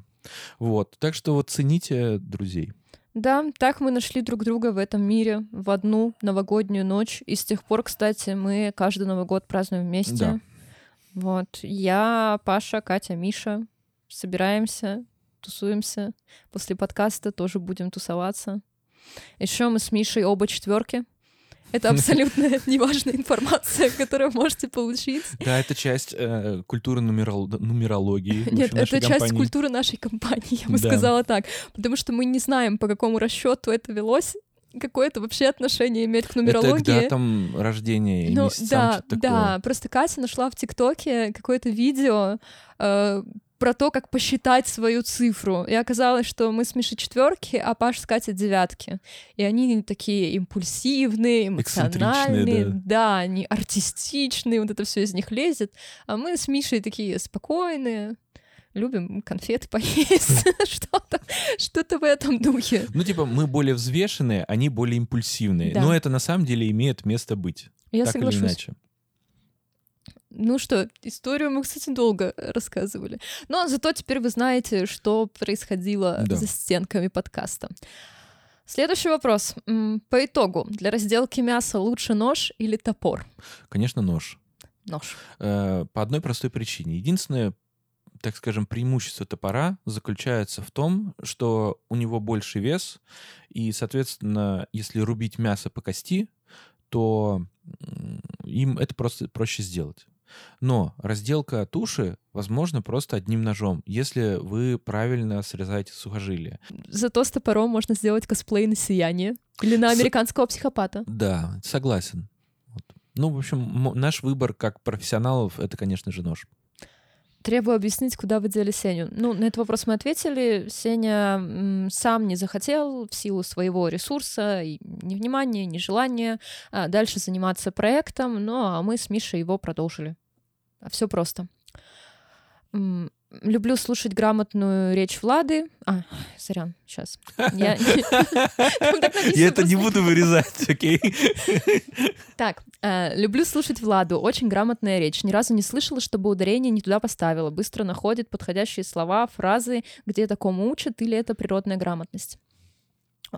Вот. Так что вот цените друзей. Да, так мы нашли друг друга в этом мире в одну новогоднюю ночь. И с тех пор, кстати, мы каждый Новый год празднуем вместе. Да. Вот. Я, Паша, Катя, Миша собираемся, тусуемся. После подкаста тоже будем тусоваться. Еще мы с Мишей оба четверки. Это абсолютно <laughs> неважная информация, которую можете получить. Да, это часть э, культуры нумерол- нумерологии. Нет, общем, это часть компании. культуры нашей компании, я бы Да. сказала так. Потому что мы не знаем, по какому расчету это велось, какое это вообще отношение имеет к Это нумерологии. к датам рождения и Ну месяцам, да, что-то да, такое. просто Катя нашла в ТикТоке какое-то видео э, про то, как посчитать свою цифру. И оказалось, что мы с Мишей четверки, а Паш с Катей девятки. И они такие импульсивные, эмоциональные, Эксцентричные, да. они артистичные, вот это все из них лезет. А мы с Мишей такие спокойные, любим конфеты поесть, <laughs> <laughs> что-то, Что-то в этом духе. Ну, типа, мы более взвешенные, они более импульсивные. Да. Но это на самом деле имеет место быть. Я так соглашусь. или иначе. Ну что, историю мы, кстати, долго рассказывали. Но зато теперь вы знаете, что происходило Да. за стенками подкаста. Следующий вопрос. По итогу, для разделки мяса лучше нож или топор? Конечно, нож. Нож. Э, По одной простой причине. Единственное, так скажем, преимущество топора заключается в том, что у него больше вес, и, соответственно, если рубить мясо по кости, то им это просто проще сделать. Но разделка туши возможно просто одним ножом, если вы правильно срезаете сухожилие. Зато с топором можно сделать косплей на сияние. Или на С- американского психопата. Да, согласен. Вот. Ну, в общем, наш выбор как профессионалов — это, конечно же, нож. Требую объяснить, куда вы дели Сеню. Ну, на этот вопрос мы ответили. Сеня сам не захотел в силу своего ресурса, и ни внимания, ни желания а, дальше заниматься проектом, ну, а мы с Мишей его продолжили. Все просто. Люблю слушать грамотную речь Влады. А, сорян, сейчас. <laughs> Я... Это не буду вырезать, окей? Так, э, люблю слушать Владу. Очень грамотная речь. Ни разу не слышала, чтобы ударение не туда поставила. Быстро находит подходящие слова, фразы, где такому учат, или это природная грамотность.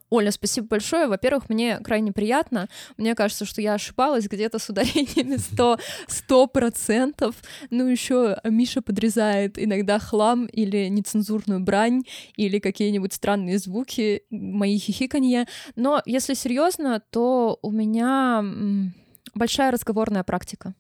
Оля, спасибо большое. Во-первых, мне крайне приятно. Мне кажется, что я ошибалась где-то с ударениями <laughs> 100, 100%. Ну, еще Миша подрезает иногда хлам или нецензурную брань, или какие-нибудь странные звуки, мои хихиканья. Но если серьезно, то у меня большая разговорная практика.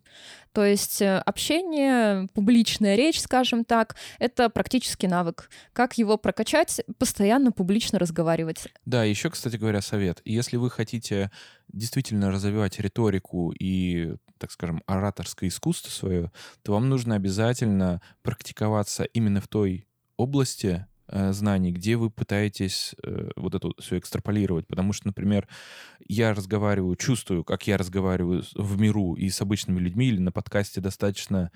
То есть э, общение, публичная речь, скажем так, это практический навык. Как его прокачать? Постоянно публично разговаривать. Да, еще, кстати говоря, совет. Если вы хотите действительно развивать риторику и, так скажем, ораторское искусство свое, то вам нужно обязательно практиковаться именно в той области знаний, где вы пытаетесь э, вот это все экстраполировать. Потому что, например, я разговариваю, чувствую, как я разговариваю в миру и с обычными людьми или на подкасте достаточно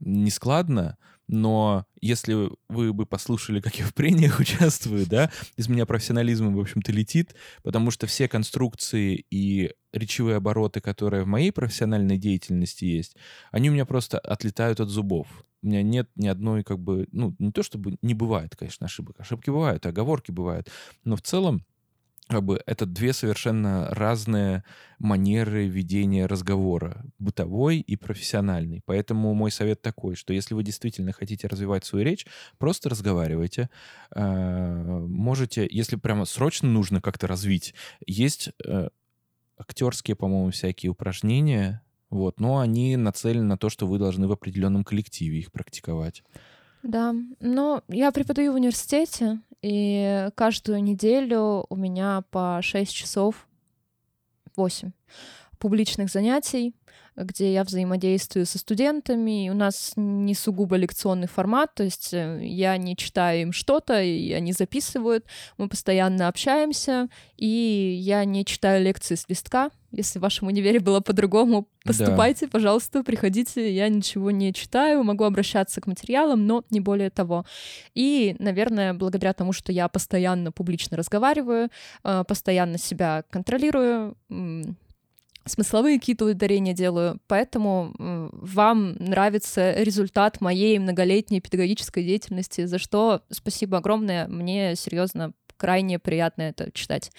нескладно, но если вы бы послушали, как я в прениях <laughs> участвую, да, из меня профессионализм, в общем-то, летит, потому что все конструкции и речевые обороты, которые в моей профессиональной деятельности есть, они у меня просто отлетают от зубов. У меня нет ни одной, как бы, ну, не то чтобы не бывает, конечно, ошибок. Ошибки бывают, оговорки бывают, но в целом как бы это две совершенно разные манеры ведения разговора, бытовой и профессиональный. Поэтому мой совет такой, что если вы действительно хотите развивать свою речь, просто разговаривайте. Э, Можете, если прямо срочно нужно как-то развить, есть э, актерские, по-моему, всякие упражнения, вот, но они нацелены на то, что вы должны в определенном коллективе их практиковать. Да, но я преподаю в университете, и каждую неделю у меня по 6 часов, 8 публичных занятий, где я взаимодействую со студентами. У нас не сугубо лекционный формат, то есть э, я не читаю им что-то, и они записывают, мы постоянно общаемся, и я не читаю лекции с листка. Если в вашем универе было по-другому, Да. поступайте, пожалуйста, приходите. Я ничего не читаю, могу обращаться к материалам, но не более того. И, наверное, благодаря тому, что я постоянно публично разговариваю, э, постоянно себя контролирую, смысловые какие-то ударения делаю, поэтому м, вам нравится результат моей многолетней педагогической деятельности, за что спасибо огромное, мне серьезно крайне приятно это читать.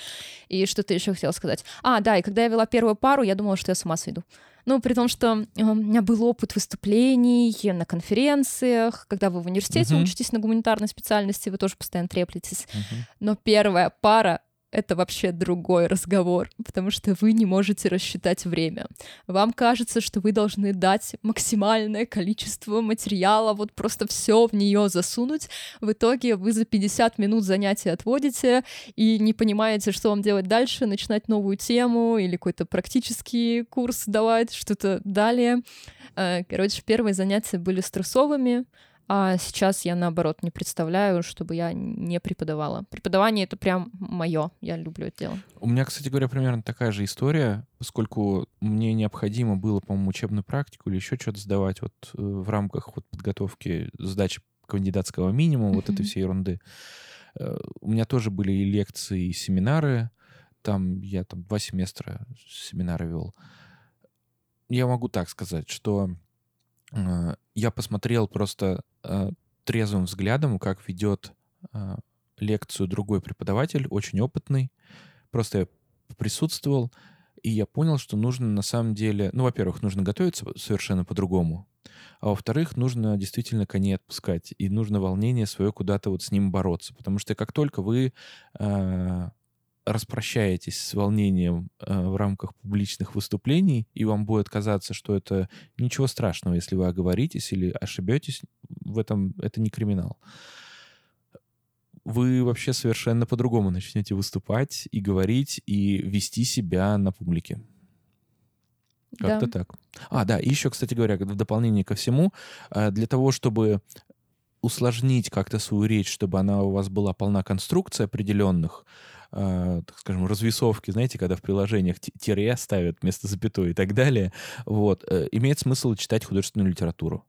И что-то еще хотела сказать. А, да, и когда я вела первую пару, я думала, что я с ума сойду. Ну, при том, что э, у меня был опыт выступлений на конференциях, когда вы в университете Мгм. учитесь на гуманитарной специальности, вы тоже постоянно треплетесь. Мгм. Но первая пара это вообще другой разговор, потому что вы не можете рассчитать время. Вам кажется, что вы должны дать максимальное количество материала, вот просто все в нее засунуть. В итоге вы за 50 минут занятия отводите и не понимаете, что вам делать дальше, начинать новую тему или какой-то практический курс давать, что-то далее. Э, Короче, первые занятия были стрессовыми, а сейчас я, наоборот, не представляю, чтобы я не преподавала. Преподавание — это прям мое. Я люблю это дело. У меня, кстати говоря, примерно такая же история, поскольку мне необходимо было, по-моему, учебную практику или еще что-то сдавать вот э, в рамках вот подготовки сдачи кандидатского минимума, вот этой всей ерунды. Э, у меня тоже были и лекции, и семинары. Там я там два семестра семинары вел. Я могу так сказать, что э, я посмотрел просто э, трезвым взглядом, как ведет э, лекцию другой преподаватель, очень опытный. Просто я присутствовал, и я понял, что нужно на самом деле, ну, во-первых, нужно готовиться совершенно по-другому, а во-вторых, нужно действительно коней отпускать, и нужно волнение свое куда-то вот с ним бороться, потому что как только вы э, распрощаетесь с волнением э, в рамках публичных выступлений, и вам будет казаться, что это ничего страшного, если вы оговоритесь или ошибетесь, в этом это не криминал вы вообще совершенно по-другому начнете выступать и говорить, и вести себя на публике. Как-то да. так. А, да, и еще, кстати говоря, в дополнение ко всему, э, для того, чтобы усложнить как-то свою речь, чтобы она у вас была полна конструкций определенных, э, так скажем, развесовки, знаете, когда в приложениях тире ставят вместо запятой и так далее, вот, э, имеет смысл читать художественную литературу.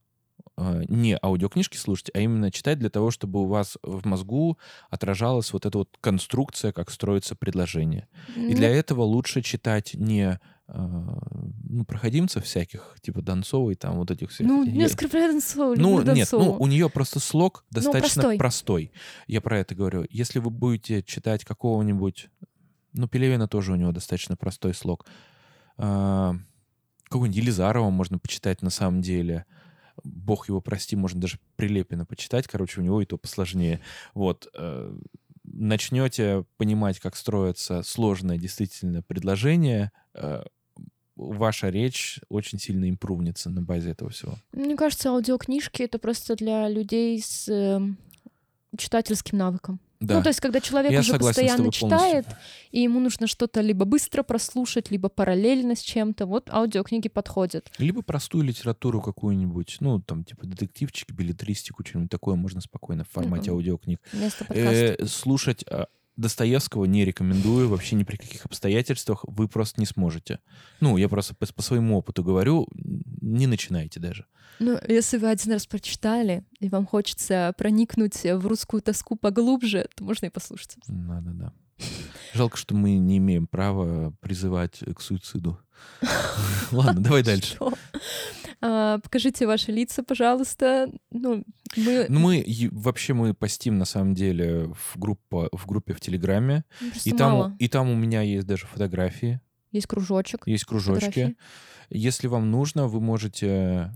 А, не аудиокнижки слушать, а именно читать для того, чтобы у вас в мозгу отражалась вот эта вот конструкция, как строится предложение. Mm-hmm. И для этого лучше читать не а, ну, проходимцев всяких, типа Донцовой, там вот этих всех. Ну, не оскорбляю Донцову, Ну, нет, ну, у нее просто слог ну, достаточно ну, простой. простой. Я про это говорю. Если вы будете читать какого-нибудь... Ну, Пелевина тоже у него достаточно простой слог. А, какого-нибудь Елизарова можно почитать на самом деле. Бог его прости, можно даже Прилепина почитать, короче, у него и то посложнее. Вот. Э, начнете понимать, как строится сложное действительно предложение, э, ваша речь очень сильно импрувнится на базе этого всего. Мне кажется, аудиокнижки — это просто для людей с э, читательским навыком. Да. Ну, то есть, когда человек Я уже постоянно читает, и ему нужно что-то либо быстро прослушать, либо параллельно с чем-то, вот аудиокниги подходят. Либо простую литературу какую-нибудь, ну, там, типа детективчики, билетристику, что-нибудь такое можно спокойно в формате mm-hmm. аудиокниг. Вместо подкаста. Э, слушать а, Достоевского не рекомендую вообще ни при каких обстоятельствах. Вы просто не сможете. Ну, я просто по, по своему опыту говорю, не начинайте даже. Ну, если вы один раз прочитали, и вам хочется проникнуть в русскую тоску поглубже, то можно и послушать. Надо, да. Жалко, что мы не имеем права призывать к суициду. <laughs> Ладно, давай дальше. А, покажите ваши лица, пожалуйста. Ну, мы... Ну, мы вообще мы постим на самом деле в, группа, в группе в Телеграме. и там, и там у меня есть даже фотографии. Есть кружочек. Есть кружочки. Фотографии. Если вам нужно, вы можете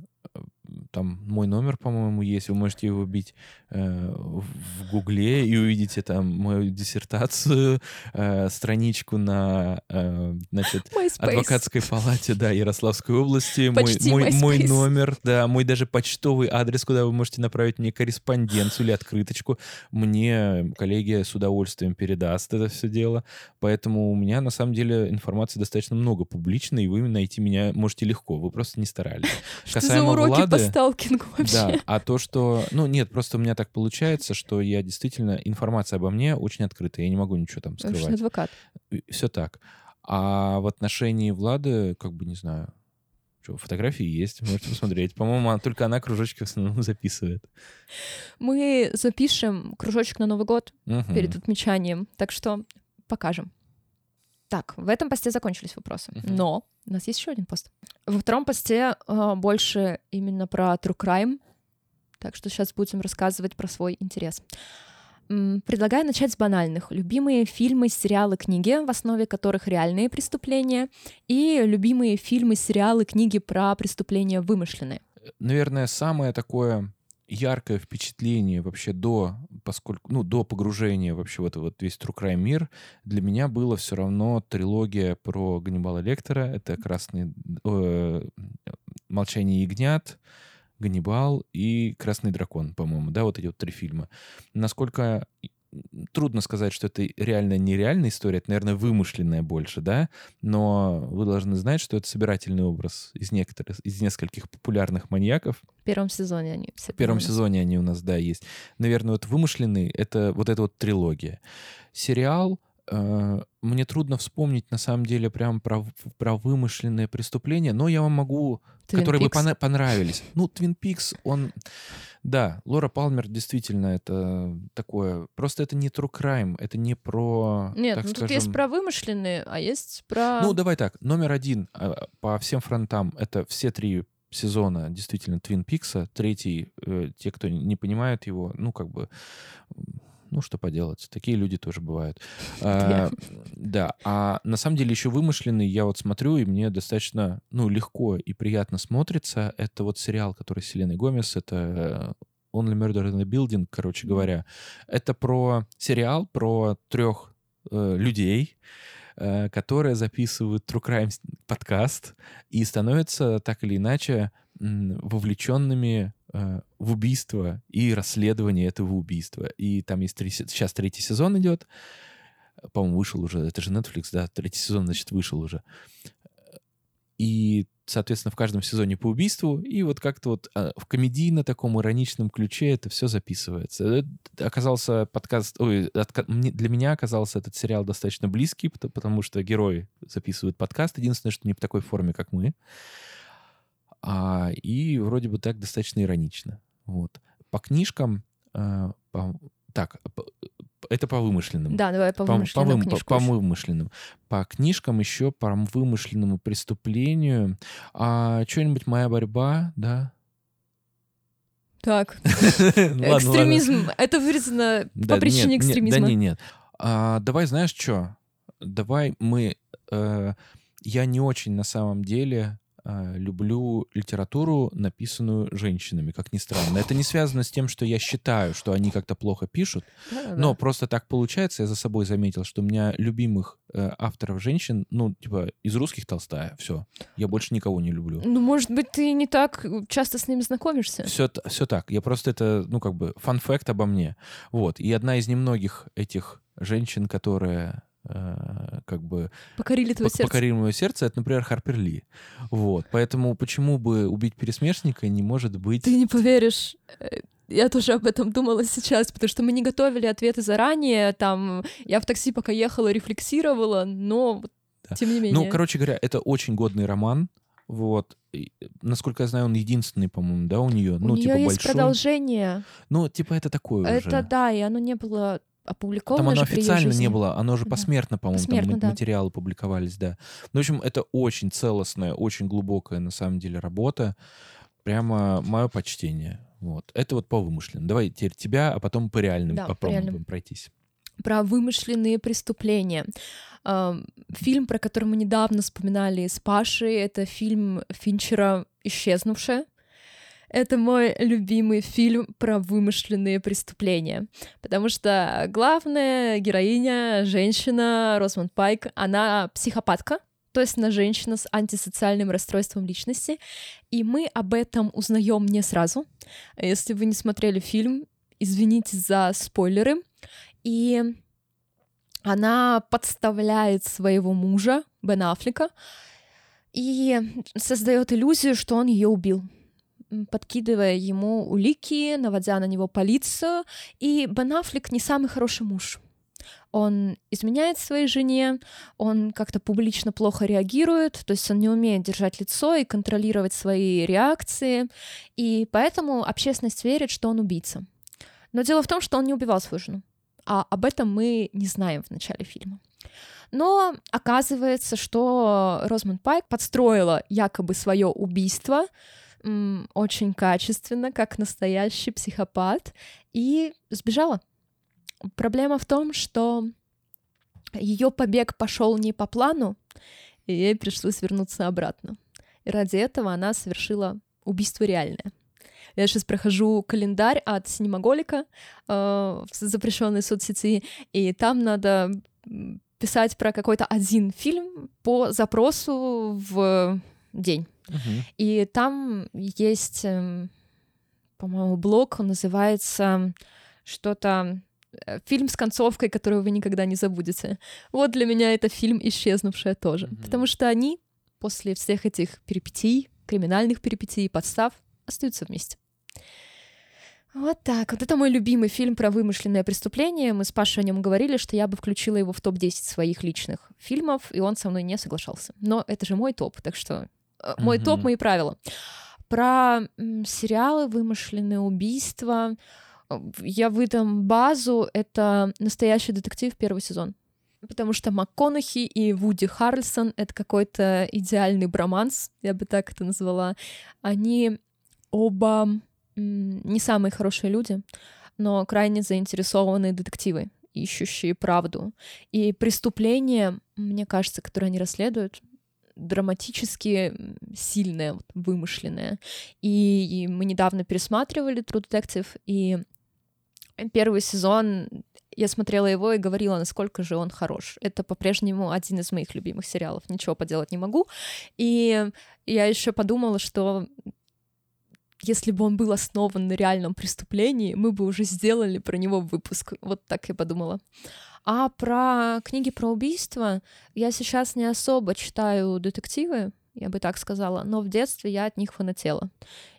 там мой номер, по-моему, есть, вы можете его бить э, в Гугле и увидите там мою диссертацию, э, страничку на э, значит, адвокатской палате да, Ярославской области, мой, мой, мой номер, да, мой даже почтовый адрес, куда вы можете направить мне корреспонденцию или открыточку. Мне коллеги с удовольствием передаст это все дело. Поэтому у меня на самом деле информации достаточно много публичной, и вы найти меня можете легко, вы просто не старались. <laughs> Что Касаемо за уроки Влады, по сталкингу вообще? Да, а то, что... Ну, нет, просто у меня так получается, что я действительно... Информация обо мне очень открытая, я не могу ничего там скрывать. Очень адвокат. Все так. А в отношении Влады, как бы, не знаю, что, фотографии есть, можете посмотреть. По-моему, только она кружочки в основном записывает. Мы запишем кружочек на Новый год угу. перед отмечанием, так что покажем. Так, в этом посте закончились вопросы. Uh-huh. Но у нас есть еще один пост. Во втором посте э, больше именно про true crime. Так что сейчас будем рассказывать про свой интерес. Предлагаю начать с банальных. Любимые фильмы, сериалы, книги, в основе которых реальные преступления, и любимые фильмы, сериалы, книги про преступления вымышленные. Наверное, самое такое яркое впечатление вообще до, поскольку, ну, до погружения вообще в этот вот весь True Crime мир для меня было все равно трилогия про Ганнибала Лектора. Это «Красный... Э, «Молчание ягнят», Ганнибал и Красный дракон, по-моему, да, вот эти вот три фильма. Насколько трудно сказать, что это реально нереальная история, это, наверное, вымышленная больше, да, но вы должны знать, что это собирательный образ из некоторых, из нескольких популярных маньяков. В первом сезоне они все. В первом сезоне они у нас, да, есть. Наверное, вот вымышленный — это вот эта вот трилогия. Сериал э, мне трудно вспомнить, на самом деле, прям про, про вымышленные преступления, но я вам могу, Twin которые Peaks. бы понравились. Ну, Твин Пикс, он Да, Лора Палмер действительно это такое... Просто это не true crime, это не про... Нет, ну скажем... тут есть про вымышленные, а есть про... Ну, давай так. Номер один а, по всем фронтам — это все три сезона действительно Твин Пикса. Третий, э, те, кто не понимают его, ну, как бы ну, что поделать, такие люди тоже бывают. <laughs> А, да, а на самом деле еще вымышленный, я вот смотрю, и мне достаточно, ну, легко и приятно смотрится. Это вот сериал, который с Селеной Гомес, это Only Murder in the Building, короче говоря. Это про сериал про трех э, людей, э, которые записывают True Crime подкаст и становятся так или иначе вовлеченными э, в убийство и расследование этого убийства. И там есть три, сейчас третий сезон идет. По-моему, вышел уже. Это же Netflix, да? Третий сезон, значит, вышел уже. И, соответственно, в каждом сезоне по убийству. И вот как-то вот а, в комедийно таком ироничном ключе это все записывается. Это оказался подкаст... Ой, для меня оказался этот сериал достаточно близкий, потому что герои записывают подкаст. Единственное, что не в такой форме, как мы. А, и вроде бы так достаточно иронично. Вот. По книжкам... А, по, так, это по вымышленным. Да, давай по вымышленным. По, по, по, по вымышленным. По книжкам еще по вымышленному преступлению. А что-нибудь «Моя борьба», да? Так. <laughs> Экстремизм. Это вырезано по причине экстремизма. Да, нет, нет. А, давай, знаешь что? Давай мы... Э, я не очень на самом деле люблю литературу, написанную женщинами, как ни странно. Это не связано с тем, что я считаю, что они как-то плохо пишут, да, но просто так получается. Я за собой заметил, что у меня любимых э, авторов женщин, ну, типа, из русских Толстая, все. Я больше никого не люблю. Ну, может быть, ты не так часто с ними знакомишься? Все, все так. Я просто это, ну, как бы, фан-факт обо мне. Вот. И одна из немногих этих женщин, которая как бы... Покорили твое сердце. Покорили мое сердце, это, например, Харпер Ли. Вот. Поэтому почему бы убить пересмешника не может быть... Ты не поверишь. Э, я тоже об этом думала сейчас, потому что мы не готовили ответы заранее. Там я в такси пока ехала, рефлексировала, но да. тем не менее. Ну, короче говоря, это очень годный роман. Вот. И, насколько я знаю, он единственный, по-моему, да, у нее. У ну, нее типа есть большой. продолжение. Ну, типа это такое это, уже. Это да, и оно не было опубликовано Там оно же официально не было, оно же посмертно, да. по-моему, посмертно, там да. материалы публиковались, да. Ну, в общем, это очень целостная, очень глубокая, на самом деле, работа. Прямо мое почтение. Вот. Это вот по вымышленным. Давай теперь тебя, а потом по реальным да, попробуем реальным. пройтись. Про вымышленные преступления. Фильм, про который мы недавно вспоминали с Пашей, это фильм Финчера «Исчезнувшая». Это мой любимый фильм про вымышленные преступления, потому что главная героиня, женщина Розмонд Пайк, она психопатка, то есть она женщина с антисоциальным расстройством личности, и мы об этом узнаем не сразу. Если вы не смотрели фильм, извините за спойлеры. И она подставляет своего мужа, Бен Аффлека, и создает иллюзию, что он ее убил подкидывая ему улики, наводя на него полицию. И Бен Аффлек не самый хороший муж. Он изменяет своей жене, он как-то публично плохо реагирует, то есть он не умеет держать лицо и контролировать свои реакции, и поэтому общественность верит, что он убийца. Но дело в том, что он не убивал свою жену, а об этом мы не знаем в начале фильма. Но оказывается, что Розмонд Пайк подстроила якобы свое убийство очень качественно, как настоящий психопат, и сбежала. Проблема в том, что ее побег пошел не по плану, и ей пришлось вернуться обратно. И ради этого она совершила убийство реальное. Я сейчас прохожу календарь от Синемаголика э, в запрещенной соцсети, и там надо писать про какой-то один фильм по запросу в день. И там есть, эм, по-моему, блог, он называется что-то э, фильм с концовкой, которую вы никогда не забудете. Вот для меня это фильм «Исчезнувшая» тоже. Mm-hmm. Потому что они после всех этих перипетий, криминальных перипетий, подстав, остаются вместе. Вот так. Вот это мой любимый фильм про вымышленное преступление. Мы с Пашей о нем говорили, что я бы включила его в топ-10 своих личных фильмов, и он со мной не соглашался. Но это же мой топ, так что мой mm-hmm. топ, мои правила. про сериалы, вымышленные убийства. Я выдам базу. Это «Настоящий детектив» первый сезон. Потому что МакКонахи и Вуди Харрельсон — это какой-то идеальный броманс, я бы так это назвала. Они оба не самые хорошие люди, но крайне заинтересованные детективы, ищущие правду. И преступления, мне кажется, которые они расследуют, драматически сильное, вот, вымышленное. И, мы недавно пересматривали True Detective, и первый сезон я смотрела его и говорила, насколько же он хорош. Это по-прежнему один из моих любимых сериалов. Ничего поделать не могу. И я еще подумала, что если бы он был основан на реальном преступлении, мы бы уже сделали про него выпуск. Вот так я подумала. А про книги про убийство я сейчас не особо читаю детективы, я бы так сказала, но в детстве я от них фанатела.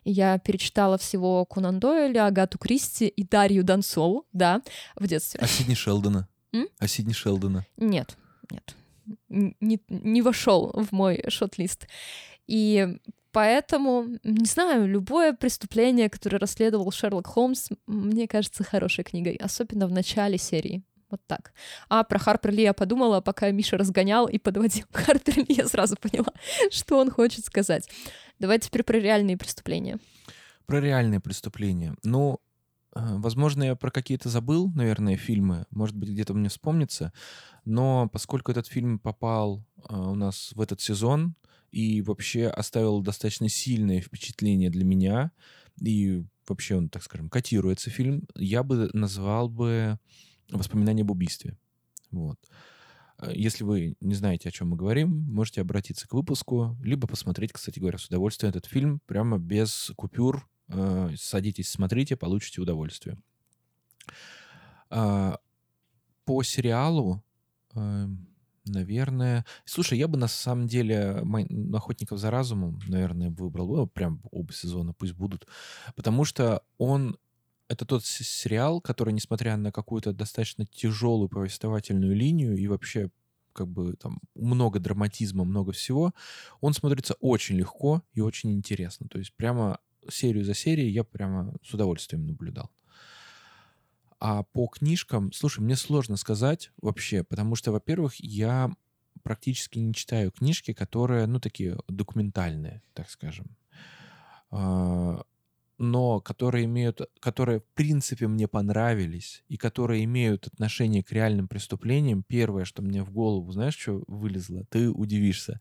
Я перечитала всего Кунан Дойля, Агату Кристи и Дарью Донцову, да, в детстве. А Сидни Шелдона? М? А Сидни Шелдона? Нет, нет. Не, не вошел в мой шот-лист. И Поэтому, не знаю, любое преступление, которое расследовал Шерлок Холмс, мне кажется хорошей книгой, особенно в начале серии. Вот так. А про Харпер Ли я подумала, пока Миша разгонял и подводил <laughs> Харпер Ли, я сразу поняла, что он хочет сказать. Давайте теперь про реальные преступления. Про реальные преступления. Ну, э, возможно, я про какие-то забыл, наверное, фильмы. Может быть, где-то мне вспомнится. Но поскольку этот фильм попал э, у нас в этот сезон и вообще оставил достаточно сильное впечатление для меня, и вообще он, так скажем, котируется фильм, я бы назвал бы воспоминания об убийстве. Вот. Э, если вы не знаете, о чем мы говорим, можете обратиться к выпуску, либо посмотреть, кстати говоря, с удовольствием этот фильм прямо без купюр. Э, садитесь, смотрите, получите удовольствие. А, по сериалу, э, наверное... Слушай, я бы на самом деле «Охотников за разумом», наверное, выбрал. Прям оба сезона пусть будут. Потому что он это тот сериал, который, несмотря на какую-то достаточно тяжелую повествовательную линию и вообще как бы там много драматизма, много всего, он смотрится очень легко и очень интересно. То есть прямо серию за серией я прямо с удовольствием наблюдал. А по книжкам, слушай, мне сложно сказать вообще, потому что, во-первых, я практически не читаю книжки, которые, ну, такие документальные, так скажем. Но которые имеют, которые в принципе мне понравились и которые имеют отношение к реальным преступлениям, первое, что мне в голову, знаешь, что вылезло? Ты удивишься.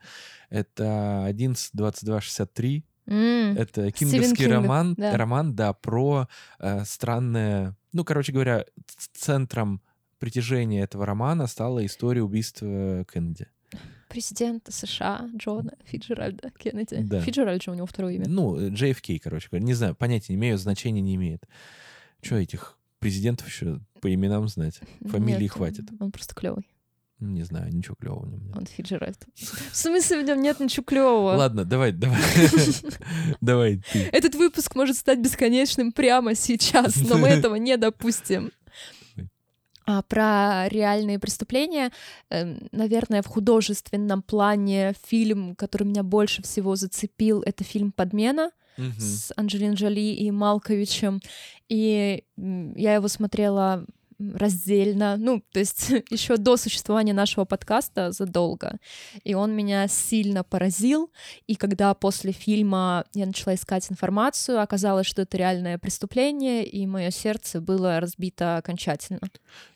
Это 11.22.63. Mm, это кинговский роман, да. роман, да, про э, странное... Ну, короче говоря, центром притяжения этого романа стала история убийства Кеннеди президента США Джона Фиджеральда Кеннеди. Да. Фиджеральд же у него второе имя. Ну, JFK, короче говоря. Не знаю, понятия не имею, значения не имеет. Что этих президентов еще по именам знать? Фамилии нет, хватит. Он, просто клевый. Не знаю, ничего клевого в нем нет. Он Фиджеральд. В смысле в нем нет ничего клевого? Ладно, давай, давай. <laughs> Давай ты. Этот выпуск может стать бесконечным прямо сейчас, но мы этого не допустим. А, про реальные преступления, эм, наверное, в художественном плане фильм, который меня больше всего зацепил, это фильм «Подмена» mm-hmm. с Анджелиной Джоли и Малковичем. И я его смотрела раздельно, ну, то есть <laughs> еще до существования нашего подкаста задолго. И он меня сильно поразил. И когда после фильма я начала искать информацию, оказалось, что это реальное преступление, и мое сердце было разбито окончательно.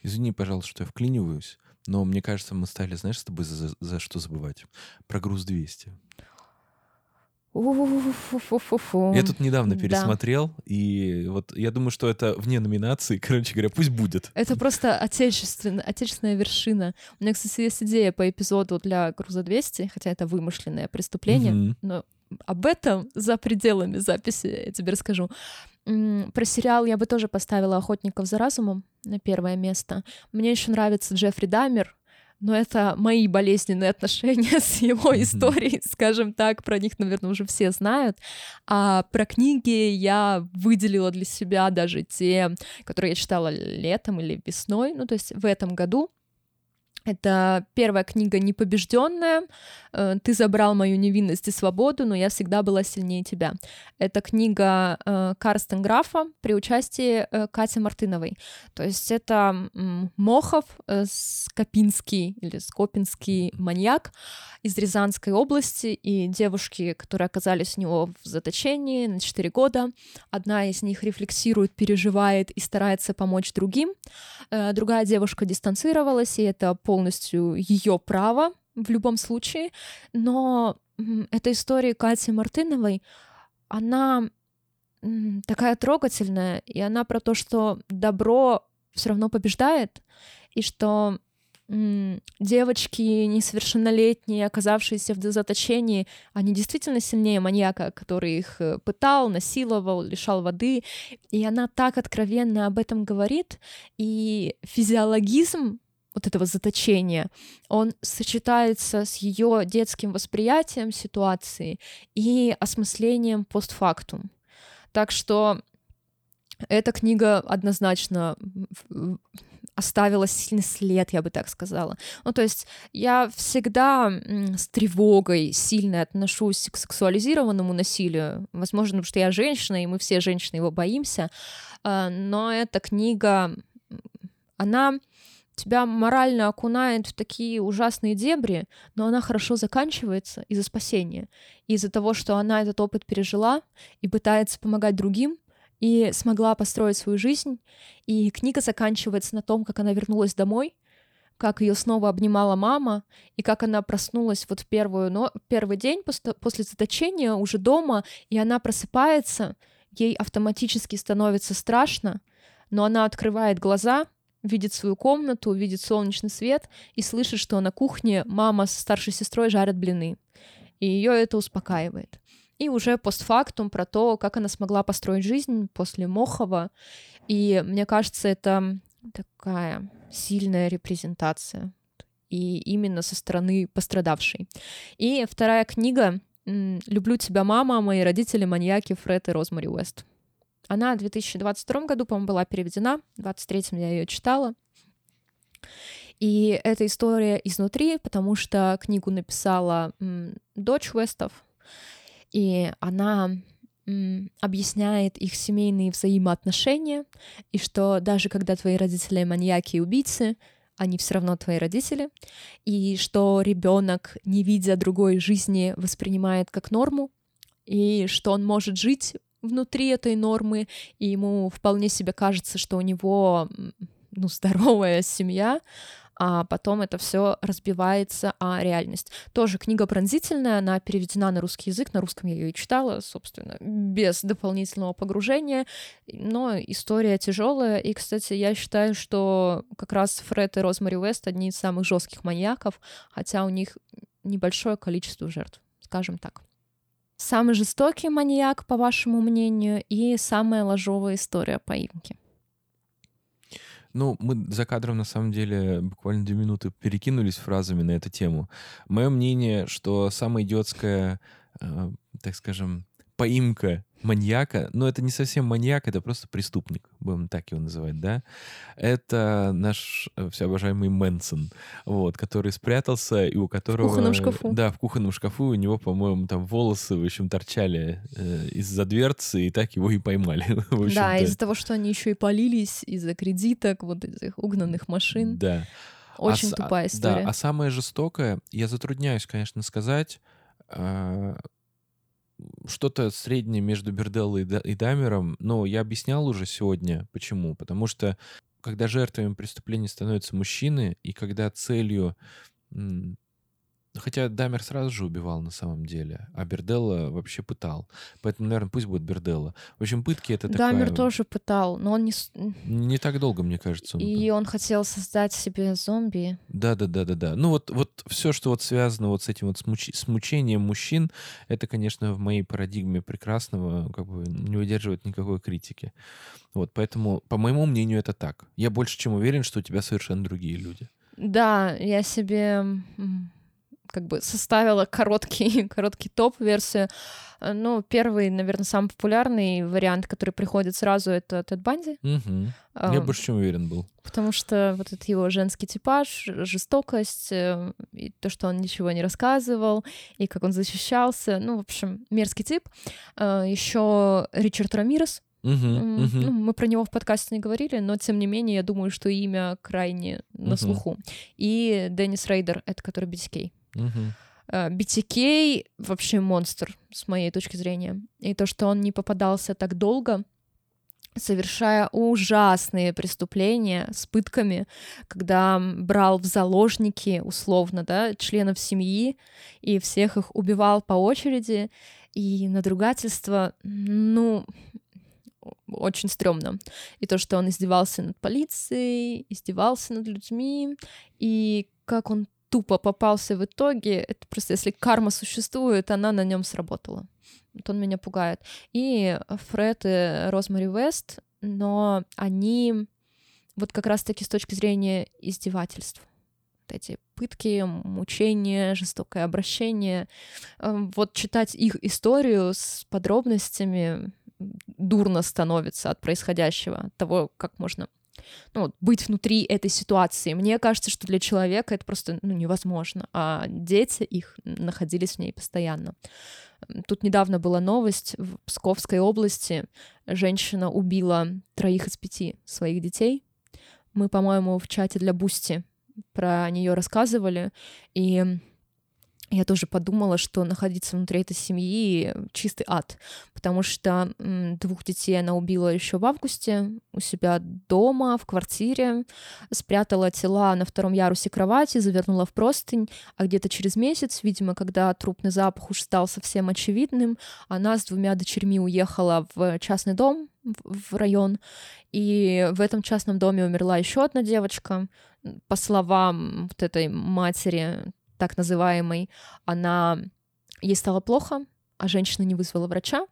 Извини, пожалуйста, что я вклиниваюсь, но мне кажется, мы стали, знаешь, с тобой за, за что забывать? Про груз 200. Я тут недавно пересмотрел, да. и вот я думаю, что это вне номинации, <laughs> короче говоря, пусть будет. Это просто отечественная, отечественная вершина. У меня, кстати, есть идея по эпизоду для «Груза 200», хотя это вымышленное преступление, mm-hmm. но об этом за пределами записи я тебе расскажу. Про сериал я бы тоже поставила «Охотников за разумом» на первое место. Мне еще нравится Джеффри Дамер, но это мои болезненные отношения <laughs> с его историей, скажем так, про них, наверное, уже все знают. А про книги я выделила для себя даже те, которые я читала летом или весной, ну то есть в этом году. Это первая книга «Непобежденная». Э, «Ты забрал мою невинность и свободу, но я всегда была сильнее тебя». Это книга э, Карстен Графа при участии э, Кати Мартыновой. То есть это Мохов, Скопинский или Скопинский маньяк из Рязанской области, и девушки, которые оказались у него в заточении на 4 года. Одна из них рефлексирует, переживает и старается помочь другим. Другая девушка дистанцировалась, и это по полностью ее право в любом случае, но эта история Кати Мартыновой, она такая трогательная, и она про то, что добро все равно побеждает, и что девочки несовершеннолетние, оказавшиеся в заточении, они действительно сильнее маньяка, который их э, пытал, насиловал, лишал воды. И она так откровенно об этом говорит. И физиологизм вот этого заточения, он сочетается с ее детским восприятием ситуации и осмыслением постфактум. Так что эта книга однозначно оставила сильный след, я бы так сказала. Ну, то есть я всегда с тревогой сильно отношусь к сексуализированному насилию, возможно, потому что я женщина, и мы все женщины его боимся, а, но эта книга, она тебя морально окунает в такие ужасные дебри, но она хорошо заканчивается из-за спасения. Из-за того, что она этот опыт пережила и пытается помогать другим, и смогла построить свою жизнь. И книга заканчивается на том, как она вернулась домой, как ее снова обнимала мама, и как она проснулась вот в первую, но первый день после, после заточения уже дома, и она просыпается, ей автоматически становится страшно, но она открывает глаза, видит свою комнату, видит солнечный свет и слышит, что на кухне мама с старшей сестрой жарят блины. И ее это успокаивает. И уже постфактум про то, как она смогла построить жизнь после Мохова. И мне кажется, это такая сильная репрезентация. И именно со стороны пострадавшей. И вторая книга «Люблю тебя, мама. Мои родители маньяки Фред и Розмари Уэст». Она в 2022 году, по-моему, была переведена, в 2023 я ее читала. И эта история изнутри, потому что книгу написала м, дочь Уэстов, и она м, объясняет их семейные взаимоотношения, и что даже когда твои родители маньяки и убийцы, они все равно твои родители, и что ребенок, не видя другой жизни, воспринимает как норму, и что он может жить внутри этой нормы, и ему вполне себе кажется, что у него ну, здоровая семья, а потом это все разбивается о реальность. Тоже книга пронзительная, она переведена на русский язык, на русском я ее и читала, собственно, без дополнительного погружения, но история тяжелая, и, кстати, я считаю, что как раз Фред и Розмари Уэст одни из самых жестких маньяков, хотя у них небольшое количество жертв, скажем так. Самый жестокий маньяк, по вашему мнению, и самая ложовая история поимки? Ну, мы за кадром, на самом деле, буквально две минуты перекинулись фразами на эту тему. Мое мнение, что самая идиотская, э, так скажем, поимка маньяка, но это не совсем маньяк, это просто преступник, будем так его называть, да, это наш э, всеобожаемый Мэнсон, вот, который спрятался и у которого... В кухонном шкафу. Да, в кухонном шкафу у него, по-моему, там волосы, в общем, торчали э, из-за дверцы, и так его и поймали. <laughs> да, из-за того, что они еще и полились из-за кредиток, вот этих угнанных машин. Да. Очень а, тупая история. Да, а самое жестокое, я затрудняюсь, конечно, сказать, э, что-то среднее между Берделлой и Дамером, но я объяснял уже сегодня, почему. Потому что когда жертвами преступления становятся мужчины, и когда целью Хотя Дамер сразу же убивал на самом деле, а Берделла вообще пытал. Поэтому, наверное, пусть будет Берделла. В общем, пытки это Дамер такая... тоже пытал, но он не... Не так долго, мне кажется. Он И он хотел создать себе зомби. Да-да-да-да-да. Ну вот, вот все, что вот связано вот с этим вот смуч... с мучением мужчин, это, конечно, в моей парадигме прекрасного как бы не выдерживает никакой критики. Вот, поэтому, по моему мнению, это так. Я больше чем уверен, что у тебя совершенно другие люди. Да, я себе как бы составила короткий, <laughs> короткий топ-версию. Э, ну, первый, наверное, самый популярный вариант, который приходит сразу, это Тед Банди. Угу. Я больше чем уверен был. Потому что вот этот его женский типаж, жестокость, э, и то, что он ничего не рассказывал, и как он защищался, ну, в общем, мерзкий тип. Э, Еще Ричард Рамирес, Угу, угу. Ну, мы про него в подкасте не говорили, но тем не менее, я думаю, что имя крайне на слуху. И Деннис Рейдер, это который BTK. Угу. BTK вообще монстр, с моей точки зрения. И то, что он не попадался так долго, совершая ужасные преступления с пытками, когда брал в заложники, условно, да, членов семьи и всех их убивал по очереди, и надругательство, ну, очень стрёмно. И то, что он издевался над полицией, издевался над людьми, и как он тупо попался в итоге, это просто если карма существует, она на нем сработала. Вот он меня пугает. И Фред и Розмари Вест, но они вот как раз-таки с точки зрения издевательств. Вот эти пытки, мучения, жестокое обращение. Эм, вот читать их историю с подробностями дурно становится от происходящего, от того, как можно ну, быть внутри этой ситуации. Мне кажется, что для человека это просто ну, невозможно, а дети их находились в ней постоянно. Тут недавно была новость в Псковской области. Женщина убила троих из пяти своих детей. Мы, по-моему, в чате для Бусти про нее рассказывали, и я тоже подумала, что находиться внутри этой семьи чистый ад, потому что двух детей она убила еще в августе у себя дома, в квартире, спрятала тела на втором ярусе кровати, завернула в простынь, а где-то через месяц, видимо, когда трупный запах уж стал совсем очевидным, она с двумя дочерьми уехала в частный дом в район, и в этом частном доме умерла еще одна девочка, по словам вот этой матери, так называемой, она ей стало плохо, а женщина не вызвала врача,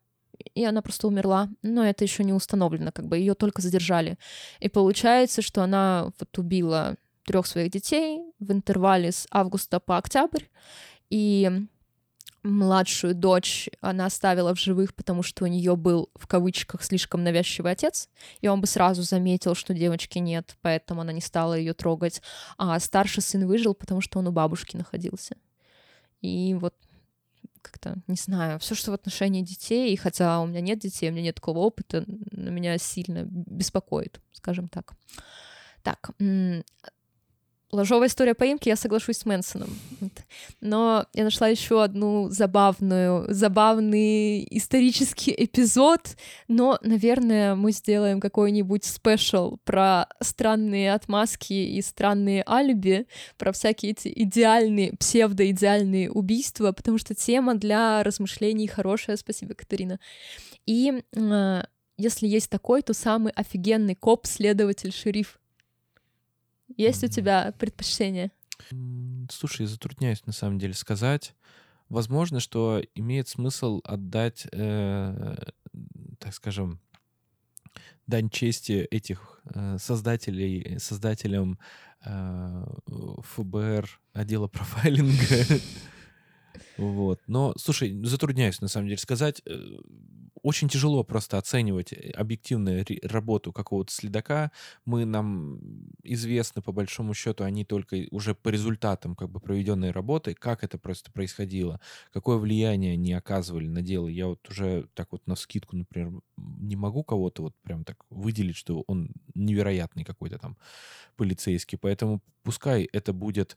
и она просто умерла. Но это еще не установлено, как бы ее только задержали. И получается, что она вот убила трех своих детей в интервале с августа по октябрь, и младшую дочь она оставила в живых, потому что у нее был в кавычках слишком навязчивый отец, и он бы сразу заметил, что девочки нет, поэтому она не стала ее трогать. А старший сын выжил, потому что он у бабушки находился. И вот как-то, не знаю, все, что в отношении детей, и хотя у меня нет детей, у меня нет такого опыта, меня сильно беспокоит, скажем так. Так, ложовая история поимки, я соглашусь с Мэнсоном. Но я нашла еще одну забавную, забавный исторический эпизод, но, наверное, мы сделаем какой-нибудь спешл про странные отмазки и странные алиби, про всякие эти идеальные, псевдоидеальные убийства, потому что тема для размышлений хорошая. Спасибо, Катерина. И э, если есть такой, то самый офигенный коп, следователь, шериф есть у тебя предпочтение? Слушай, я затрудняюсь на самом деле сказать. Возможно, что имеет смысл отдать, э, так скажем, дань чести этих э, создателей, создателям э, ФБР отдела профайлинга. <laughs> Вот. Но, слушай, затрудняюсь на самом деле сказать. Э, очень тяжело просто оценивать э, объективную работу какого-то следака. Мы нам известны, по большому счету, они только уже по результатам как бы проведенной работы, как это просто происходило, какое влияние они оказывали на дело. Я вот уже так вот на скидку, например, не могу кого-то вот прям так выделить, что он невероятный какой-то там полицейский. Поэтому пускай это будет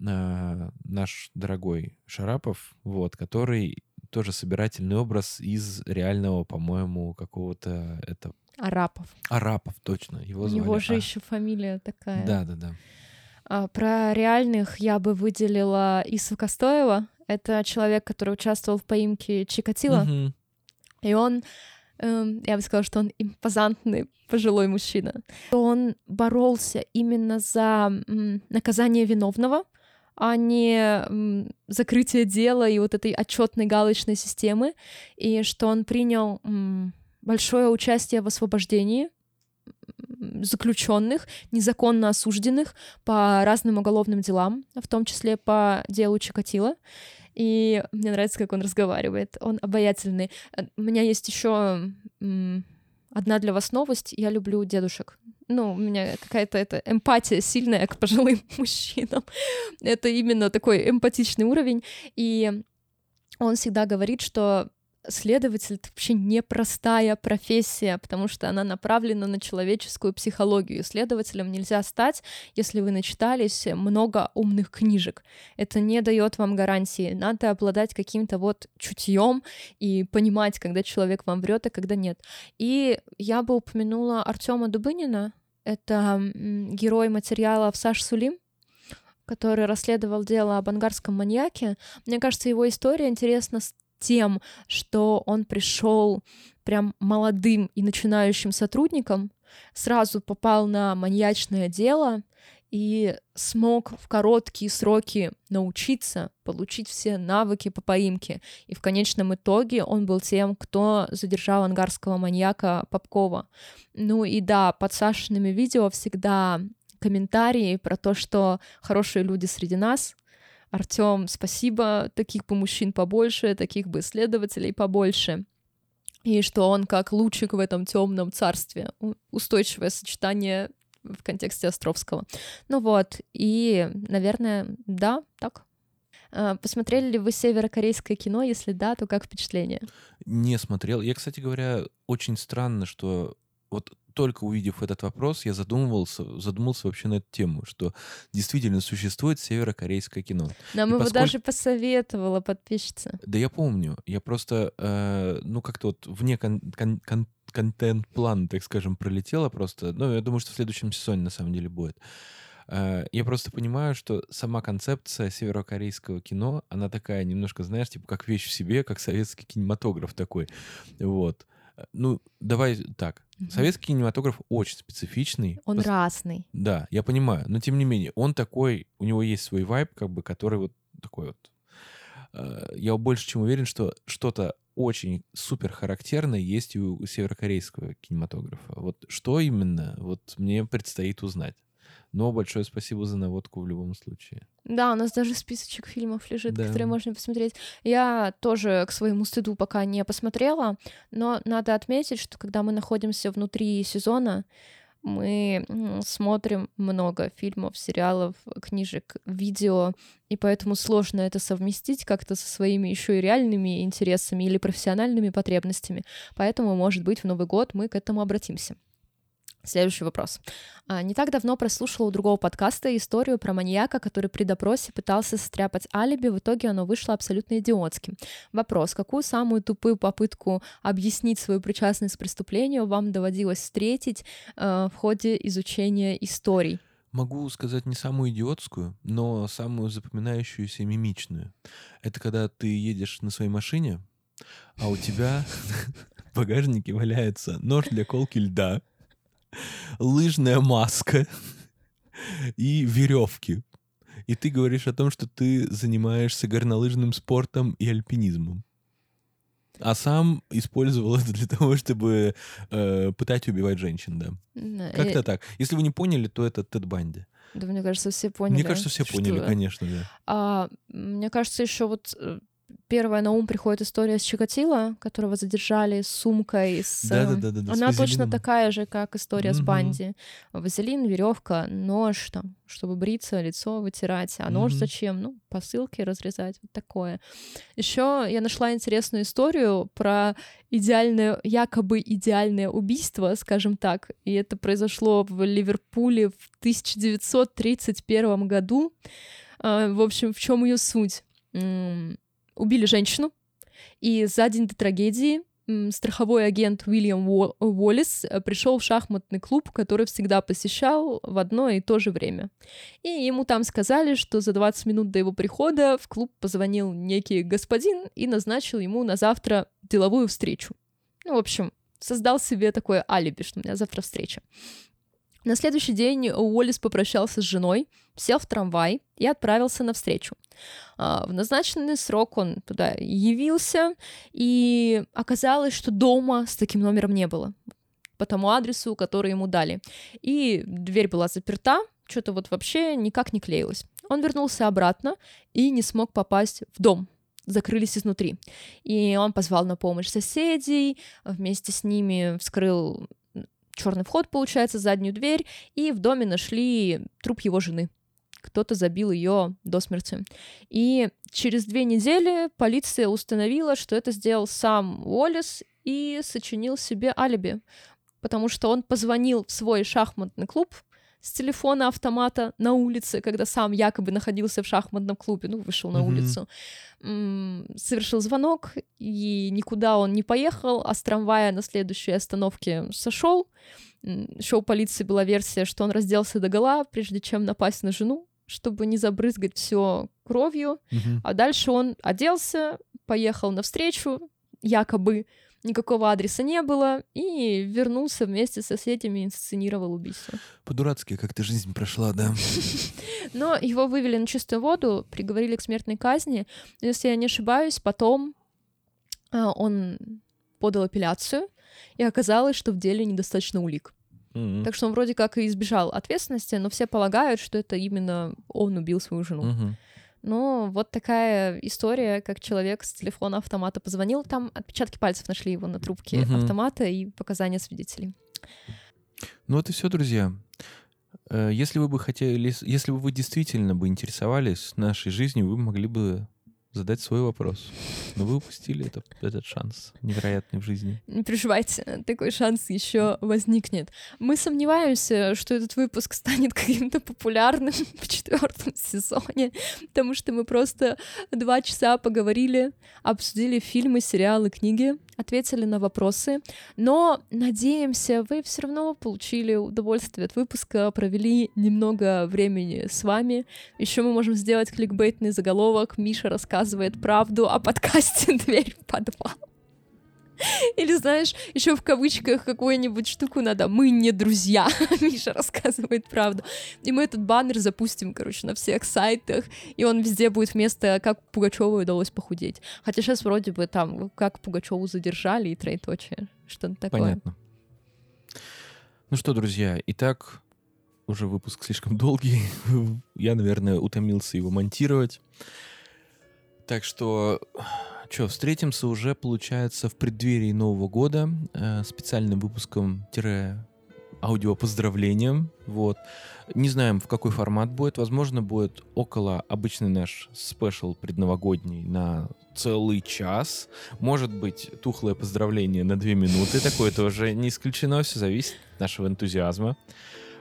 э, наш дорогой Шарапов, вот, который тоже собирательный образ из реального, по-моему, какого-то это Арапов. Арапов, точно. Его У звали. него же а. еще фамилия такая. Да, да, да. А, про реальных я бы выделила Ису Костоева. Это человек, который участвовал в поимке Чикатила. Мгм. И он, эм, я бы сказала, что он импозантный пожилой мужчина. Он боролся именно за наказание виновного, а не закрытие дела и вот этой отчетной галочной системы, и что он принял большое участие в освобождении заключенных, незаконно осужденных по разным уголовным делам, в том числе по делу Чикатила. И мне нравится, как он разговаривает. Он обаятельный. Э, у меня есть еще одна для вас новость. Я люблю дедушек. Ну, у меня какая-то эта эмпатия сильная к пожилым <laughs> мужчинам. Это именно такой эмпатичный уровень. И он всегда говорит, что следователь — это вообще непростая профессия, потому что она направлена на человеческую психологию. Следователем нельзя стать, если вы начитались много умных книжек. Это не дает вам гарантии. Надо обладать каким-то вот чутьем и понимать, когда человек вам врет, а когда нет. И я бы упомянула Артема Дубынина. Это герой материала Саш Сулим, который расследовал дело об ангарском маньяке. Мне кажется, его история интересна тем, что он пришел прям молодым и начинающим сотрудником, сразу попал на маньячное дело и смог в короткие сроки научиться, получить все навыки по поимке. И в конечном итоге он был тем, кто задержал ангарского маньяка Попкова. Ну и да, под Сашиными видео всегда комментарии про то, что хорошие люди среди нас — Артем, спасибо, таких бы мужчин побольше, таких бы исследователей побольше. И что он как лучик в этом темном царстве. Устойчивое сочетание в контексте Островского. Ну вот, и, наверное, да, так. А, посмотрели ли вы северокорейское кино? Если да, то как впечатление? Не смотрел. Я, кстати говоря, очень странно, что вот только увидев этот вопрос, я задумывался, задумался вообще на эту тему, что действительно существует северокорейское кино. Нам И его поскольку... даже посоветовала подписчица. Да я помню. Я просто, э, ну, как-то вот вне кон- кон- кон- контент-план, так скажем, пролетела просто. Ну, я думаю, что в следующем сезоне на самом деле будет. Э, я просто понимаю, что сама концепция северокорейского кино, она такая немножко, знаешь, типа как вещь в себе, как советский кинематограф такой. Вот. Э, ну, давай так. Угу. Советский кинематограф очень специфичный. Он Пос... разный. Да, я понимаю. Но тем не менее, он такой, у него есть свой вайб, как бы, который вот такой вот. Э, я больше чем уверен, что что-то очень супер характерное есть у северокорейского кинематографа. Вот что именно, вот мне предстоит узнать. Но большое спасибо за наводку в любом случае. Да, у нас даже списочек фильмов лежит, да. которые можно посмотреть. Я тоже к своему стыду пока не посмотрела, но надо отметить, что когда мы находимся внутри сезона, мы смотрим много фильмов, сериалов, книжек, видео, и поэтому сложно это совместить как-то со своими еще и реальными интересами или профессиональными потребностями. Поэтому, может быть, в Новый год мы к этому обратимся. Следующий вопрос. А, не так давно прослушала у другого подкаста историю про маньяка, который при допросе пытался состряпать алиби, в итоге оно вышло абсолютно идиотским. Вопрос. Какую самую тупую попытку объяснить свою причастность к преступлению вам доводилось встретить э, в ходе изучения историй? Могу сказать не самую идиотскую, но самую запоминающуюся и мимичную. Это когда ты едешь на своей машине, а у тебя <laughs> в багажнике валяется нож для колки льда, лыжная маска и веревки. И ты говоришь о том, что ты занимаешься горнолыжным спортом и альпинизмом. А сам использовал это для того, чтобы э, пытать убивать женщин, да. да Как-то и... так. Если вы не поняли, то это Тед Банди. Да, мне кажется, все поняли. Мне кажется, все поняли, конечно, да. А, мне кажется, еще вот э, первая на ум приходит история с Чикатило, которого задержали с сумкой. С... Да, да, да, да, Она точно такая же, как история mm-hmm. с Банди. Вазелин, веревка, нож там, чтобы бриться, лицо вытирать. А нож зачем? Ну, посылки разрезать, вот такое. Еще я нашла интересную историю про идеальное, якобы идеальное убийство, скажем так. И это произошло в Ливерпуле в 1931 году. А, в общем, в чем ее суть? Убили женщину, и за день до трагедии страховой агент Уильям Уоллес э, пришел в шахматный клуб, который всегда посещал в одно и то же время. И ему там сказали, что за 20 минут до его прихода в клуб позвонил некий господин и назначил ему на завтра деловую встречу. Ну, в общем, создал себе такое алиби, что у меня завтра встреча. На следующий день Уоллес попрощался с женой, сел в трамвай и отправился на встречу. А, в назначенный срок он туда явился, и оказалось, что дома с таким номером не было. по тому адресу, который ему дали. И дверь была заперта, что-то вот вообще никак не клеилось. Он вернулся обратно и не смог попасть в дом, закрылись изнутри. И он позвал на помощь соседей, вместе с ними вскрыл черный вход, получается, заднюю дверь, и в доме нашли труп его жены. Кто-то забил ее до смерти. И через две недели полиция установила, что это сделал сам Уоллес и сочинил себе алиби, потому что он позвонил в свой шахматный клуб, с телефона автомата на улице, когда сам якобы находился в шахматном клубе, ну, вышел на mm-hmm. улицу, совершил звонок, и никуда он не поехал, а с трамвая на следующей остановке сошел. Шоу полиции была версия, что он разделся до гола, прежде чем напасть на жену, чтобы не забрызгать все кровью. Mm-hmm. А дальше он оделся, поехал навстречу, якобы никакого адреса не было, и вернулся вместе со соседями и инсценировал убийство. По-дурацки как-то жизнь прошла, да. <laughs> Но его вывели на чистую воду, приговорили к смертной казни. Если я не ошибаюсь, потом а, он подал апелляцию, и оказалось, что в деле недостаточно улик. Mm-hmm. Так что он вроде как и избежал ответственности, но все полагают, что это именно он убил свою жену. Mm-hmm. Ну, вот такая история, как человек с телефона автомата позвонил, там отпечатки пальцев нашли его на трубке угу. автомата и показания свидетелей. Ну вот и все, друзья. Э, если вы бы хотели, если бы вы действительно бы интересовались нашей жизнью, вы могли бы задать свой вопрос. Но вы упустили это, этот шанс невероятный в жизни. Не переживайте, такой шанс еще возникнет. Мы сомневаемся, что этот выпуск станет каким-то популярным <laughs> в четвертом сезоне, потому что мы просто два часа поговорили, обсудили фильмы, сериалы, книги, ответили на вопросы, но надеемся, вы все равно получили удовольствие от выпуска, провели немного времени с вами. Еще мы можем сделать кликбейтный заголовок «Миша рассказывает правду о подкасте «Дверь в подвал». <laughs> Или, знаешь, еще в кавычках какую-нибудь штуку надо. Мы не друзья. <laughs> Миша рассказывает правду. И мы этот баннер запустим, короче, на всех сайтах. И он везде будет вместо «Как Пугачеву удалось похудеть». Хотя сейчас вроде бы там «Как Пугачеву задержали» и троеточие. Что-то такое. Понятно. Ну что, друзья, итак, уже выпуск слишком долгий. <laughs> Я, наверное, утомился его монтировать. Так что что, встретимся уже, получается, в преддверии Нового года э, специальным выпуском аудио поздравлением. Вот. Не знаем, в какой формат будет. Возможно, будет около обычный наш special предновогодний на целый час. Может быть, тухлое поздравление на две минуты. Такое тоже не исключено. Все зависит от нашего энтузиазма.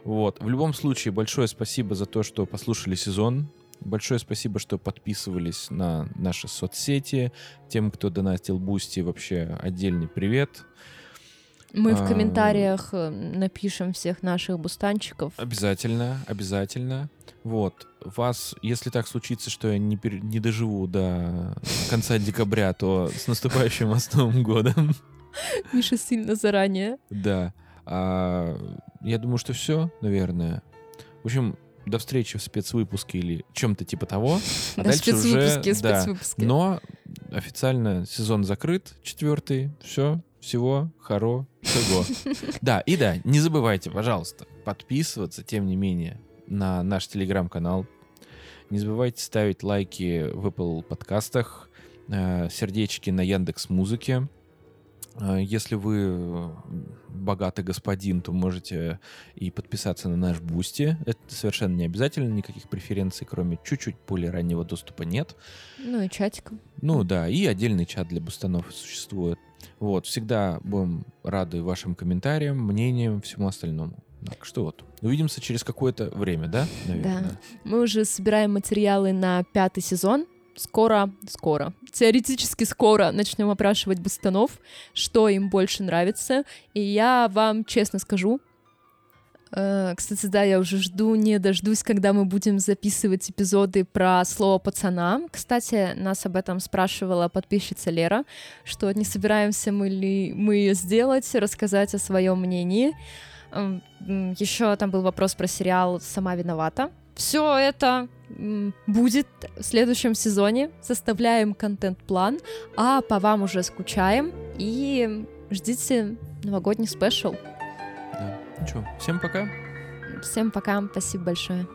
Вот. В любом случае, большое спасибо за то, что послушали сезон. Большое спасибо, что подписывались на наши соцсети. Тем, кто донатил Бусти, вообще отдельный привет. Мы в а, комментариях э, напишем всех наших бустанчиков. Обязательно, обязательно. Вот. Вас, если так случится, что я не, пер... не доживу до конца декабря, то с наступающим вас Новым годом. <laughs> Миша сильно заранее. Да. А, я думаю, что все, наверное. В общем, до встречи в спецвыпуске или чем-то типа того. <laughs> А да, дальше уже, да, спецвыпуски. Но официально сезон закрыт, четвертый, все, всего хорошего. <laughs> Да, и да, не забывайте, пожалуйста, подписываться, тем не менее, на наш телеграм-канал. Не забывайте ставить лайки в Apple Подкастах, э, сердечки на Яндекс Музыке. А, если вы э, богатый господин, то можете и подписаться на наш Бусти. Это совершенно не обязательно, никаких преференций, кроме чуть-чуть более раннего доступа нет. Ну и чатиком. Ну да, и отдельный чат для бустанов существует. Вот, всегда будем рады вашим комментариям, мнениям, всему остальному. Так что вот, увидимся через какое-то время, да? Наверное. Да. Мы уже собираем материалы на пятый сезон скоро, скоро, теоретически скоро начнем опрашивать бустанов, что им больше нравится. И я вам честно скажу, э, кстати, да, я уже жду, не дождусь, когда мы будем записывать эпизоды про слово пацана. Кстати, нас об этом спрашивала подписчица Лера, что не собираемся мы ли мы ее сделать, рассказать о своем мнении. Еще там был вопрос про сериал «Сама виновата». Все это будет в следующем сезоне. Составляем контент-план, а по вам уже скучаем и ждите новогодний спешл. что, всем пока. Всем пока, спасибо большое.